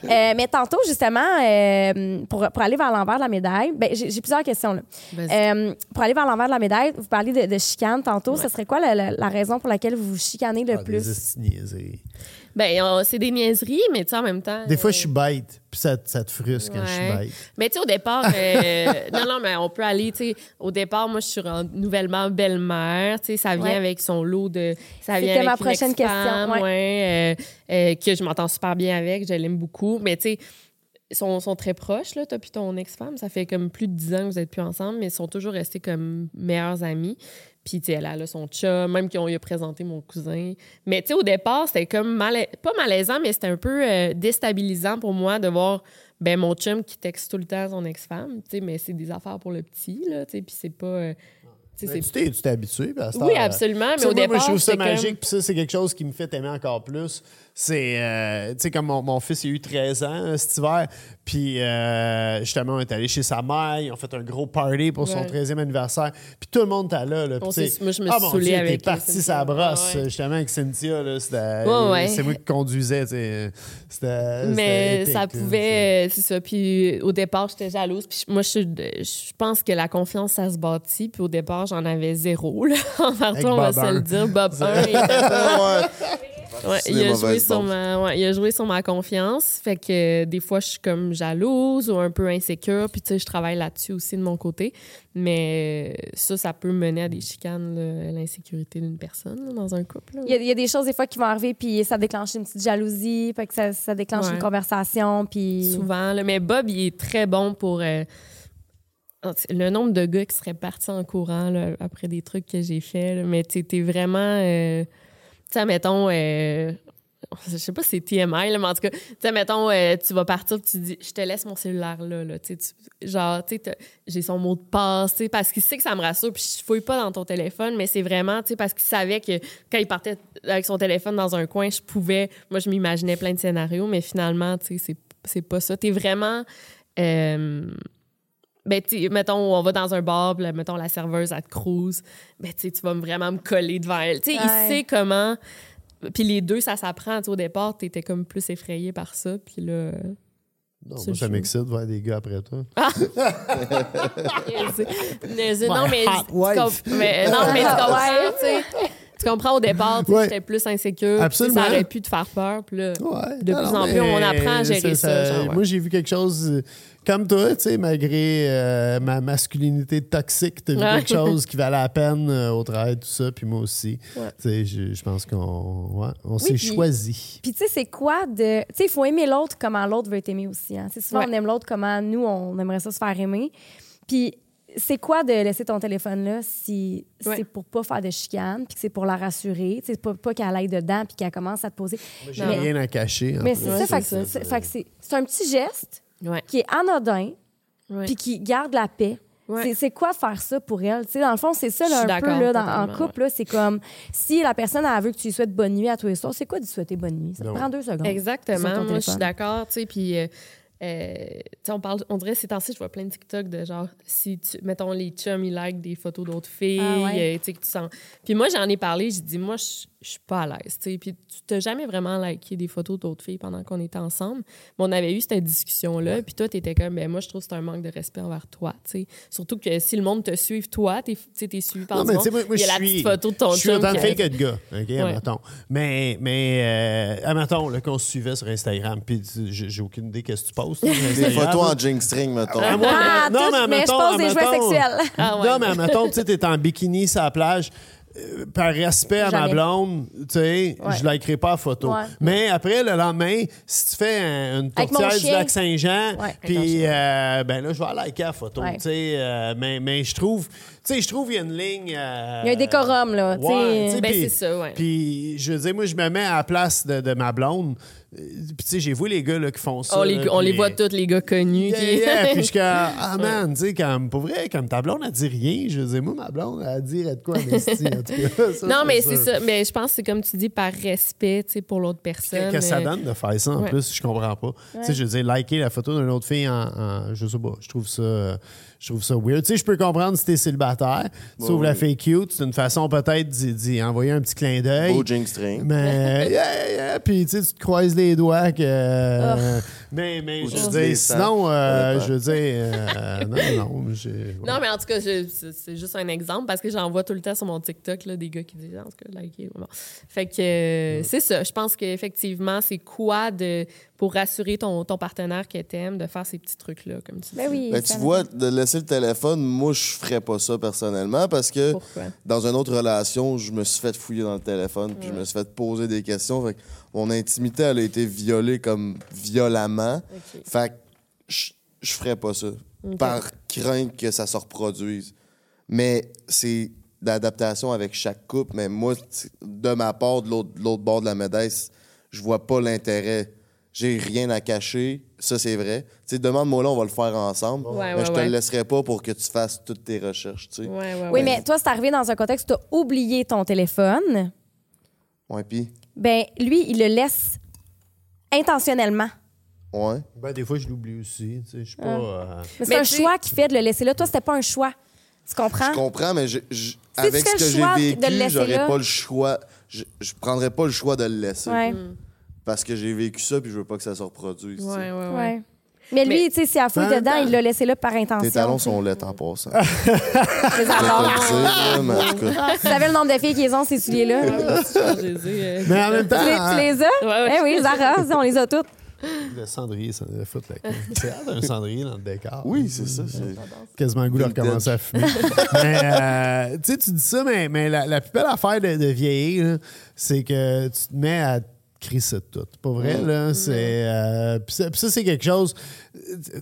Euh, mais tantôt, justement, euh, pour, pour aller vers l'envers de la médaille, ben, j'ai plusieurs questions. Là. Euh, pour aller vers l'envers de la médaille, vous parlez de, de chicane tantôt. Ouais. Ce serait quoi la, la- la raison pour laquelle vous vous chicanez le Ah, plus? Des. Ben, c'est des niaiseries, mais tu sais, en même temps. Des fois, euh, je suis bête, puis ça, ça te frustre quand je suis bête. Mais tu sais, au départ, euh, non, non, mais on peut aller, tu sais, au départ, moi, je suis nouvellement belle-mère, tu sais, ça vient Ouais. avec son lot de. Ça C'était vient avec ma prochaine question, ouais, euh, euh, que je m'entends super bien avec, je l'aime beaucoup, mais tu sais, ils sont, sont très proches, là, toi puis ton ex-femme. Ça fait comme plus de dix ans que vous êtes plus ensemble, mais ils sont toujours restés comme meilleurs amis. Puis, tu sais, elle, a son chum, même qu'on lui a présenté mon cousin. Mais, tu sais, au départ, c'était comme, mala- pas malaisant, mais c'était un peu euh, déstabilisant pour moi de voir, ben, mon chum qui texte tout le temps son ex-femme, tu sais, mais c'est des affaires pour le petit, là, tu sais, puis c'est pas... euh, Mais tu t'es tu t'es habitué. à cette Oui, euh, absolument, mais ça, au moi, moi, départ, je trouve ça j'étais comme- magique. Puis ça, c'est quelque chose qui me fait aimer encore plus. C'est, euh, tu sais, comme mon, mon fils, il a eu 13 ans euh, cet hiver. Puis, euh, justement, on est allé chez sa mère. Ils ont fait un gros party pour son Ouais. 13e anniversaire. Puis tout le monde était là. là. Moi, je me ah, suis Dieu, avec, parti sa brosse. Ouais. justement, avec Cynthia. Là, c'était, Ouais, ouais. C'est moi qui conduisais. tu sais. C'était, Mais ça pouvait, c'est ça. Puis au départ, j'étais jalouse. Puis moi, je, je pense que la confiance, ça se bâtit. Puis au départ, j'en avais zéro. Là. Envers toi, on va se le dire. Bob 1, il était pas- ouais. Il, a joué sur ma, ouais, il a joué sur ma confiance. Fait que euh, des fois, je suis comme jalouse ou un peu insécure. Puis, tu sais, je travaille là-dessus aussi de mon côté. Mais euh, ça, ça peut mener à des chicanes, l'insécurité d'une personne là, dans un couple. là. Il y, a, il y a des choses des fois qui vont arriver, puis ça déclenche une petite jalousie, fait que ça, ça déclenche Ouais. une conversation, puis... Souvent. là. Mais Bob, il est très bon pour. euh, le nombre de gars qui seraient partis en courant là, après des trucs que j'ai faits. Mais tu es vraiment. euh, sais, mettons. euh, je sais pas si c'est TMI, mais en tout cas, tu sais, mettons, euh, tu vas partir, tu dis, je te laisse mon cellulaire là, là tu tu- genre, tu sais, j'ai son mot de passe, tu parce qu'il sait que ça me rassure, puis je fouille pas dans ton téléphone, mais c'est vraiment, tu sais, parce qu'il savait que quand il partait avec son téléphone dans un coin, je pouvais, moi, je m'imaginais plein de scénarios, mais finalement, tu sais, c'est- pas ça. T'es vraiment, euh, ben, tu sais, mettons, on va dans un bar, là, mettons, la serveuse, elle te cruise. Ben, tu sais, tu vas vraiment me coller devant elle. Tu sais, Ouais. il sait comment. Puis les deux, ça s'apprend. Tu Au départ, t'étais comme plus effrayé par ça. Puis là. Non, moi, ça m'excite de voir des gars après toi. Niaiser. non, My mais. hot tu wife. comp- mais- non, mais tu comprends, tu sais. Tu comprends au départ, Ouais. j'étais plus insécure. Absolument. Ça aurait pu te faire peur. Puis là. Ouais. De Non, plus non, en plus, on apprend à gérer ça, genre, ouais. Moi, j'ai vu quelque chose euh, comme toi, tu sais, malgré euh, ma masculinité toxique, t'as vu Ouais. quelque chose qui valait la peine euh, au travail, tout ça, puis moi aussi. Ouais. Tu sais, je, je pense qu'on ouais, on s'est puis- choisi. Puis tu sais, c'est quoi de... Tu sais, il faut aimer l'autre comment l'autre veut être aimé aussi. Hein? C'est souvent, Ouais. on aime l'autre comment nous, on aimerait ça se faire aimer. Puis c'est quoi de laisser ton téléphone là si Ouais. c'est pour pas faire de chicane, puis que c'est pour la rassurer, c'est pas, pas qu'elle aille dedans, puis qu'elle commence à te poser. J'ai rien à cacher. Mais c'est Ouais, ça, que ça. c'est- fait que c'est c'est un petit geste Ouais. qui est anodin, puis qui garde la paix. Ouais. C'est- C'est quoi faire ça pour elle? Tu sais, dans le fond, c'est ça là, un peu d'accord, là, dans- en couple. là, C'est comme si la personne elle veut que tu lui souhaites bonne nuit à tous les soirs, c'est quoi de lui souhaiter bonne nuit? Ça te prend deux secondes. Exactement. Moi, je suis d'accord. Tu sais, puis, euh, euh, on parle, on dirait ces temps-ci, je vois plein de TikTok de genre, si tu, mettons, les chums, ils like des photos d'autres filles, Ah ouais. euh, tu sais, que tu sens. Puis moi, j'en ai parlé, j'ai dit, moi, je suis pas à l'aise, tu sais. Puis tu t'as jamais vraiment liké des photos d'autres filles pendant qu'on était ensemble. Mais on avait eu cette discussion-là, puis toi, t'étais comme, ben moi, je trouve que c'est un manque de respect envers toi, tu sais. Surtout que si le monde te suit, toi, t'es t'es suivi par Non, du mais monde, tu sais, moi, moi, il y a la suis- petite photo de ton Je suis chum autant de filles que de gars, OK, admettons. Mais, mais euh, admettons, là, qu'on se suivait sur Instagram, puis j'ai aucune idée qu'est-ce que tu postes. Sur Des photos en jing string, mettons. Ah, moi, Ah, non, tout, mais mais je admettons, pose des jouets sexuels. Ah ouais. Non, mais admettons, tu sais, t'es en bikini sur la plage. euh, par respect à ma blonde, tu sais, Ouais. je likerai pas la photo. Ouais. Mais après, le lendemain, si tu fais un- une tourtière du lac Saint-Jean, puis euh, ben là, je vais liker la photo, Ouais. tu sais. euh, mais, mais je trouve, tu sais, je trouve qu'il y a une ligne... euh, Il y a un décorum, là. Ouais, Ben, c'est ça, ouais. Puis, je veux dire, moi, je me mets à la place de, de ma blonde. Puis, tu sais, j'ai vu les gars là, qui font ça. On les, là, on les voit tous, les gars connus. Yeah, qui- yeah. Puis je suis comme, ah man, tu sais, comme, pour vrai, comme ta blonde, elle dit rien. Je veux dire, moi, ma blonde, elle dit de quoi, esti, en tout cas. Ça, Non, mais c'est ça. Mais je pense que c'est comme tu dis, par respect tu sais, pour l'autre personne. Qu'est-ce que ça euh, donne de faire ça en Ouais. plus, je comprends pas. Tu sais, je veux dire, liker la photo d'une autre fille en, en- je sais pas, je trouve ça, euh, je trouve ça weird. Tu sais, je peux comprendre si t'es célibataire, tu trouves la fille cute, c'est une façon peut-être d'y, envoyer un petit clin d'œil. Beau jing string. Mais, yeah, yeah, puis tu sais, tu te croises les doigts que. euh, mais, mais, Ou je veux dire, sinon, euh, je veux dire, euh, non, non, j'ai. Non, mais en tout cas, c'est juste un exemple parce que j'en vois tout le temps sur mon TikTok là, des gars qui disent en tout cas, liker. Bon. Fait que euh, c'est ça. Je pense qu'effectivement, c'est quoi de pour rassurer ton, ton partenaire que t'aimes de faire ces petits trucs-là, comme tu dis. Ben oui. Ben, tu vois, de laisser le téléphone, moi, je ferais pas ça personnellement parce que Pourquoi? dans une autre relation, je me suis fait fouiller dans le téléphone, puis je me suis fait poser des questions. Fait que mon intimité, elle a été violée comme violemment. Fait que je, je ferais pas ça. Par crainte que ça se reproduise. Mais c'est d'adaptation avec chaque couple. Mais moi, de ma part, de l'autre bord de la médaille, je vois pas l'intérêt. j'ai rien à cacher. Ça, c'est vrai. Tu sais, demande-moi là, on va le faire ensemble. Ouais, mais ouais, je te ouais. le laisserai pas pour que tu fasses toutes tes recherches, tu sais. Oui, ouais. mais toi, c'est arrivé dans un contexte où tu as oublié ton téléphone. Ouais, puis, Ben, lui, il le laisse intentionnellement. ouais. Ben, des fois, je l'oublie aussi. tu sais, Je suis pas. Ah. euh, Mais c'est Mais un tu sais- choix qu'il fait de le laisser là. Toi, c'était pas un choix. Tu comprends? Je comprends, mais je, je- tu avec fais ce le que choix j'ai de le vécu, laisser j'aurais pas le choix. Je, je prendrais pas le choix de le laisser. Ouais. Parce que j'ai vécu ça, puis je veux pas que ça se reproduise. tu sais. Ouais, ouais, ouais. Ouais. Mais lui, Mais- tu sais, s'il a fouillé En même dedans, il l'a laissé là par intention. Tes talons sont laids en passant. Le. Tu savais le nombre de filles qui les ont, ces souliers-là? Euh, Mais en même temps, Tu les, tu les as? Ouais, ouais. Eh oui, Zara, on les a toutes. le cendrier, ça devait foutre la C'est un cendrier dans le décor. Oui, c'est ça. c'est- quasiment le goût de recommencer à fumer. mais euh, tu sais, tu dis ça, mais, mais la, la plus belle affaire de, de vieillir, c'est que tu te mets à crisser de tout. Pas vrai, là? C'est, euh, puis ça, ça, c'est quelque chose.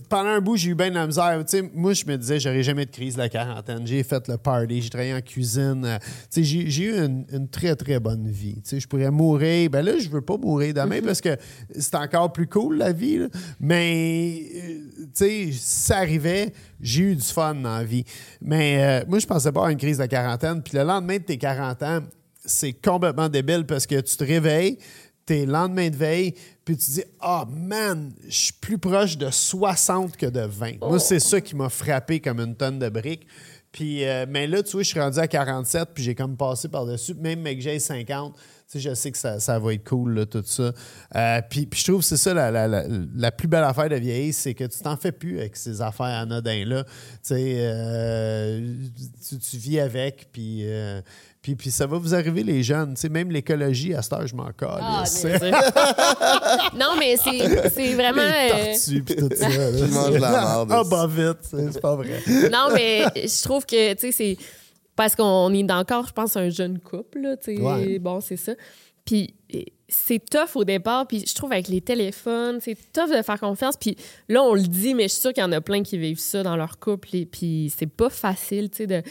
Pendant un bout, j'ai eu bien de la misère. Moi, je me disais, j'aurais jamais de crise de la quarantaine. J'ai fait le party, j'ai travaillé en cuisine. euh, j'ai, j'ai eu une, une très, très bonne vie. Je pourrais mourir. Ben là, je veux pas mourir demain parce que c'est encore plus cool, la vie. là. Mais, euh, tu sais, si ça arrivait, j'ai eu du fun dans la vie. Mais euh, moi, je pensais pas à une crise de la quarantaine. Puis le lendemain de tes 40 ans, c'est complètement débile parce que tu te réveilles, t'es lendemain de veille, puis tu dis Ah man, je suis plus proche de 60 que de 20. Moi, c'est ça qui m'a frappé comme une tonne de briques. Puis, euh, mais là, tu vois, je suis rendu à 47, puis j'ai comme passé par-dessus. Même mais que j'ai 50, tu sais, je sais que ça, ça va être cool, là, tout ça. Euh, puis, puis je trouve que c'est ça la, la- la- la plus belle affaire de vieillir, c'est que tu t'en fais plus avec ces affaires anodins-là. Tu sais, euh, tu, tu vis avec, puis, puis, puis ça va vous arriver, les jeunes. Tu sais, même l'écologie, à cette heure, je m'en colle. Ah, non, mais c'est c'est vraiment. les euh, tortues, puis tout ça. Qui mangent la merde. Ah, bah vite, c'est pas vrai. non, mais je trouve que, tu sais, c'est. Parce qu'on est encore, je pense, un jeune couple, là, tu sais. Ouais. Bon, c'est ça. Puis c'est tough au départ, puis je trouve avec les téléphones, c'est tough de faire confiance. Puis là, on le dit, mais je suis sûre qu'il y en a plein qui vivent ça dans leur couple, et puis c'est pas facile, tu sais, de.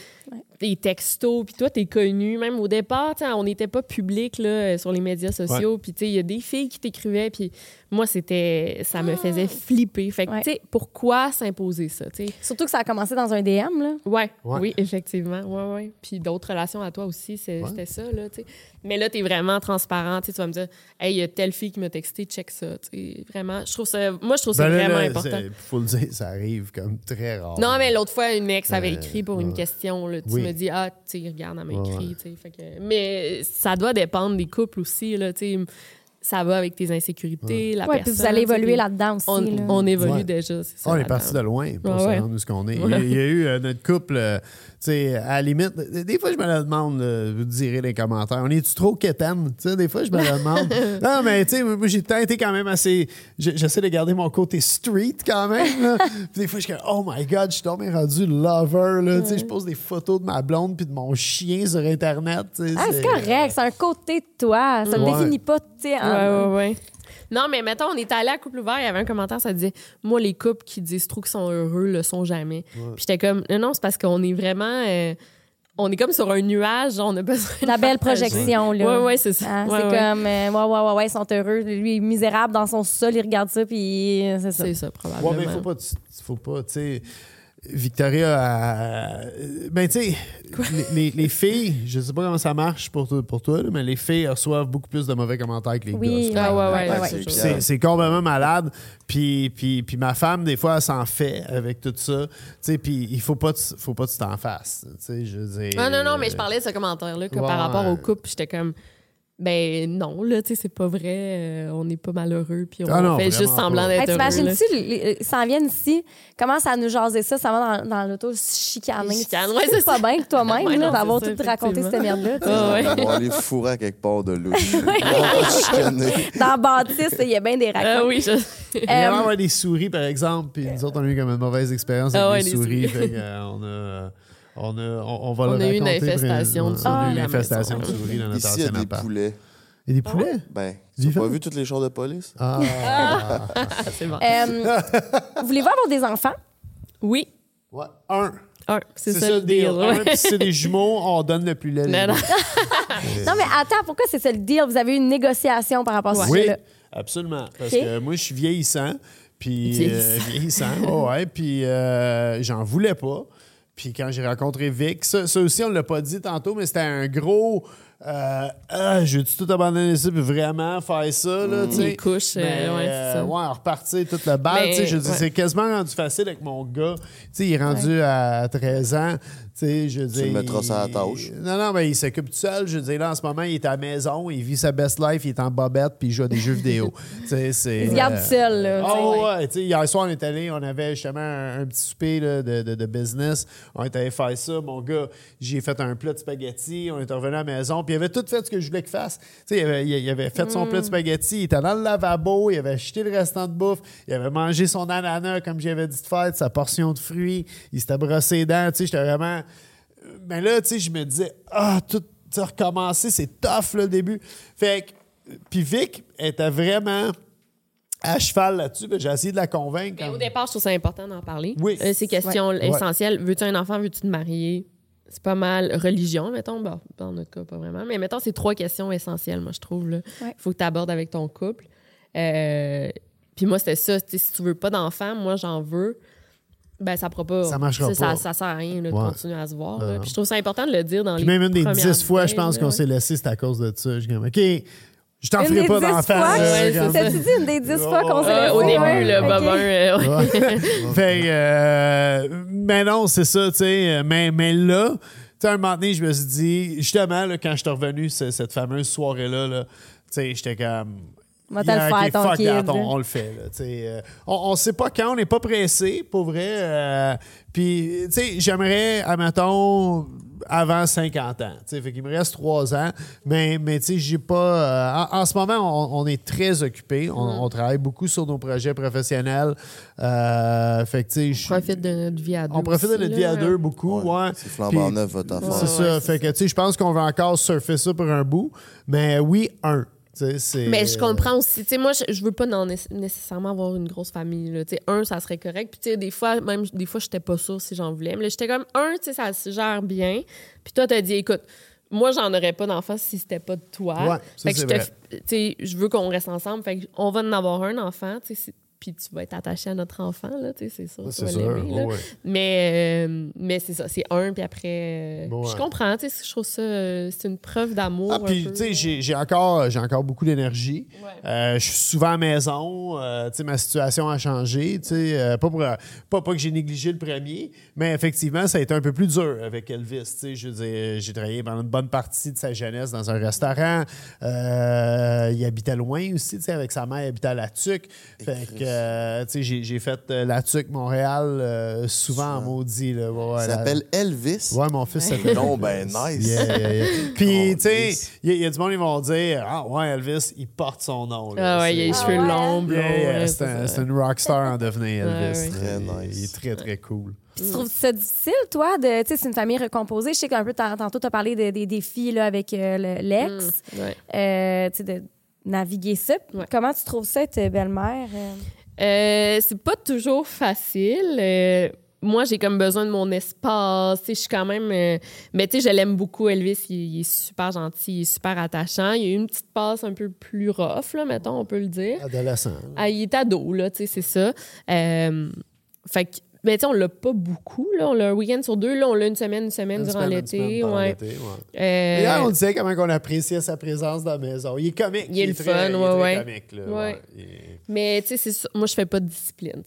Des textos, puis toi, t'es connu. Même au départ, tu on n'était pas public là, sur les médias sociaux, puis tu sais, il y a des filles qui t'écrivaient, puis moi, c'était. Ça me faisait flipper. Fait que, Ouais. tu sais, pourquoi s'imposer ça, tu sais? Surtout que ça a commencé dans un DM, là. Ouais, Ouais. oui, effectivement. Ouais, ouais. Puis d'autres relations à toi aussi, Ouais. c'était ça, là, tu sais. Mais là, t'es vraiment transparent, tu tu vas me dire, hey, il y a telle fille qui m'a texté, check ça, tu sais. Vraiment, je trouve ça, moi, je trouve ça Ben là, vraiment là, important. faut le dire, ça arrive comme très rare. Non, mais l'autre fois, une ex avait Euh, écrit pour une question, là, tu Oui. Me dis, ah, tu regarde, elle m'a Ouais, écrit. Fait que- Mais ça doit dépendre des couples aussi, là, tu sais. Ça va avec tes insécurité, la Ouais, puis personne. vous allez évoluer là-dedans aussi. On, là. on évolue Ouais. déjà, c'est ça. on est parti de loin pour Ouais, se ouais. rendre où ce qu'on est. Il y a- il y a eu euh, notre couple, euh, tu sais, à la limite, des fois, je me le demande, là, vous direz dans les commentaires, on est-tu trop quétaine? Tu sais, des fois, je me le demande. non, mais tu sais, moi, j'ai été quand même assez. je- J'essaie de garder mon côté street quand même. là. Puis des fois, je suis comme, oh my god, je suis tombé rendu lover. Là. Tu sais, je pose des photos de ma blonde puis de mon chien sur Internet. tu sais, Ah, c'est correct, c'est un côté de toi. Ça ne Ouais. définit pas, tu sais. Ouais, en- ouais, ouais. Non, mais mettons, on est allé à Couple Ouvert, il y avait un commentaire, ça disait Moi, les couples qui disent trop qu'ils sont heureux le sont jamais. Puis j'étais comme Non, non, c'est parce qu'on est vraiment. euh, on est comme sur un nuage, genre, on a besoin de La belle projection, là. Ouais, ouais, c'est ça. Ah, Ouais, c'est ouais. comme, euh, ouais, ouais, ouais, ouais, ils sont heureux. Lui, il est misérable dans son sol, il regarde ça, puis euh, c'est ça. C'est ça, probablement. Ouais, mais faut pas, faut pas, tu sais. Victoria, a- ben tu sais, les, les- les filles, je sais pas comment ça marche pour, toi- pour toi, là, mais les filles reçoivent beaucoup plus de mauvais commentaires que les Oui, gars. Ah, ouais, ouais, ouais, ouais, ouais. c'est complètement malade. Puis, puis, puis ma femme, des fois, elle s'en fait avec tout ça. Tu sais, puis il faut pas, que tu- faut pas que tu t'en fasses. Tu sais, je veux dire, Ah, non, non, mais je parlais de ce commentaire-là, que Ouais. par rapport au couple, j'étais comme. Ben non, là, tu sais, c'est pas vrai. euh, on n'est pas malheureux, puis on Ah non, fait vraiment juste semblant d'être Hey, heureux. T'imagines-tu, s'en viennent ici, commencent à nous jaser ça, ça va dans, dans l'auto chicaner. Ouais, c'est pas bien que toi-même, Ouais, là, d'avoir tout raconté cette merde-là. Ah, ouais. On va aller fourrer à quelque part de chicaner. Dans Baptiste, il y a bien des Ah racontes. oui, je... Il y Euh, avoir des souris, par exemple, puis nous autres, on a eu comme une mauvaise expérience avec Ah ouais, les souris. souris. fait euh, on, a, on, a, on, on va On le a eu une infestation de On a eu souris une infestation de souris dans notre Ici, il y a ancien des appart. poulets. Il y a des poulets? Ben, tu pas vu tous les chars de police? Ah! c'est bon. euh, Voulez-vous avoir des enfants? Oui. ouais. Un. Un, c'est ça, ça le deal. Un, puis si c'est des jumeaux, on donne le plus laid. Non, non. Non, mais attends, pourquoi c'est ça le deal? Vous avez eu une négociation par rapport à ce Oui. Absolument. Parce que moi, je suis vieillissant. Puis, Vieillissant. euh, vieillissant. oh ouais. Puis, euh, j'en voulais pas. Puis, quand j'ai rencontré Vic, ça, ça aussi, on l'a pas dit tantôt, mais c'était un gros. Euh, ah, je veux-tu tout abandonner ça, puis vraiment faire ça, là, sais. Les couches, euh, ouais, c'est euh, ça. ouais, repartir toute la balle. Je dire, ouais. c'est quasiment rendu facile avec mon gars. Tu sais, il est rendu à 13 ans. Tu sais, je veux dire. le mettras il- sur la tâche. Non, non, mais il s'occupe tout seul. Je veux dire, là, en ce moment, il est à la maison, il vit sa best life, il est en bobette, puis il joue à des jeux vidéo. Il se garde euh, seul, là. Oh ouais, tu sais, hier soir, on est allé, on avait justement un, un petit souper là, de, de- de business. On est allé faire ça. Mon gars, j'ai fait un plat de spaghetti. On est revenu à la maison. Puis il avait tout fait ce que je voulais qu'il fasse. Tu sais, il avait, il- il avait fait son plat de spaghetti. Il était dans le lavabo. Il avait acheté le restant de bouffe. Il avait mangé son ananas, comme j'avais dit de faire, sa portion de fruits. Il s'était brossé les dents. Tu sais, j'étais vraiment. Mais là, tu sais, je me disais, ah, tout recommencer, c'est tough, là, le début. Fait que. Puis Vic était vraiment à cheval là-dessus. Ben, J'ai essayé de la convaincre. Mais au départ, je trouve ça important d'en parler. Oui. Euh, c'est question Ouais. essentielle. Veux-tu un enfant, veux-tu te marier? C'est pas mal. Religion, mettons. Bon, dans notre cas, pas vraiment. Mais mettons, c'est trois questions essentielles, moi, je trouve. Il Ouais. faut que tu abordes avec ton couple. Euh, Puis moi, c'était ça. tu sais, Si tu veux pas d'enfant, moi, j'en veux. Ben, ça pourra pas. Ça marchera ça- pas. Ça, sert à rien là, de Ouais. continuer à se voir. Puis je trouve ça important de le dire dans Puis les même une des dix fois, je pense qu'on s'est laissé, c'est à cause de ça. Je comme, OK, je t'en ferai pas d'enfant. fois? Euh, Ouais, c'est comme- ça. T'as-tu dit une des dix fois qu'on s'est laissé? au début, Ouais, le bobin. euh, ouais. Fait euh, mais non, c'est ça, tu sais. Mais, mais là, tu sais, un moment donné, je me suis dit, justement, là, quand je suis revenu, ce- cette fameuse soirée-là, là, tu sais, j'étais comme. Va te le Yeah, faire, ok, ton fuck kid. that, on, on le fait. Là, tu sais, euh, on, on sait pas quand, on n'est pas pressé, pour vrai. euh, Puis, tu sais, j'aimerais, admettons, avant 50 ans. Tu sais, fait qu'il me reste 3 ans. Mais, mais tu sais, j'ai pas. euh, en, en ce moment, on, on est très occupé. On, Mm. on travaille beaucoup sur nos projets professionnels. Euh, fait que, tu sais, je- profite de notre vie à deux. on profite de notre vie à deux beaucoup. Ouais. C'est flambant neuf, votre affaire. C'est Ouais, ça. ouais, fait que, tu sais, je pense qu'on va encore surfer ça pour un bout. Mais oui, un. Mais je comprends aussi. Tu sais, moi, je, je veux pas non- nécessairement avoir une grosse famille. Là. Un, ça serait correct. Puis, tu sais, des fois, même des fois, j'étais pas sûre si j'en voulais. Mais j'étais comme, un, tu sais, ça se gère bien. Puis toi, t'as dit, écoute, moi, j'en aurais pas d'enfant si c'était pas de toi. Ouais, ça, fait que je te je veux qu'on reste ensemble. Fait qu'on va en avoir un enfant, puis tu vas être attaché à notre enfant, là, tu sais, c'est sûr. C'est ouais. Mais, euh, mais c'est ça, c'est un, puis après, euh, Bon, je comprends, tu sais, je trouve ça, euh, c'est une preuve d'amour. Ah, puis, tu sais, j'ai encore, j'ai encore beaucoup d'énergie. Ouais. Euh, je suis souvent à la maison. euh, tu sais, ma situation a changé. Tu sais, euh, pas, pour, pas, pas que j'ai négligé le premier, mais effectivement, ça a été un peu plus dur avec Elvis. Tu sais, je veux dire, j'ai travaillé pendant une bonne partie de sa jeunesse dans un restaurant. Euh, il habitait loin aussi, tu sais, avec sa mère, il habitait à La Tuque. Fait que, euh, j'ai- j'ai fait euh, La Tuque, Montréal, euh, souvent en maudit. Là. Ouais, ouais, Il la- s'appelle Elvis. Ouais, mon fils s'appelle Non, ben nice. Yeah, yeah, yeah. Puis, tu sais, il y, a- il y a du monde qui vont dire Ah, ouais, Elvis, il porte son nom. là. Ah ouais, il a les C'est- cheveux ouais? longs, c'est un, une rockstar en devenir, Elvis. ouais. Très Il- nice. Il est très, très cool. Tu trouves ça difficile, toi, de, tu sais, c'est une famille recomposée. Je sais qu'un peu, t'as- tantôt, tu as parlé de- des défis là, avec euh, le- l'ex, Mm, ouais. Euh, tu sais, de naviguer ça. Ouais. Comment tu trouves ça, être belle-mère? euh? Euh, c'est pas toujours facile. Euh, moi, j'ai comme besoin de mon espace. Je suis quand même. euh, Mais tu sais, je l'aime beaucoup, Elvis. Il, il est super gentil, il est super attachant. Il a eu une petite passe un peu plus rough, là, mettons, on peut le dire. Adolescent. Ah, il est ado, là, tu sais, c'est ça. Fait que. Mais tu sais, on l'a pas beaucoup, là. On l'a un week-end sur deux. Là, on l'a une semaine, une semaine Une durant l'été. Ouais. l'été, ouais. Euh, Et hier, on disait comment on appréciait sa présence dans la maison. Il est comique. Il est le fun, il est ouais, très comique, là. Il est- Mais tu sais, moi, je fais pas de discipline.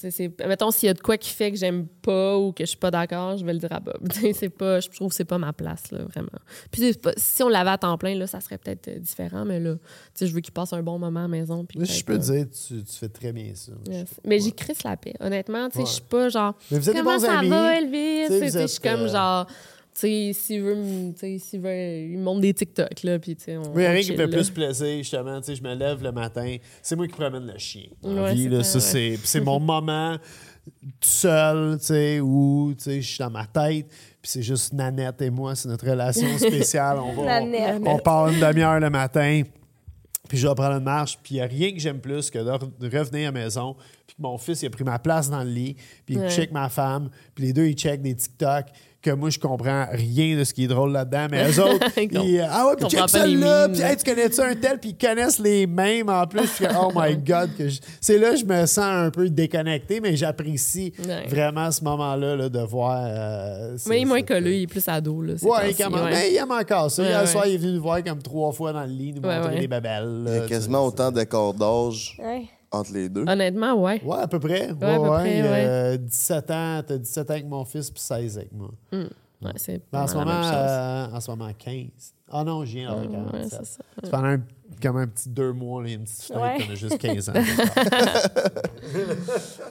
Mettons, s'il y a de quoi qui fait que j'aime pas ou que je suis pas d'accord, je vais le dire à Bob. Pas, je trouve que c'est pas ma place, là, vraiment. Puis c'est pas- si on l'avait à temps plein, là, ça serait peut-être euh, différent, mais là, tu sais, je veux qu'il passe un bon moment à la maison. puis je peux euh, dire, tu, tu fais très bien ça. yes. Mais j'y crisse la paix. Honnêtement, tu sais, je suis pas genre. Mais vous êtes des Comment bons ça amis. va, Elvis? Je suis comme euh, genre. Tu sais, s'il veut, me- tu sais, s'il veut, il me montre des TikTok, là, puis tu sais, on. Oui, il y a on rien qui me fait plus plaisir, justement. Tu sais, je me lève le matin, c'est moi qui promène le chien. Ouais, vie, c'est là, ça, c'est, c'est mon moment tout seul, tu sais, où tu sais, je suis dans ma tête, puis c'est juste Nanette et moi, c'est notre relation spéciale. On, va, on, on part une demi-heure le matin, puis je vais prendre une marche, puis il n'y a rien que j'aime plus que de, re- de revenir à la maison, puis que mon fils il a pris ma place dans le lit, puis il Ouais. check ma femme, puis les deux ils checkent des TikTok, que moi, je comprends rien de ce qui est drôle là-dedans, mais eux autres, Ils euh, ah ouais, puis check mimes, puis hey, tu connais-tu un tel, puis ils connaissent les mêmes en plus. Puis, oh my God, c'est là que je me sens un peu déconnecté, mais j'apprécie Ouais. vraiment ce moment-là là, de voir. euh, Mais il est moins collé, il est plus ado. Là, Ouais, quand même. ouais. Mais il aime encore ça. Ouais, Hier ouais. soir, il est venu nous voir comme trois fois dans le lit, nous Ouais, montrer ouais. des babelles. Il y a quasiment autant d'écart d'âge Ouais. Entre les deux. Honnêtement, ouais. Ouais, à peu près. Ouais, à peu ouais. près, ouais. euh, 17 ans, t'as 17 ans avec mon fils, puis 16 avec moi. Ouais, c'est en, ce pas mal moment, euh, en ce moment, 15. Ah non, je viens d'avoir Ouais, 47. c'est ça. C'est pendant un, comme un petit deux mois, une petite fenêtre, Ouais. on a juste 15 ans.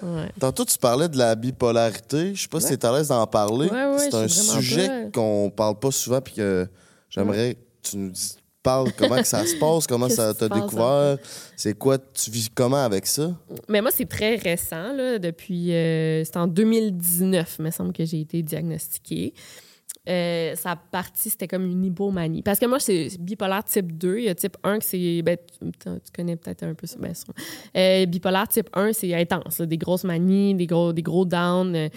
Ouais. Tantôt, tu parlais de la bipolarité. Je sais pas si tu es à l'aise d'en parler. Ouais, ouais, c'est un sujet qu'on parle pas souvent puis que j'aimerais que tu nous dis- parles comment que ça se passe, comment ça t'a découvert, c'est quoi, tu vis comment avec ça? Mais moi, c'est très récent, là, depuis... euh, c'est en 2019, il me semble que j'ai été diagnostiquée. Euh, sa partie, c'était comme une hypomanie. Parce que moi, c'est bipolaire type 2. Il y a type 1 que c'est... Ben, tu, tu connais peut-être un peu ça. Ben. Euh, bipolaire type 1, c'est intense. là, des grosses manies, des gros, des gros downs. euh,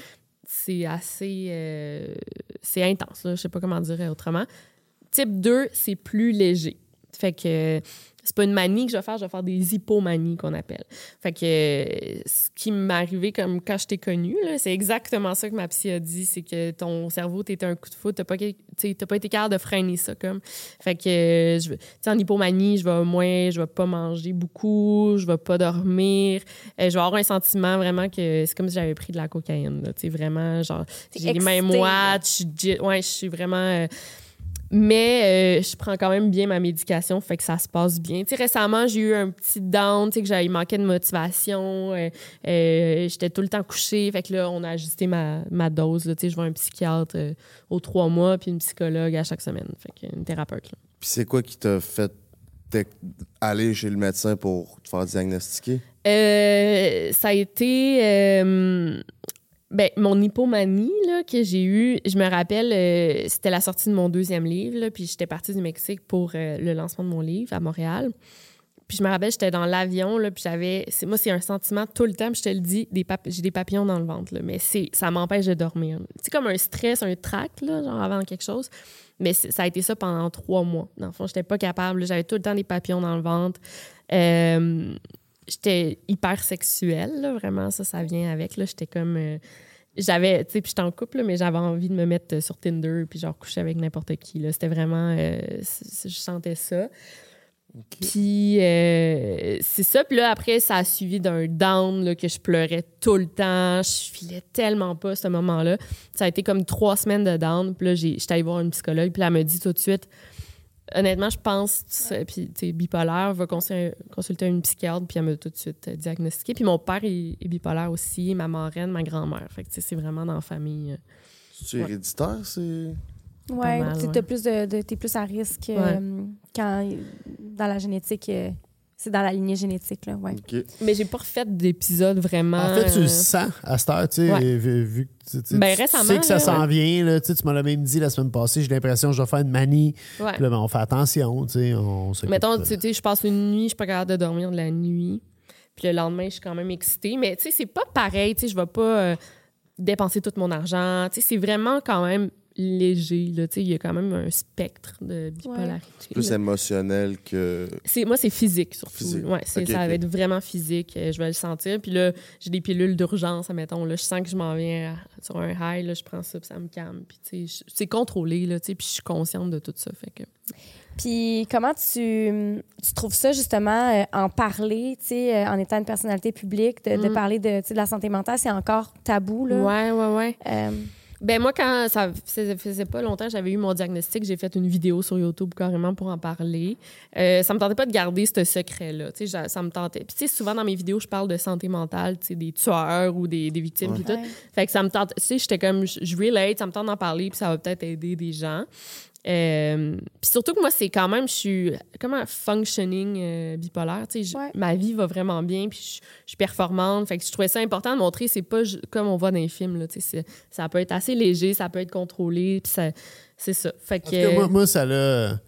c'est assez... euh, c'est intense. Là, je sais pas comment dire autrement. Type 2, c'est plus léger. Fait que c'est pas une manie que je vais faire, je vais faire des hypomanies qu'on appelle. Fait que euh, ce qui m'est arrivé comme quand je t'ai connue, c'est exactement ça que ma psy a dit, c'est que ton cerveau t'était un coup de foot, t'as pas, pas été capable de freiner ça comme. Fait que euh, je veux- tu sais, en hypomanie, je vais moins, je vais pas manger beaucoup, je vais pas dormir, euh, je vais avoir un sentiment vraiment que c'est comme si j'avais pris de la cocaïne, tu sais, vraiment genre j'ai les là. moites, je ouais, je suis vraiment euh, mais euh, je prends quand même bien ma médication, fait que ça se passe bien. Récemment, j'ai eu un petit down, que j'avais manqué de motivation. euh, euh, J'étais tout le temps couchée. Fait que là, on a ajusté ma, ma dose. là. Je vois un psychiatre aux trois mois, puis une psychologue à chaque semaine. Fait que une thérapeute. là. Puis c'est quoi qui t'a fait aller chez le médecin pour te faire diagnostiquer? Euh, ça a été ben, mon hypomanie là, que j'ai eue. Je me rappelle, euh, c'était la sortie de mon deuxième livre, puis j'étais partie du Mexique pour euh, le lancement de mon livre à Montréal. Puis je me rappelle, j'étais dans l'avion, puis j'avais... Moi, c'est un sentiment tout le temps, puis je te le dis, j'ai des papillons dans le ventre, mais ça m'empêche de dormir. C'est comme un stress, un trac, genre avant quelque chose. Mais ça a été ça pendant trois mois. Dans le fond, j'étais pas capable. J'avais tout le temps des papillons dans le ventre. Euh, j'étais hyper sexuelle, là, vraiment, ça, ça vient avec. J'étais comme... euh, j'avais, tu sais, puis j'étais en couple, là, mais j'avais envie de me mettre sur Tinder puis genre coucher avec n'importe qui. C'était vraiment... euh, je sentais ça. Puis euh, c'est ça. Puis là, après, ça a suivi d'un down là, que je pleurais tout le temps. Je filais tellement pas ce moment-là. Ça a été comme trois semaines de down. Puis là, j'ai- j'étais allée voir une psychologue. Puis là, elle m'a dit tout de suite, honnêtement, je pense, que puis tu sais, bipolaire, va consulter, consulter une psychiatre. Puis elle m'a tout de suite euh, diagnostiqué. Puis mon père est, est bipolaire aussi, ma marraine, ma grand-mère. Fait que tu sais, c'est vraiment dans la famille. euh. C'est Ouais. héréditaire, c'est? Ouais, tu ouais. t'as plus de, de- t'es plus à risque euh, quand dans la génétique, euh, c'est dans la lignée génétique là, ouais. OK. Mais j'ai pas refait d'épisode vraiment. En fait, tu euh, le sens à cette heure, tu sais, Ouais. vu, que tu, tu- Ben, sais que ça s'en ouais. vient. Là, tu sais, tu m'as même dit la semaine passée, j'ai l'impression que je vais faire une manie. ouais. Puis là, ben, on fait attention, tu sais, on Mettons, tu sais, je passe une nuit, je suis pas capable de dormir de la nuit. Puis le lendemain, je suis quand même excitée. Mais tu sais, c'est pas pareil. Tu sais, je vais pas euh, dépenser tout mon argent. Tu sais, c'est vraiment quand même léger. Là. Tu sais, il y a quand même un spectre de bipolarité. Plus là. émotionnel que. C'est, moi, c'est physique surtout. Physique. Ouais, c'est, ça va être vraiment physique. euh, Je vais le sentir. Puis là, j'ai des pilules d'urgence, admettons. Là, je sens que je m'en viens à- sur un high. Là, je prends ça, puis ça me calme. Puis tu sais, je- c'est contrôlé. Là, tu sais, puis je suis consciente de tout ça. Fait que... Puis comment tu, tu trouves ça justement euh, en parler, tu sais, euh, en étant une personnalité publique, de, de Mm. parler de, tu sais, de la santé mentale, c'est encore tabou là? Ouais, ouais, ouais. Euh, Ben moi, quand ça faisait, faisait pas longtemps, j'avais eu mon diagnostic, j'ai fait une vidéo sur YouTube carrément pour en parler. Euh, ça me tentait pas de garder ce secret-là. Tu sais, j'a- ça me tentait. Puis tu sais, souvent dans mes vidéos, je parle de santé mentale, tu sais, des tueurs ou des, des victimes puis tout. ouais. Fait que ça me tente. Tu sais, j'étais comme, je, je relate, ça me tente d'en parler, puis ça va peut-être aider des gens. Euh, puis surtout que moi, c'est quand même, je suis comme un functioning euh, bipolaire. Tu sais, Ouais. ma vie va vraiment bien, puis je, je suis performante. Fait que je trouvais ça important de montrer, c'est pas comme on voit dans les films. Là, tu sais, ça peut être assez léger, ça peut être contrôlé, puis ça, c'est ça. Fait que. moi, moi, ça l'a.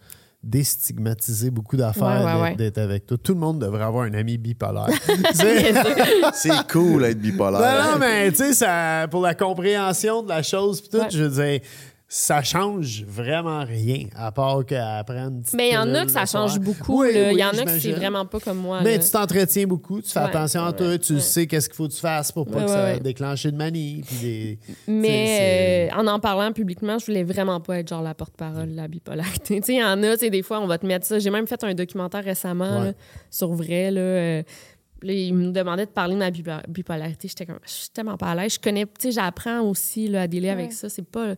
déstigmatiser beaucoup d'affaires Ouais, ouais, d'être- ouais. d'être avec toi. Tout le monde devrait avoir un ami bipolaire. C'est- cool d'être bipolaire. non, non, mais tu sais, ça- pour la compréhension de la chose, pis tout, Ouais. je veux dire, ça change vraiment rien, à part qu'apprendre. Mais il y en a que ça change beaucoup. Il y en a que c'est vraiment pas comme moi. Mais là. tu t'entretiens beaucoup, tu fais Ouais, attention à ouais, toi, tu ouais. sais qu'est-ce qu'il faut que tu fasses pour pas que ça déclenche une manie. Puis des... Mais euh, en en parlant publiquement, je voulais vraiment pas être genre la porte-parole de la bipolarité. Il y en a, tu sais, des fois, on va te mettre ça. J'ai même fait un documentaire récemment là, sur vrai. Là, euh, là, il me demandait de parler de ma bipo- bipolarité. J'étais comme, je suis tellement pas à l'aise. Je connais, tu sais, j'apprends aussi là, à délai avec ça. C'est pas,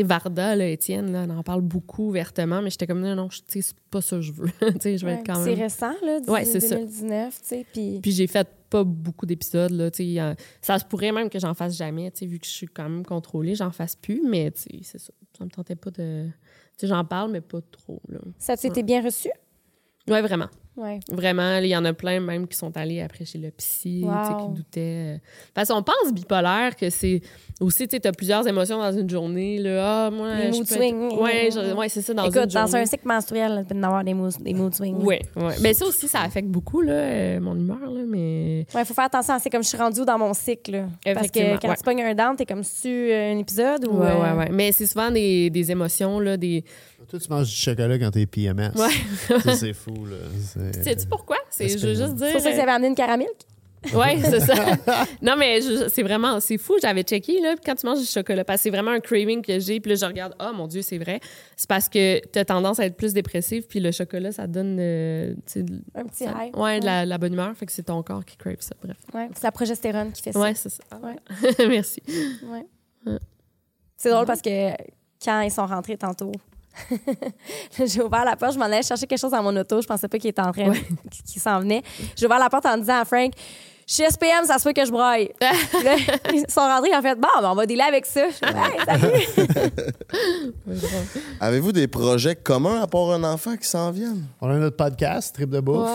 sais, Varda, là, Étienne, là, on en parle beaucoup ouvertement, mais j'étais comme, non, non, je- tu sais, c'est pas ça que je veux. tu sais, je vais Ouais, être quand C'est même. récent, là, du- Ouais, c'est ça. 2019, tu sais, puis... Puis j'ai fait pas beaucoup d'épisodes. Là, tu sais, euh, ça se pourrait même que j'en fasse jamais, tu sais, vu que je suis quand même contrôlée, j'en fasse plus, mais tu sais, c'est ça. Ça me tentait pas de. Tu sais, j'en parle, mais pas trop. Là. Ça été bien reçu? Ouais, vraiment. Ouais. Vraiment, il y en a plein même qui sont allés après chez le psy, tu Wow. qui doutaient. euh. Parce qu'on pense bipolaire que c'est aussi, tu sais, t'as plusieurs émotions dans une journée. Là. Ah, moi, Les mood peux swings. Ouais, ouais, c'est ça, dans Écoute, une dans journée. un cycle menstruel, y en avoir des mood, des mood swings. Oui, ouais. Mais ça aussi, ça affecte beaucoup là, euh, mon humeur, là, mais... Ouais, faut faire attention. C'est comme je suis rendue dans mon cycle. Parce que quand ouais. tu pognes un down, t'es comme tu un épisode ou. Ouais, euh, ouais, ouais. Mais c'est souvent des, des émotions, là, des... Toi, tu manges du chocolat quand t'es PMS. Ouais. Ça, c'est fou, là. C'est- Sais-tu pourquoi? C'est, je veux juste dire. C'est pour ça que euh, j'avais amené une caramel. Ouais, c'est ça. non, mais c'est vraiment, c'est fou. J'avais checké, là, quand tu manges du chocolat, parce que c'est vraiment un craving que j'ai. Puis là, je regarde, oh mon Dieu, c'est vrai. C'est parce que tu as tendance à être plus dépressive, puis le chocolat, ça te donne. euh, Un petit ça- high. Ouais, de la, la bonne humeur. Fait que c'est ton corps qui crave ça. Bref. Ouais, c'est la progestérone qui fait ça. Ouais, c'est ça. Ouais. Merci. Ouais. Ouais. C'est drôle parce que quand ils sont rentrés tantôt, j'ai ouvert la porte, je m'en allais chercher quelque chose dans mon auto, je pensais pas qu'il était en train, qu'il s'en venait. J'ai ouvert la porte en disant à Frank, chez SPM, ça se peut que je broille. Là, ils sont rentrés, ils ont fait, bon, ben, on va dealer avec ça. Je fais, Hey, salut. Avez-vous des projets communs à part un enfant qui s'en viennent? On a notre podcast, Trip de bouffe.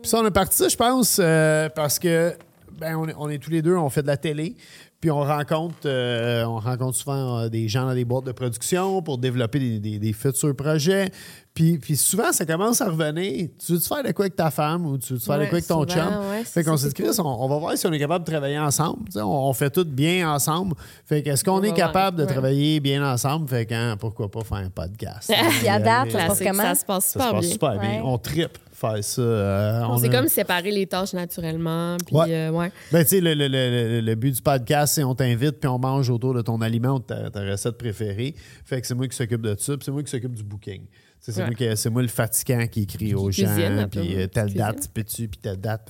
Puis ça, on a parti ça, je pense, euh, parce que ben, on, est, on est tous les deux, on fait de la télé. Puis on rencontre, euh, on rencontre souvent euh, des gens dans des boîtes de production pour développer des, des- des futurs projets. Puis, puis souvent, ça commence à revenir. Tu veux-tu faire de quoi avec ta femme ou tu veux-tu faire de Ouais, quoi avec ton souvent, chum? ouais, fait qu'on s'est dit, Chris, on, on va voir si on est capable de travailler ensemble. On, on fait tout bien ensemble. Fait qu'est-ce qu'on On est capable voir, de ouais. travailler bien ensemble? Fait que hein, pourquoi pas faire un podcast? Puis à date, Euh, ça se passe comment? ça se passe ça se super passe bien. super. On tripe faire ça. Euh, On s'est a- comme séparé les tâches naturellement. Puis, Ouais. euh, ouais. Ben, tu sais, le, le- le- le- le but du podcast, c'est on t'invite puis on mange autour de ton aliment ou de ta, ta recette préférée. Fait que c'est moi qui s'occupe de ça, puis c'est moi qui s'occupe du booking. C'est Ouais. moi, qui- c'est moi le fatigant qui écrit aux Qui gens, peu, puis euh, telle date, peux-tu, puis telle date,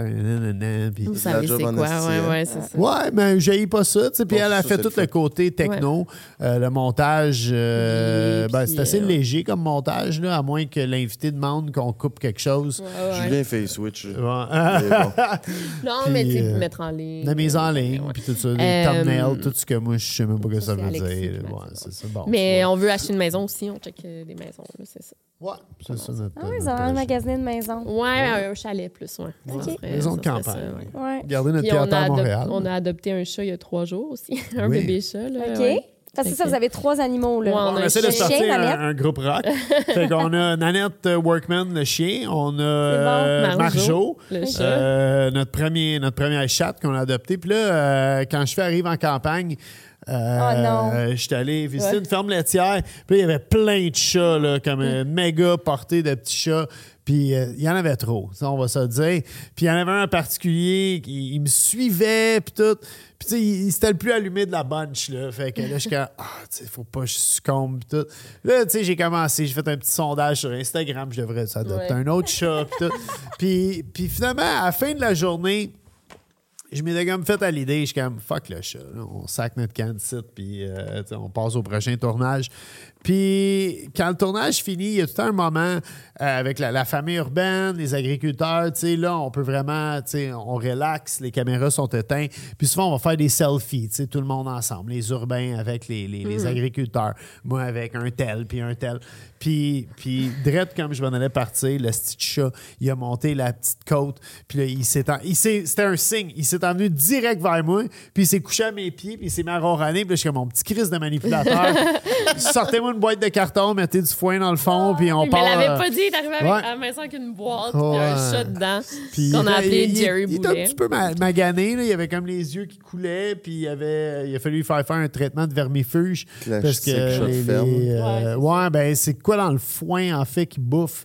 puis... Vous savez c'est quoi. Ouais, ouais, c'est ça. Ouais, mais j'ai pas ça. tu sais, Puis Bon, elle a ça, fait tout le côté techno, euh, le montage. euh, ben, c'est assez euh, léger comme montage, là, à moins que l'invité demande qu'on coupe quelque chose. Ouais, ouais. Julien fait switch. Ouais. Mais bon. Non, Puis, mais tu sais, euh, mettre en ligne. La mise en ligne, puis tout ça, les Euh, thumbnails, tout ce que moi, je sais même pas ce que ça veut dire. Mais on veut acheter une maison aussi, on check euh, des maisons, c'est ça. Ouais, c'est ça notre. Ah oui, notre ils ont un projet. magasiné de maison. Ouais, un chalet plus, ouais. Maison de campagne. ça, ouais. Ouais. Garder notre Puis théâtre a, à Montréal. on a adopté un chat il y a trois jours aussi, un Oui. bébé chat. Là, OK. ouais. Parce que ça, vous avez trois animaux, là. Ouais, On essaie de sortir Chien, un, groupe rock. fait qu'on a Nanette euh, Workman, le chien. On a euh, Marjo, Marjo, le chat. euh, notre, premier, notre première chatte qu'on a adoptée. Puis là, euh, quand je fais arrive en campagne, euh, Oh non. euh, je suis allé visiter Ouais. une ferme laitière. Puis il y avait plein de chats, là, comme une méga portée de petits chats. Puis euh, il y en avait trop, ça, on va se le dire. Puis il y en avait un en particulier qui il me suivait, puis tout. Puis tu sais, il, il s'était le plus allumé de la bunch, là. Fait que là, je suis comme, ah, tu sais, faut pas que je succombe, puis tout. Là, tu sais, j'ai commencé, j'ai fait un petit sondage sur Instagram, je devrais adopter Ouais. un autre chat, puis tout. puis, puis finalement, à la fin de la journée, je m'étais comme fait à l'idée, je suis comme fuck le chat, on sac notre site, puis euh, on passe au prochain tournage. Puis quand le tournage finit, il y a tout un moment euh, avec la, la famille urbaine, les agriculteurs, tu sais, là, on peut vraiment, tu sais, on relaxe, les caméras sont éteintes. Puis souvent, on va faire des selfies, tu sais, tout le monde ensemble, les urbains avec les, les- les agriculteurs, moi avec un tel, puis un tel. Puis, puis comme je m'en allais partir, le petit chat, il a monté la petite côte, puis là, il s'est... en- C'était un signe, il s'est est venu direct vers moi, puis il s'est couché à mes pieds, puis il s'est mis à ronronner, puis là, je suis comme mon petit Chris de manipulateur. Sortez-moi une boîte de carton, mettez du foin dans le fond, puis on part. l'avait euh, pas dit, il est arrivé avec, ouais. à la maison avec une boîte, Ouais. puis un chat dedans, Puis qu'on a appelé il- Jerry il, il était un Boulet. petit peu ma- magané, là. il avait comme les yeux qui coulaient, puis il, avait, il a fallu lui faire faire un traitement de vermifuge. Classique parce que les, ferme. les, euh, Ouais, c'est ouais, ben c'est quoi dans le foin en fait qui bouffe?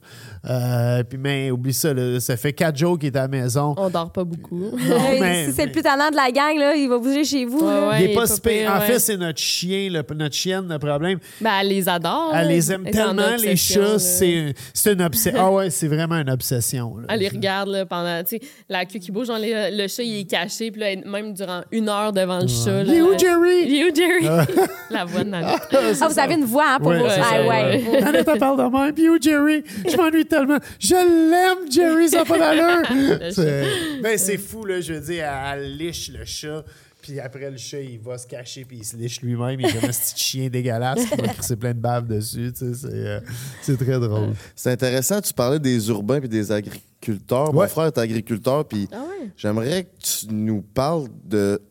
Euh, puis mais oublie ça, là, ça fait quatre jours qu'il est à la maison. On dort pas beaucoup. Hey, mais- si c'est le plus talent de la gang, là, il va bouger chez vous. Ouais, il est il pas est pas pire. En ouais. fait, c'est notre chien, le- notre chienne, le problème. Ben, elle les adore. Elle là. les aime tellement, les chats. là. C'est c'est une obsession. Ah ouais, c'est vraiment une obsession. là. Elle les regarde là, pendant, tu sais, la queue qui bouge, genre, les- le chat, il est caché, puis là, même durant une heure devant le chat. Il est où, Jerry? Il est où, Jerry? la voix de Nanette. Ah, vous avez une voix hein, pour Ouais, vous. Ah, ça, ouais. Annette, elle parle de moi. Puis où, Jerry? Je m'ennuie tellement. Je l'aime, Jerry, ça n'a pas d'allure. C'est ben, c'est fou, là. Je veux dire, elle, elle liche le chat. Puis après, le chat, il va se cacher, puis il se liche lui-même. Il est comme un petit chien dégueulasse qui va crisser plein de bave dessus. Tu sais, c'est, euh, c'est très drôle. C'est intéressant, tu parlais des urbains et des agriculteurs. Ouais. Mon frère est agriculteur, puis Ah ouais? j'aimerais que tu nous parles de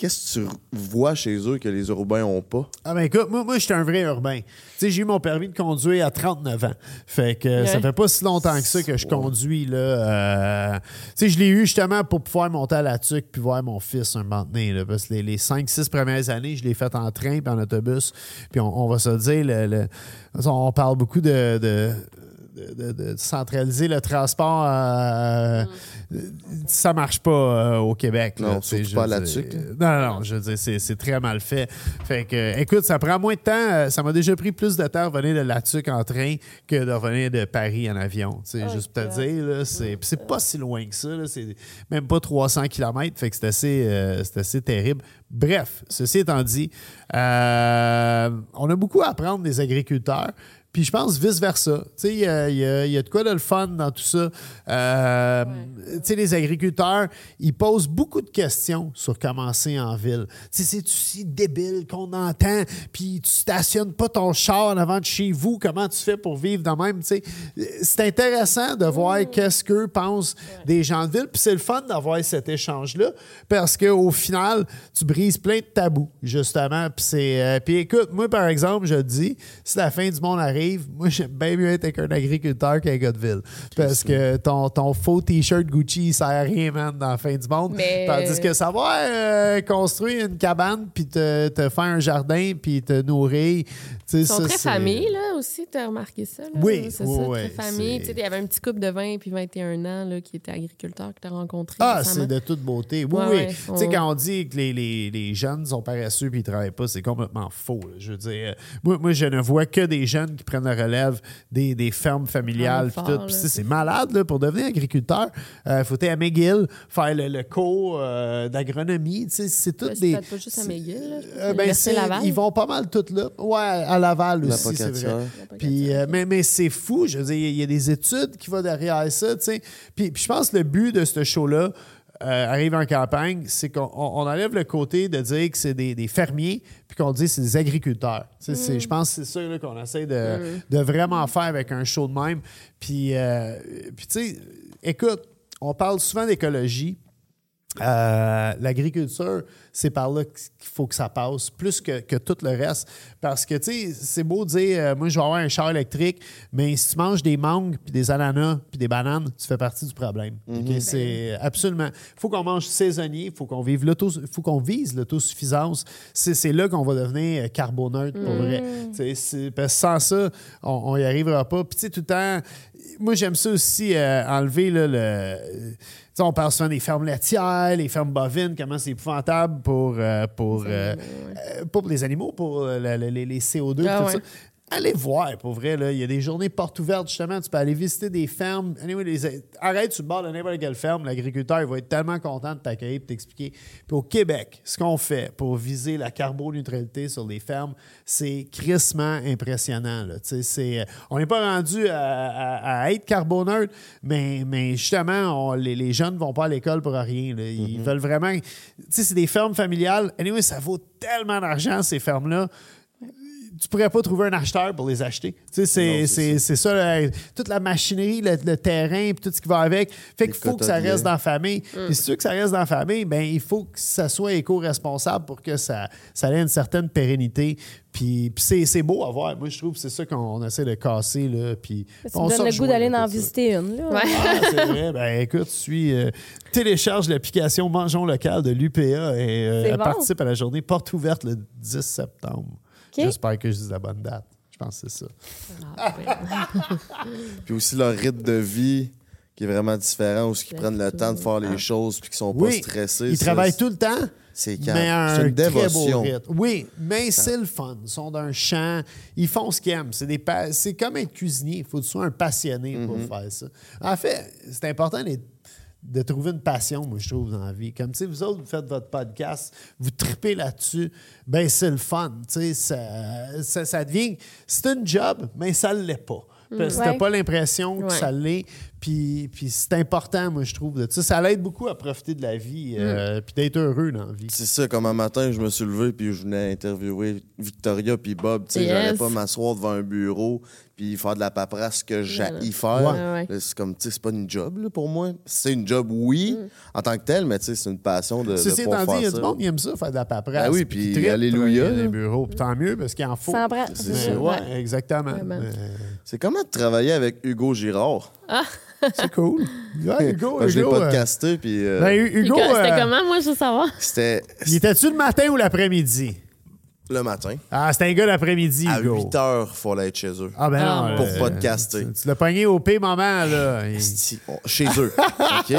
qu'est-ce que tu vois chez eux que les urbains ont pas? Ah ben écoute, moi, moi je suis un vrai urbain. Tu sais, j'ai eu mon permis de conduire à 39 ans. Fait que euh, ça fait pas si longtemps que ça que je conduis. là. euh, tu sais, je l'ai eu justement pour pouvoir monter à la tuque puis voir mon fils un moment donné. Là, parce que les, les 5-6 premières années, je l'ai fait en train puis en autobus. Puis on, on va se le dire, le- le- on parle beaucoup de... de de, de- de centraliser le transport, euh, ça marche pas euh, au Québec. là, Non, surtout pas là-dessus. Non, non, je veux dire, c'est, c'est très mal fait. Fait que, écoute, ça prend moins de temps. euh, Ça m'a déjà pris plus de temps de revenir de Latuc en train que de revenir de Paris en avion. Tu sais, juste pour te dire, là, c'est, c'est pas si loin que ça. c'est même pas 300 km. Fait que c'est assez, euh, c'est assez terrible. Bref, ceci étant dit, euh, on a beaucoup à apprendre des agriculteurs. Puis je pense vice-versa. Il y y a- il y a de quoi de le fun dans tout ça. Euh, les agriculteurs, ils posent beaucoup de questions sur commencer en ville. Tu sais, c'est aussi débile qu'on entend, puis tu stationnes pas ton char en avant de chez vous. Comment tu fais pour vivre de même? C'est intéressant de voir qu'est-ce qu'eux pensent des gens de ville. Puis c'est le fun d'avoir cet échange-là, parce qu'au final, tu brises plein de tabous, justement. Puis euh, puis écoute, moi, par exemple, je te dis, si la fin du monde arrive, moi, j'aime bien mieux être avec un agriculteur qu'un gars de ville. Parce que ton, ton faux T-shirt Gucci, il sert à rien, man, dans la fin du monde. Mais- Tandis que savoir euh, construire une cabane, puis te, te faire un jardin, puis te nourrir, Ils sont ça, très famille, là, aussi. T'as remarqué ça? Là? Oui, c'est oui, ça, oui, très famille. il y avait un petit couple de 20 puis 21 ans là, qui était agriculteur que t'as rencontré Ah, c'est de toute beauté. Oui, Ouais, oui. ouais, Tu sais, quand on dit que les, les, les jeunes sont paresseux puis ils travaillent pas, c'est complètement faux. là. Je veux dire, moi, moi, je ne vois que des jeunes qui prennent la relève des, des fermes familiales. Tout. sais, c'est malade là, pour devenir agriculteur. Il faut aller à McGill, faire le, le cours euh, d'agronomie. Tu sais, C'est c'est des. pas juste à McGill. Euh, à ben, l'Université c'est- Laval. ils vont pas mal toutes là. Ouais, à Laval La aussi, c'est vrai. Puis, euh, mais mais c'est fou. Je veux dire, il y a des études qui vont derrière ça. tu sais. Puis, puis je pense que le but de ce show-là, euh, arrive en campagne, c'est qu'on on- on enlève le côté de dire que c'est des, des fermiers, puis qu'on dit que c'est des agriculteurs. C'est- Je pense que c'est ça qu'on essaie de, de vraiment faire avec un show de même. Puis, euh, puis tu sais, écoute, on parle souvent d'écologie. Euh, L'agriculture, c'est par là qu'il faut que ça passe, plus que, que tout le reste. Parce que, tu sais, c'est beau de dire, euh, moi, je vais avoir un char électrique, mais si tu manges des mangues, puis des ananas, puis des bananes, tu fais partie du problème. OK? C'est absolument. Il faut qu'on mange saisonnier, il faut qu'on vive l'auto, faut qu'on vise l'autosuffisance. C'est c'est là qu'on va devenir euh, carboneutre, pour vrai. C'est- parce que sans ça, on n'y arrivera pas. Puis, tu sais, tout le temps, moi, j'aime ça aussi, euh, enlever là, le. Sais, on parle souvent des fermes laitières, les fermes bovines, comment c'est épouvantable pour, euh, pour, euh, euh, pour les animaux, pour le- le- les, les CO2 Ah tout ouais. ça. Allez voir, pour vrai. Là. Il y a des journées portes ouvertes, justement. Tu peux aller visiter des fermes. Anyway, les- arrête sur le bord de n'importe quelle ferme. L'agriculteur il va être tellement content de t'accueillir et de t'expliquer. Puis au Québec, ce qu'on fait pour viser la carboneutralité sur les fermes, c'est crissement impressionnant. Là. Tu sais, c'est- on n'est pas rendu à, à- à être carboneutre, mais, mais justement, on- les, les jeunes ne vont pas à l'école pour rien. là. Ils veulent vraiment. Tu sais, c'est des fermes familiales. Anyway, ça vaut tellement d'argent, ces fermes-là tu pourrais pas trouver un acheteur pour les acheter. Tu sais, c'est- Non, c'est c'est c'est ça, là, toute la machinerie, le, le terrain, puis tout ce qui va avec. Fait qu'il faut que ça reste dans la famille. Puis si tu veux que ça reste dans la famille, ben il faut que ça soit éco-responsable pour que ça, ça ait une certaine pérennité. Puis, puis c'est c'est beau à voir. Moi, je trouve que c'est ça qu'on essaie de casser. Là, puis Ça on me donne le goût d'aller en ça. visiter une. Là. Ouais. Ah, c'est vrai. Ben écoute, suis, euh, télécharge l'application Mangeons local de l'UPA et euh, bon. participe à la journée porte ouverte le 10 septembre. J'espère que je dis la bonne date. Je pense que c'est ça. Ah. Puis aussi leur rythme de vie qui est vraiment différent, où ils prennent le temps de faire les Ah. choses puis qu'ils sont pas stressés. ils travaillent tout le temps, C'est une très beau dévotion. rythme. Oui, mais c'est le fun. Ils sont d'un champ. Ils font ce qu'ils aiment. C'est, des pa- c'est comme être cuisinier. Il faut que tu sois un passionné pour Mm-hmm. faire ça. En fait, c'est important d'être- de trouver une passion, moi, je trouve, dans la vie. Comme, tu sais, vous autres, vous faites votre podcast, vous tripez là-dessus, ben c'est le fun. Tu sais, ça, ça, ça devient... C'est une job, mais ça ne l'est pas. Parce que t'as pas l'impression que Ouais. ça l'est. Puis, puis c'est important, moi, je trouve. ça. Ça l'aide beaucoup à profiter de la vie, euh, puis d'être heureux dans la vie. C'est ça, comme un matin, je me suis levé puis je venais interviewer Victoria puis Bob. Tu sais, Yes. j'allais pas m'asseoir devant un bureau puis faire de la paperasse que j'ai faire. Ouais, ouais. Là, C'est comme, tu sais, c'est pas une job là, pour moi. C'est une job, oui, en tant que telle, mais tu sais, c'est une passion de, Ceci pouvoir étant dit, il y a du monde qui aime ça, faire de la paperasse. Ah oui, puis trippe alléluia, dans les bureaux. Puis tant mieux, parce qu'il en faut. Ça en prend. C'est ouais, exactement. Mais C'est comment de travailler avec Hugo Girard? C'est cool. Ouais, Hugo, je l'ai Hugo, euh, podcasté, puis euh, ben, Hugo, C'était euh, comment, moi, je veux savoir? c'était il était-tu le matin ou l'après-midi? Le matin. Ah, c'était un gars l'après-midi, À Hugo. 8 heures, il fallait être chez eux. Ah, ben Ah, non. Pour euh, podcaster. Tu, tu l'as pogné au P moment, là. Chez eux. OK?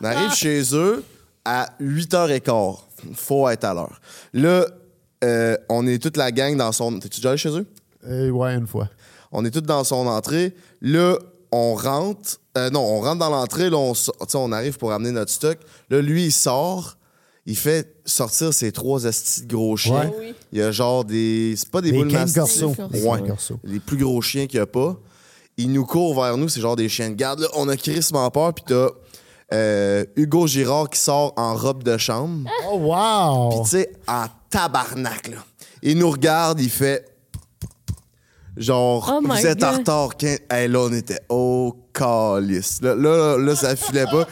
On arrive chez eux à 8h15. Faut être à l'heure. Là, euh, on est toute la gang dans son. T'es-tu déjà allé chez eux? Euh, ouais, une fois. On est tous dans son entrée. Là, on rentre. euh, non, on rentre dans l'entrée. Là, on, on arrive pour amener notre stock. Là, lui, il sort. Il fait sortir ses trois estis de gros chiens. Ouais. Il y a genre des. C'est pas des, Des boules mastiques. Corso. Des Ouais. Les plus gros chiens qu'il y a pas. Il nous court vers nous. C'est genre des chiens de garde. Là, on a crissement peur. Puis t'as euh, Hugo Girard qui sort en robe de chambre. Oh, wow! Puis tu sais, en tabarnak, là. Il nous regarde, il fait. Genre, Oh vous êtes en retard. quin- Hey, là, on était au calice. Là, là, là, là, ça filait pas.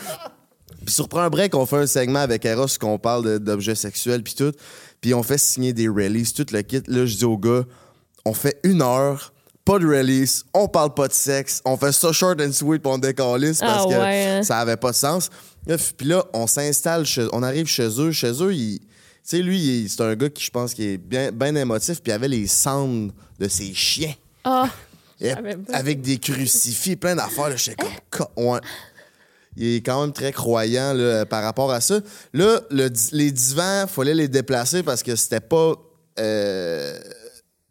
Puis sur Prends un break, on fait un segment avec Eros qu'on parle d'objets sexuels puis tout. Puis on fait signer des releases, tout le kit. Là, je dis au gars, on fait une heure, pas de release, on parle pas de sexe, on fait ça short and sweet puis on décalisse parce Ah que ouais, hein. ça avait pas de sens. Puis là, on s'installe, on arrive chez eux. Chez eux, il- tu sais, lui, c'est un gars qui, je pense, qui est bien, bien émotif, puis il avait les cendres de ses chiens. Ah, avec des crucifix, plein d'affaires. là, J'étais comme. co- Ouais. Il est quand même très croyant là, par rapport à ça. Là, le les divans, il fallait les déplacer parce que c'était pas euh,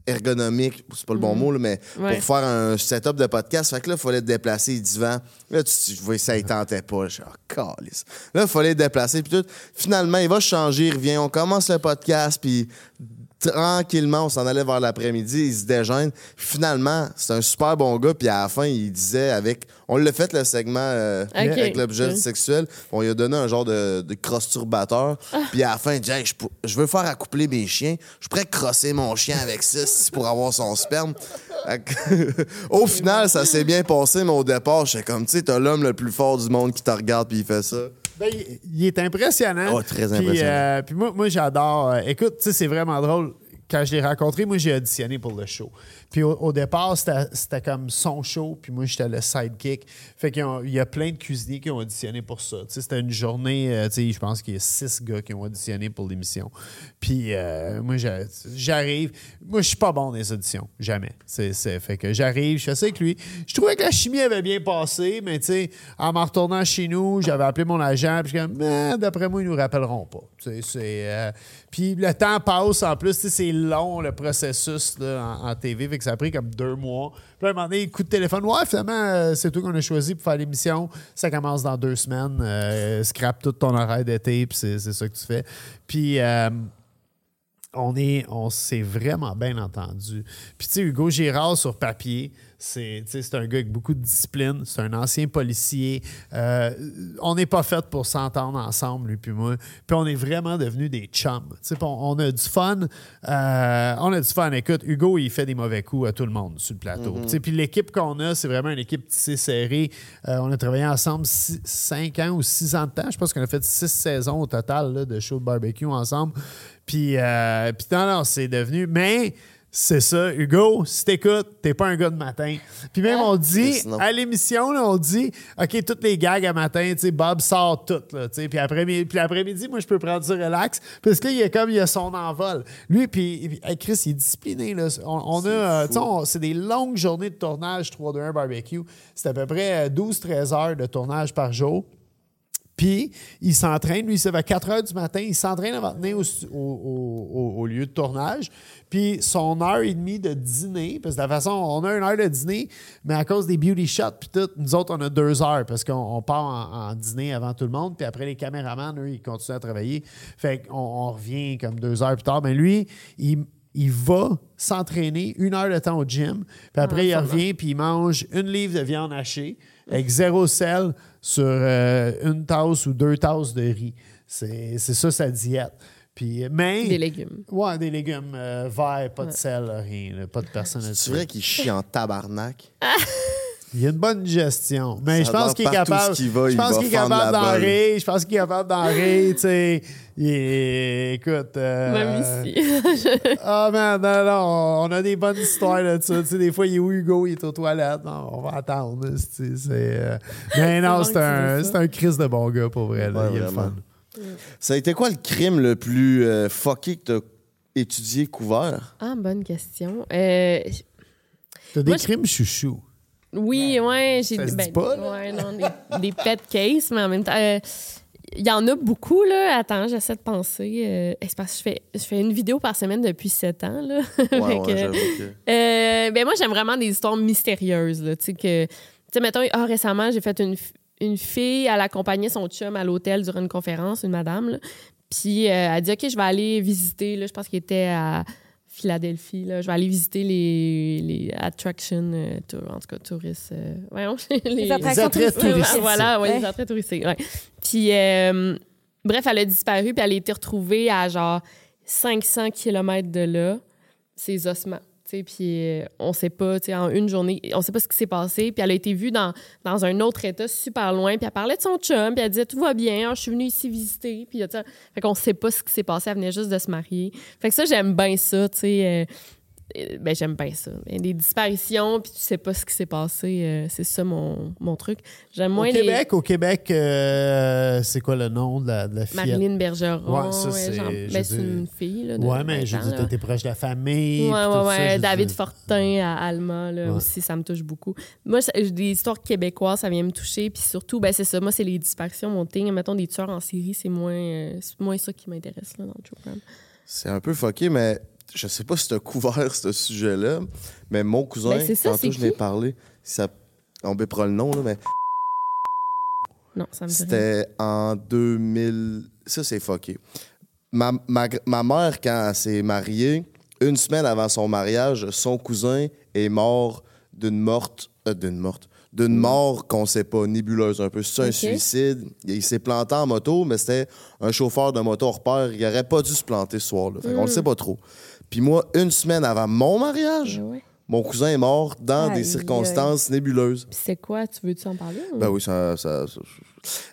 ergonomique, c'est pas le bon mot, là, mais Ouais. pour faire un setup de podcast. Fait que là, il fallait déplacer les divans. Là, tu, vois, ça ne tentait pas. Je suis oh. Là, il fallait déplacer. Puis tout. Finalement, il va changer, il revient. On commence le podcast, puis tranquillement, on s'en allait vers l'après-midi, il se déjeune. Finalement, c'est un super bon gars, puis à la fin, il disait avec. On l'a fait le segment euh, avec l'objet sexuel. On lui a donné un genre de, de cross-turbateur. Puis à la fin, il dit Hey, je, veux faire accoupler mes chiens. Je pourrais crosser mon chien avec ça pour avoir son sperme. Au final, ça s'est bien passé, mais au départ, j'étais comme, tu sais, t'as l'homme le plus fort du monde qui te regarde, puis il fait ça. Ben, il- est impressionnant. Oh, très Puis, impressionnant. euh, Puis, moi, moi j'adore. euh, écoute, tu sais, c'est vraiment drôle. Quand je l'ai rencontré, moi, j'ai auditionné pour le show. Puis au, départ, c'était comme son show, puis moi, j'étais le sidekick. Fait qu'il y a- plein de cuisiniers qui ont auditionné pour ça. C'était une journée, euh, je pense qu'il y a six gars qui ont auditionné pour l'émission. Puis euh, moi, j'a- j'arrive. Moi, je suis pas bon dans les auditions. Jamais. C'est, fait que j'arrive, je ça avec lui. Je trouvais que la chimie avait bien passé, mais en m'en retournant chez nous, j'avais appelé mon agent, puis je suis comme, Ah, d'après moi, ils nous rappelleront pas. C'est. euh, puis le temps passe en plus, c'est long le processus là, en, en TV, que ça a pris comme deux mois. Puis à un moment donné, coup de téléphone, ouais, finalement, euh, c'est toi qu'on a choisi pour faire l'émission. Ça commence dans deux semaines. Euh, scrape tout ton horaire d'été, puis c'est, c'est ça que tu fais. Puis. euh, on est on s'est vraiment bien entendu. Puis tu sais Hugo Girard sur papier, C'est c'est un gars avec beaucoup de discipline. C'est un ancien policier. Euh, on n'est pas fait pour s'entendre ensemble, lui puis moi. Puis on est vraiment devenus des chums. On, on a du fun. Euh, on a du fun. Écoute, Hugo, il fait des mauvais coups à tout le monde sur le plateau. Sais, Puis l'équipe qu'on a, c'est vraiment une équipe tissée serrée. Euh, on a travaillé ensemble 5 ans ou 6 ans de temps. Je pense qu'on a fait 6 saisons au total là, de show de barbecue ensemble. Puis, euh, puis non, non, c'est devenu. Mais c'est ça, Hugo, si t'écoutes, t'es pas un gars de matin. Puis même, on dit, à l'émission, là, on dit, OK, toutes les gags à matin, tu sais, Bob sort toutes, là, tu sais. Puis après-midi, puis après-midi, moi, je peux prendre du relax. Parce qu'il y a comme, il y a son envol. Lui, puis, hey, Chris, il est discipliné, là. On, on a, euh, tu sais, c'est des longues journées de tournage 3-2-1 barbecue. C'est à peu près euh, 12-13 heures de tournage par jour. Puis, il s'entraîne. Lui, il se lève à 4 heures du matin. Il s'entraîne avant de venir au, lieu de tournage. Puis, son heure et demie de dîner, parce que de la façon, on a une heure de dîner, mais à cause des beauty shots, puis tout, nous autres, on a deux heures, parce qu'on on part en, en dîner avant tout le monde. Puis après, les caméramans, eux, ils continuent à travailler. Fait qu'on on revient comme deux heures plus tard. Mais lui, il, il va s'entraîner une heure de temps au gym. Puis après, il revient, puis il mange une livre de viande hachée avec zéro sel sur euh, une tasse ou deux tasses de riz. C'est c'est ça sa diète. Puis, mais, Des légumes. Ouais, des légumes euh, verts, pas de sel, rien, là, pas de personne C'est vrai qu'il chie en tabarnak? Il y a une bonne gestion. Mais je pense qu'il est capable. je pense qu'il est capable d'en rire. Je pense qu'il est capable d'en rire. Tu sais, écoute. euh, Même ici. Ah, man, non, non, on a des bonnes histoires là, de ça. Tu sais, des fois, il est où Hugo, il est aux toilettes. Non, on va attendre. c'est- euh, Mais non, c'est un, c'est un Chris de bon gars, pour vrai. Là. Ouais, il est fun. Ça a été quoi le crime le plus euh, fucké que t'as étudié, couvert? Ah, bonne question. Euh, T'as des Moi, je- crimes chouchous. Oui, ouais, j'ai Ça se ben, dit pas, là. ouais, non, des, des pet cases, mais en même temps, euh, il y en a beaucoup, là. Attends, j'essaie de penser. euh, c'est parce que je fais, je fais une vidéo par semaine depuis sept ans, là. Ouais, que... Euh, ben moi, j'aime vraiment des histoires mystérieuses. Là, tu sais, que, tu sais, mettons, ah, récemment, j'ai fait une, une fille, elle accompagnait son chum à l'hôtel durant une conférence, une madame. là. Puis elle a dit, OK, je vais aller visiter, là, je pense qu'il était à Philadelphie, là, je vais aller visiter les, les attractions, euh, tour- en tout cas, touristes. euh, voyons, les, attractions attraits Ouais, touristiques. Voilà, ouais, Ouais. les attraits touristiques. ouais. Puis, euh, bref, elle a disparu, puis elle a été retrouvée à genre 500 km de là, ses ossements. Puis euh, on sait pas, en une journée, on sait pas ce qui s'est passé. Puis elle a été vue dans, dans un autre état super loin. Puis elle parlait de son chum. Puis elle disait tout va bien, Ah, je suis venue ici visiter. Puis fait qu'on sait pas ce qui s'est passé. Elle venait juste de se marier. Fait que ça, j'aime bien ça, tu sais. euh, ben, j'aime bien ça. Des disparitions, puis tu sais pas ce qui s'est passé. euh, c'est ça mon, mon truc. J'aime Au moins les. Québec, au Québec, euh, c'est quoi le nom de la, de la fillette? Marilyn Bergeron. Ouais, ça, c'est- genre- je ben, c'est une fille. Là, de Ouais, mais 20 je là. t'étais proche de la famille. Ouais, puis tout ouais, ça, ouais. je David Fortin à Alma, là, Ouais. aussi, ça me touche beaucoup. Moi, des histoires québécoises, ça vient me toucher. Puis surtout, ben, c'est ça. Moi, c'est les disparitions, mon thing. Mettons des tueurs en série, c'est moins, euh, c'est moins ça qui m'intéresse là, dans le crime. C'est un peu fucké, mais je sais pas si t'as couvert ce sujet-là, mais mon cousin, Ben, ça, tantôt je l'ai parlé, ça... on bépera le nom, là, mais Non, ça me c'était en 2000... Ça, c'est fucké. Ma, ma, ma mère, quand elle s'est mariée, une semaine avant son mariage, son cousin est mort d'une morte... euh, d'une morte d'une mort qu'on sait pas, nébuleuse un peu. C'est un suicide. Il s'est planté en moto, mais c'était un chauffeur de moto hors pair. Il aurait pas dû se planter ce soir-là. Fait qu'on le sait pas trop. Puis moi, une semaine avant mon mariage, ouais. mon cousin est mort dans des circonstances nébuleuses. Puis c'est quoi? Tu veux-tu en parler? ou- Ben oui, ça. ça- ça-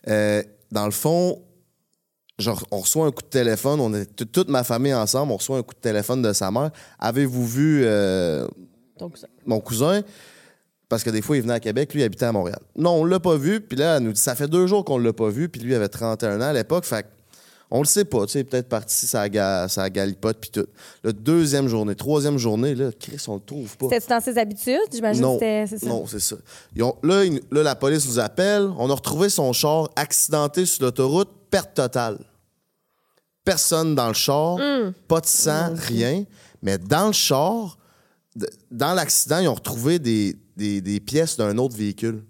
Euh, dans le fond, genre, on reçoit un coup de téléphone, on est toute ma famille ensemble, on reçoit un coup de téléphone de sa mère. Avez-vous vu euh, ça. mon cousin? Parce que des fois, il venait à Québec, lui, il habitait à Montréal. Non, on l'a pas vu, puis là, elle nous dit, ça fait deux jours qu'on l'a pas vu, puis lui, il avait 31 ans à l'époque, fait que on le sait pas, tu sais, peut-être parti sa, ga, sa galipote, puis tout. La deuxième journée, troisième journée, là, Chris, on le trouve pas. C'était dans ses habitudes? J'imagine que Non, c'était c'est ça. non, c'est ça. Ils ont- là, ils- là, la police nous appelle. On a retrouvé son char accidenté sur l'autoroute, perte totale. Personne dans le char, pas de sang, rien. Mais dans le char, dans l'accident, ils ont retrouvé des, des- des pièces d'un autre véhicule.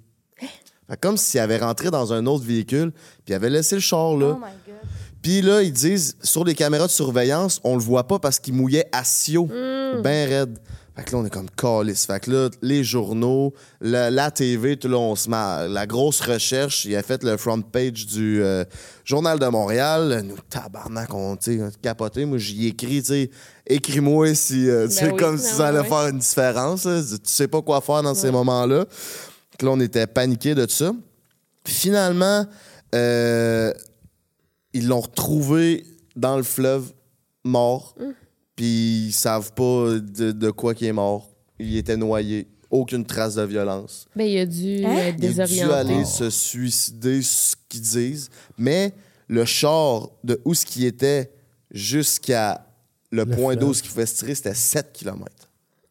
Fait comme s'il avait rentré dans un autre véhicule, puis il avait laissé le char là. Oh. Puis là, ils disent, sur les caméras de surveillance, on le voit pas parce qu'il mouillait à Sio, ben raide. Fait que là, on est comme calice. Fait que là, les journaux, la, la TV, tout là, on se met. La grosse recherche, il a fait le front page du euh, Journal de Montréal. Nous, tabarnak, on, tu sais, capoté. Moi, j'y écris, tu écris-moi si, euh, sais, oui, comme ben si ça allait faire une différence. Tu sais pas quoi faire dans ces moments-là. Fait que là, on était paniqués de tout ça. Finalement, euh, ils l'ont retrouvé dans le fleuve, mort. Puis ils savent pas de, de quoi qu'il est mort. Il était noyé. Aucune trace de violence. Ben, il a dû Hein? être Il a dû désorienté. aller se suicider, ce qu'ils disent. Mais le char de où ce qui était jusqu'à le, Le point d'eau où ce qu'il pouvait se tirer, c'était 7 km.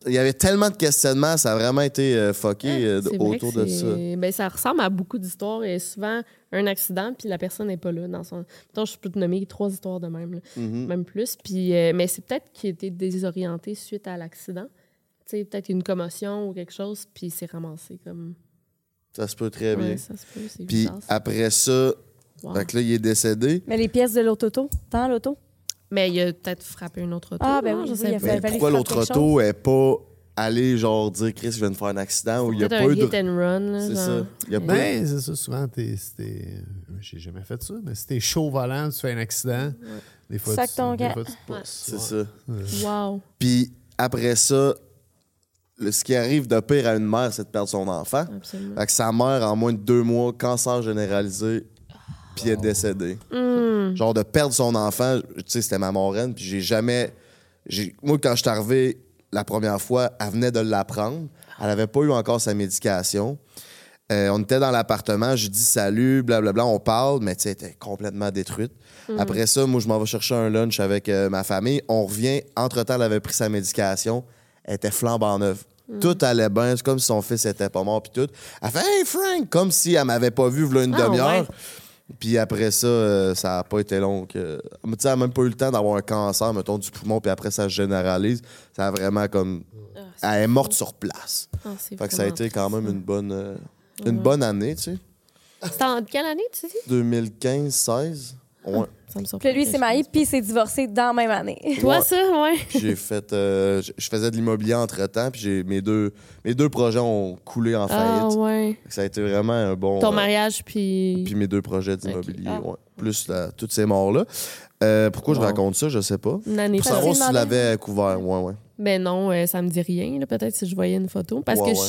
Il y avait tellement de questionnements, ça a vraiment été euh, fucké euh, autour de ça. Ben, ça ressemble à beaucoup d'histoires. Et souvent, un accident, puis la personne n'est pas là. Dans son... Mettons, je peux te nommer trois histoires de même, là. Mhm. même plus. Puis, euh, mais c'est peut-être qu'il était désorienté suite à l'accident. Tu sais, peut-être une commotion ou quelque chose, puis il s'est ramassé comme. Ça se peut très bien. Ouais, ça se peut, c'est Puis bizarre, ça. après ça, Wow. fait que là, il est décédé. Mais les pièces de l'auto, dans l'auto? Mais il a peut-être frappé une autre auto. Ah, ben oui, je oui, sais Mais pourquoi l'autre auto est pas allé genre dire Chris, je viens de faire un accident ou il n'y a pas un eu de. hit and run. là, C'est ça. Il y a pas Ben, c'est ça, souvent, t'es, c'était- euh, j'ai jamais fait ça, mais si t'es chaud au volant, tu fais un accident, des fois, Sac tu, te. C'est ça. Wow. Puis après ça, le- ce qui arrive de pire à une mère, c'est de perdre son enfant. Absolument. Fait que sa mère, en moins de deux mois, cancer généralisé, puis elle est décédée. Hum. Genre de perdre son enfant, tu sais, c'était ma moraine, puis j'ai jamais. Moi, quand je suis arrivé la première fois, elle venait de l'apprendre. Elle avait pas eu encore sa médication. Euh, on était dans l'appartement, je dis salut, blablabla, on parle, mais tu sais, elle était complètement détruite. Après ça, moi, je m'en vais chercher un lunch avec euh, ma famille. On revient, entre-temps, elle avait pris sa médication. Elle était flambant neuve. Tout allait bien, c'est comme si son fils était pas mort, puis tout. Elle fait Hey Frank! Comme si elle m'avait pas vu v'là une Ah, demi-heure. ouais. Puis après ça, euh, ça a pas été long. Que... Tu sais, elle a même pas eu le temps d'avoir un cancer, mettons, du poumon, puis après, ça se généralise. Ça a vraiment comme. Ah, Elle est morte sur place. Ah, Fait que ça a été quand même une bonne, euh, une bonne année, tu sais. C'était en quelle année, tu dis? 2015-16. Ouais. Ça me surprend. Puis là, lui, il s'est marié, puis il s'est divorcé dans la même année. Toi, Ouais. ça, ouais. Puis j'ai fait. euh, je je faisais de l'immobilier entre-temps, puis j'ai- mes deux, mes deux projets ont coulé en Ah, faillite. ouais. Ça a été vraiment un bon. Ton euh, mariage, puis. Puis mes deux projets d'immobilier, Ah. ouais. Plus la- toutes ces morts-là. Euh, pourquoi je Wow. raconte ça, je sais pas. Une année Pour Parce savoir si tu l'avais couvert, ouais, ouais. Ben non, euh, ça me dit rien. là. Peut-être si je voyais une photo. Parce Ouais, que ouais.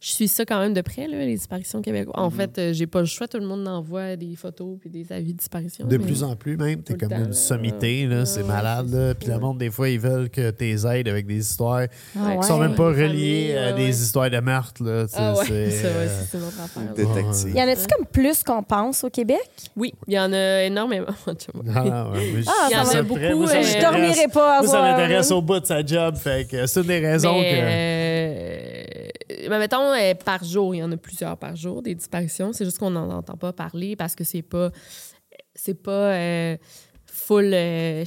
Je, je suis ça quand même de près, là, les disparitions québécoises. Mhm. En fait, euh, j'ai pas le choix. Tout le monde envoie des photos puis des avis de disparition. De mais- plus en plus, même. T'es comme une sommité, là. C'est malade, là. Puis le monde, des fois, ils veulent que t'es aides avec des histoires Ah qui sont même pas reliées à ouais, des histoires de meurtre, là. Ah ouais, c'est, euh, c'est une autre affaire. Détective. Il y en a-tu comme plus qu'on pense au Québec? Oui, il y en a énormément. Ah, ouais, mais Ah, Il y en a beaucoup, euh, Je dormirai pas Moi, ça m'intéresse au bout de sa job. Fait que c'est une des raisons que. Mais, euh, mais mettons, euh, par jour, il y en a plusieurs par jour, des disparitions. C'est juste qu'on n'en entend pas parler parce que c'est pas. C'est pas. euh, full. euh,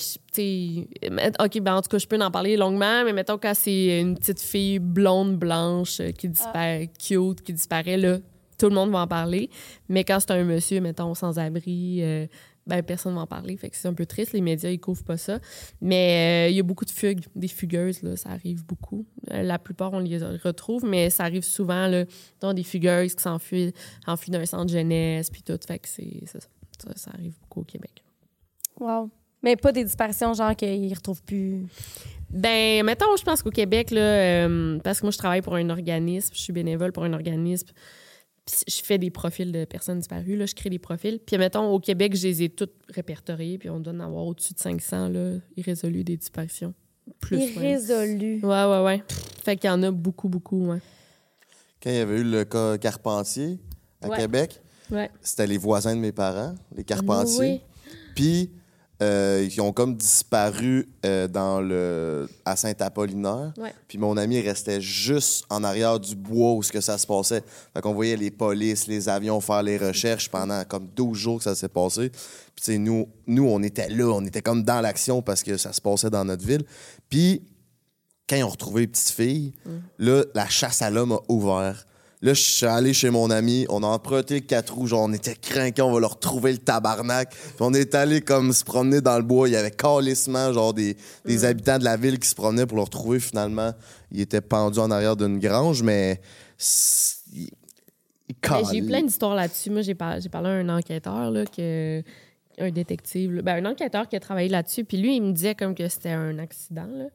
OK, ben en tout cas, je peux en parler longuement, mais mettons, quand c'est une petite fille blonde, blanche, qui disparaît, cute, qui disparaît, là, tout le monde va en parler. Mais quand c'est un monsieur, mettons, sans-abri, euh, ben personne va en parler. Fait que c'est un peu triste. Les médias, ils couvrent pas ça. Mais euh, il y a beaucoup de fugues, des fugueuses, là, ça arrive beaucoup. Euh, la plupart, on les retrouve, mais ça arrive souvent, là, dans des fugueuses qui s'enfuient enfuient d'un centre jeunesse, puis tout. Fait que c'est ça. Ça, ça arrive beaucoup au Québec. Wow. Mais pas des disparitions, genre qu'ils ne retrouvent plus? Ben, mettons, je pense qu'au Québec, là, euh, parce que moi, je travaille pour un organisme, je suis bénévole pour un organisme, je fais des profils de personnes disparues, là, je crée des profils. Puis, mettons, au Québec, je les ai toutes répertoriés, puis on doit en avoir au-dessus de 500, là, irrésolus des disparitions. Plus, ouais. Irrésolu. Ouais, ouais, ouais. Fait qu'il y en a beaucoup, beaucoup, ouais. Quand il y avait eu le cas Carpentier à Ouais. Québec, Ouais. c'était les voisins de mes parents, les Carpentiers. Oui. Puis, euh, ils ont comme disparu euh, dans le, à Saint-Apollinaire. Ouais. Puis mon ami restait juste en arrière du bois où ce que ça se passait. Fait qu'on voyait les polices, les avions faire les recherches pendant comme 12 jours que ça s'est passé. Puis tu sais, nous, nous, on était là, on était comme dans l'action parce que ça se passait dans notre ville. Puis quand ils ont retrouvé les petites filles, là, la chasse à l'homme a ouvert. Là, je suis allé chez mon ami, on a emprunté le 4 roues, genre on était craqués, on va leur retrouver le tabarnak. Puis on est allé comme se promener dans le bois, il y avait calissement genre des, des habitants de la ville qui se promenaient pour le retrouver finalement. Il était pendu en arrière d'une grange, mais... Ben, j'ai eu plein d'histoires là-dessus. Moi, j'ai par- j'ai parlé à un enquêteur, là, que, un détective, là. Ben, un enquêteur qui a travaillé là-dessus. Puis lui, il me disait comme que c'était un accident. Là.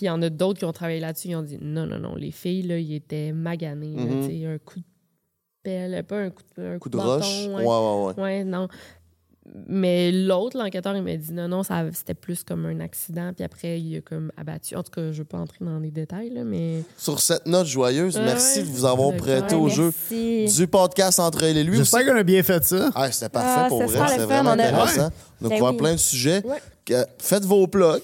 Puis il y en a d'autres qui ont travaillé là-dessus. Ils ont dit non, non, non. Les filles, là, ils étaient maganées. là, tu sais, un coup de pelle, pas un coup de, un Coup de bâton, roche. ouais. Ouais, ouais, ouais. Ouais, non. Mais l'autre, l'enquêteur, il m'a dit non, non, c'était plus comme un accident. Puis après, il a comme abattu. En tout cas, je ne veux pas entrer dans les détails, là, mais. Sur cette note joyeuse, Ouais, merci ouais. de vous avoir prêté Ouais, au jeu du podcast entre elle et lui. J'espère qu'on a bien fait ça. Ah, c'était parfait Ah, pour c'était vrai, fun, vraiment on a- intéressant. On a Ben couvert plein de sujets. Ouais. Faites vos plugs.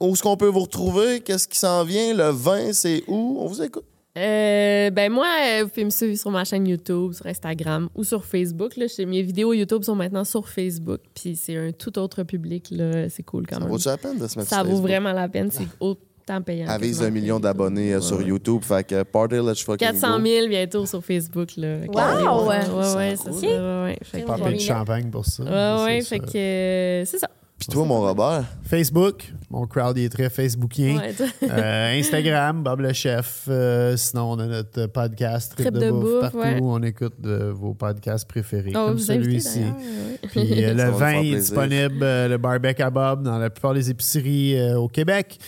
Où est-ce qu'on peut vous retrouver? Qu'est-ce qui s'en vient? Le 20, c'est où? On vous écoute. Euh, ben moi, euh, vous pouvez me suivre sur ma chaîne YouTube, sur Instagram ou sur Facebook. Là. Mes vidéos YouTube sont maintenant sur Facebook. Puis c'est un tout autre public. là. C'est cool quand Ça même. vaut la peine de se mettre Ça sur vaut Facebook? vraiment la peine. C'est autant payant. Avise un million d'abonnés euh, sur YouTube. Fait que Party Let's Fucking 400 Go. 000 bientôt sur Facebook. Là. Wow! Ouais, ouais, Ça ouais, ça. Ouais, ouais. Fait que- de champagne pour ça. Ouais, ouais, fait ça. que euh, c'est ça. Puis toi, mon Robert, Facebook, mon crowd il est très Facebookien. Ouais, Euh, Instagram, Bob le chef. Euh, sinon, on a notre podcast Trip, Trip de, de bouffe, bouffe, partout. ouais. On écoute de vos podcasts préférés, comme celui-ci. Puis euh, le vin est disponible, euh, le barbecue à Bob, dans la plupart des épiceries euh, au Québec.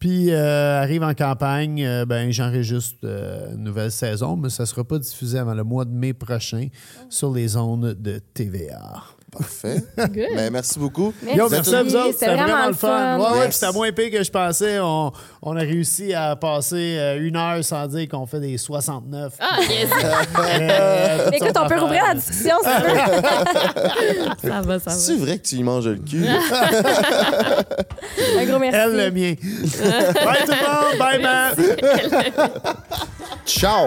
Puis euh, arrive en campagne, euh, ben j'enregistre euh, une nouvelle saison, mais ça ne sera pas diffusé avant le mois de mai prochain sur les ondes de TVA. Parfait. Good. Ben, merci beaucoup. Merci. Yo, merci à vous autres, C'était c'était vraiment le fun. Ouais, ouais, Yes. puis c'était moins pire que je pensais. On, on a réussi à passer euh, une heure sans dire qu'on fait des 69. Ah, yes! Euh, toutes Écoute, on peut rouvrir la discussion si tu veux. ça va, ça va. C'est vrai que tu y manges le cul? Un gros merci. Elle, le mien. bye tout le monde, bye, man. Ciao!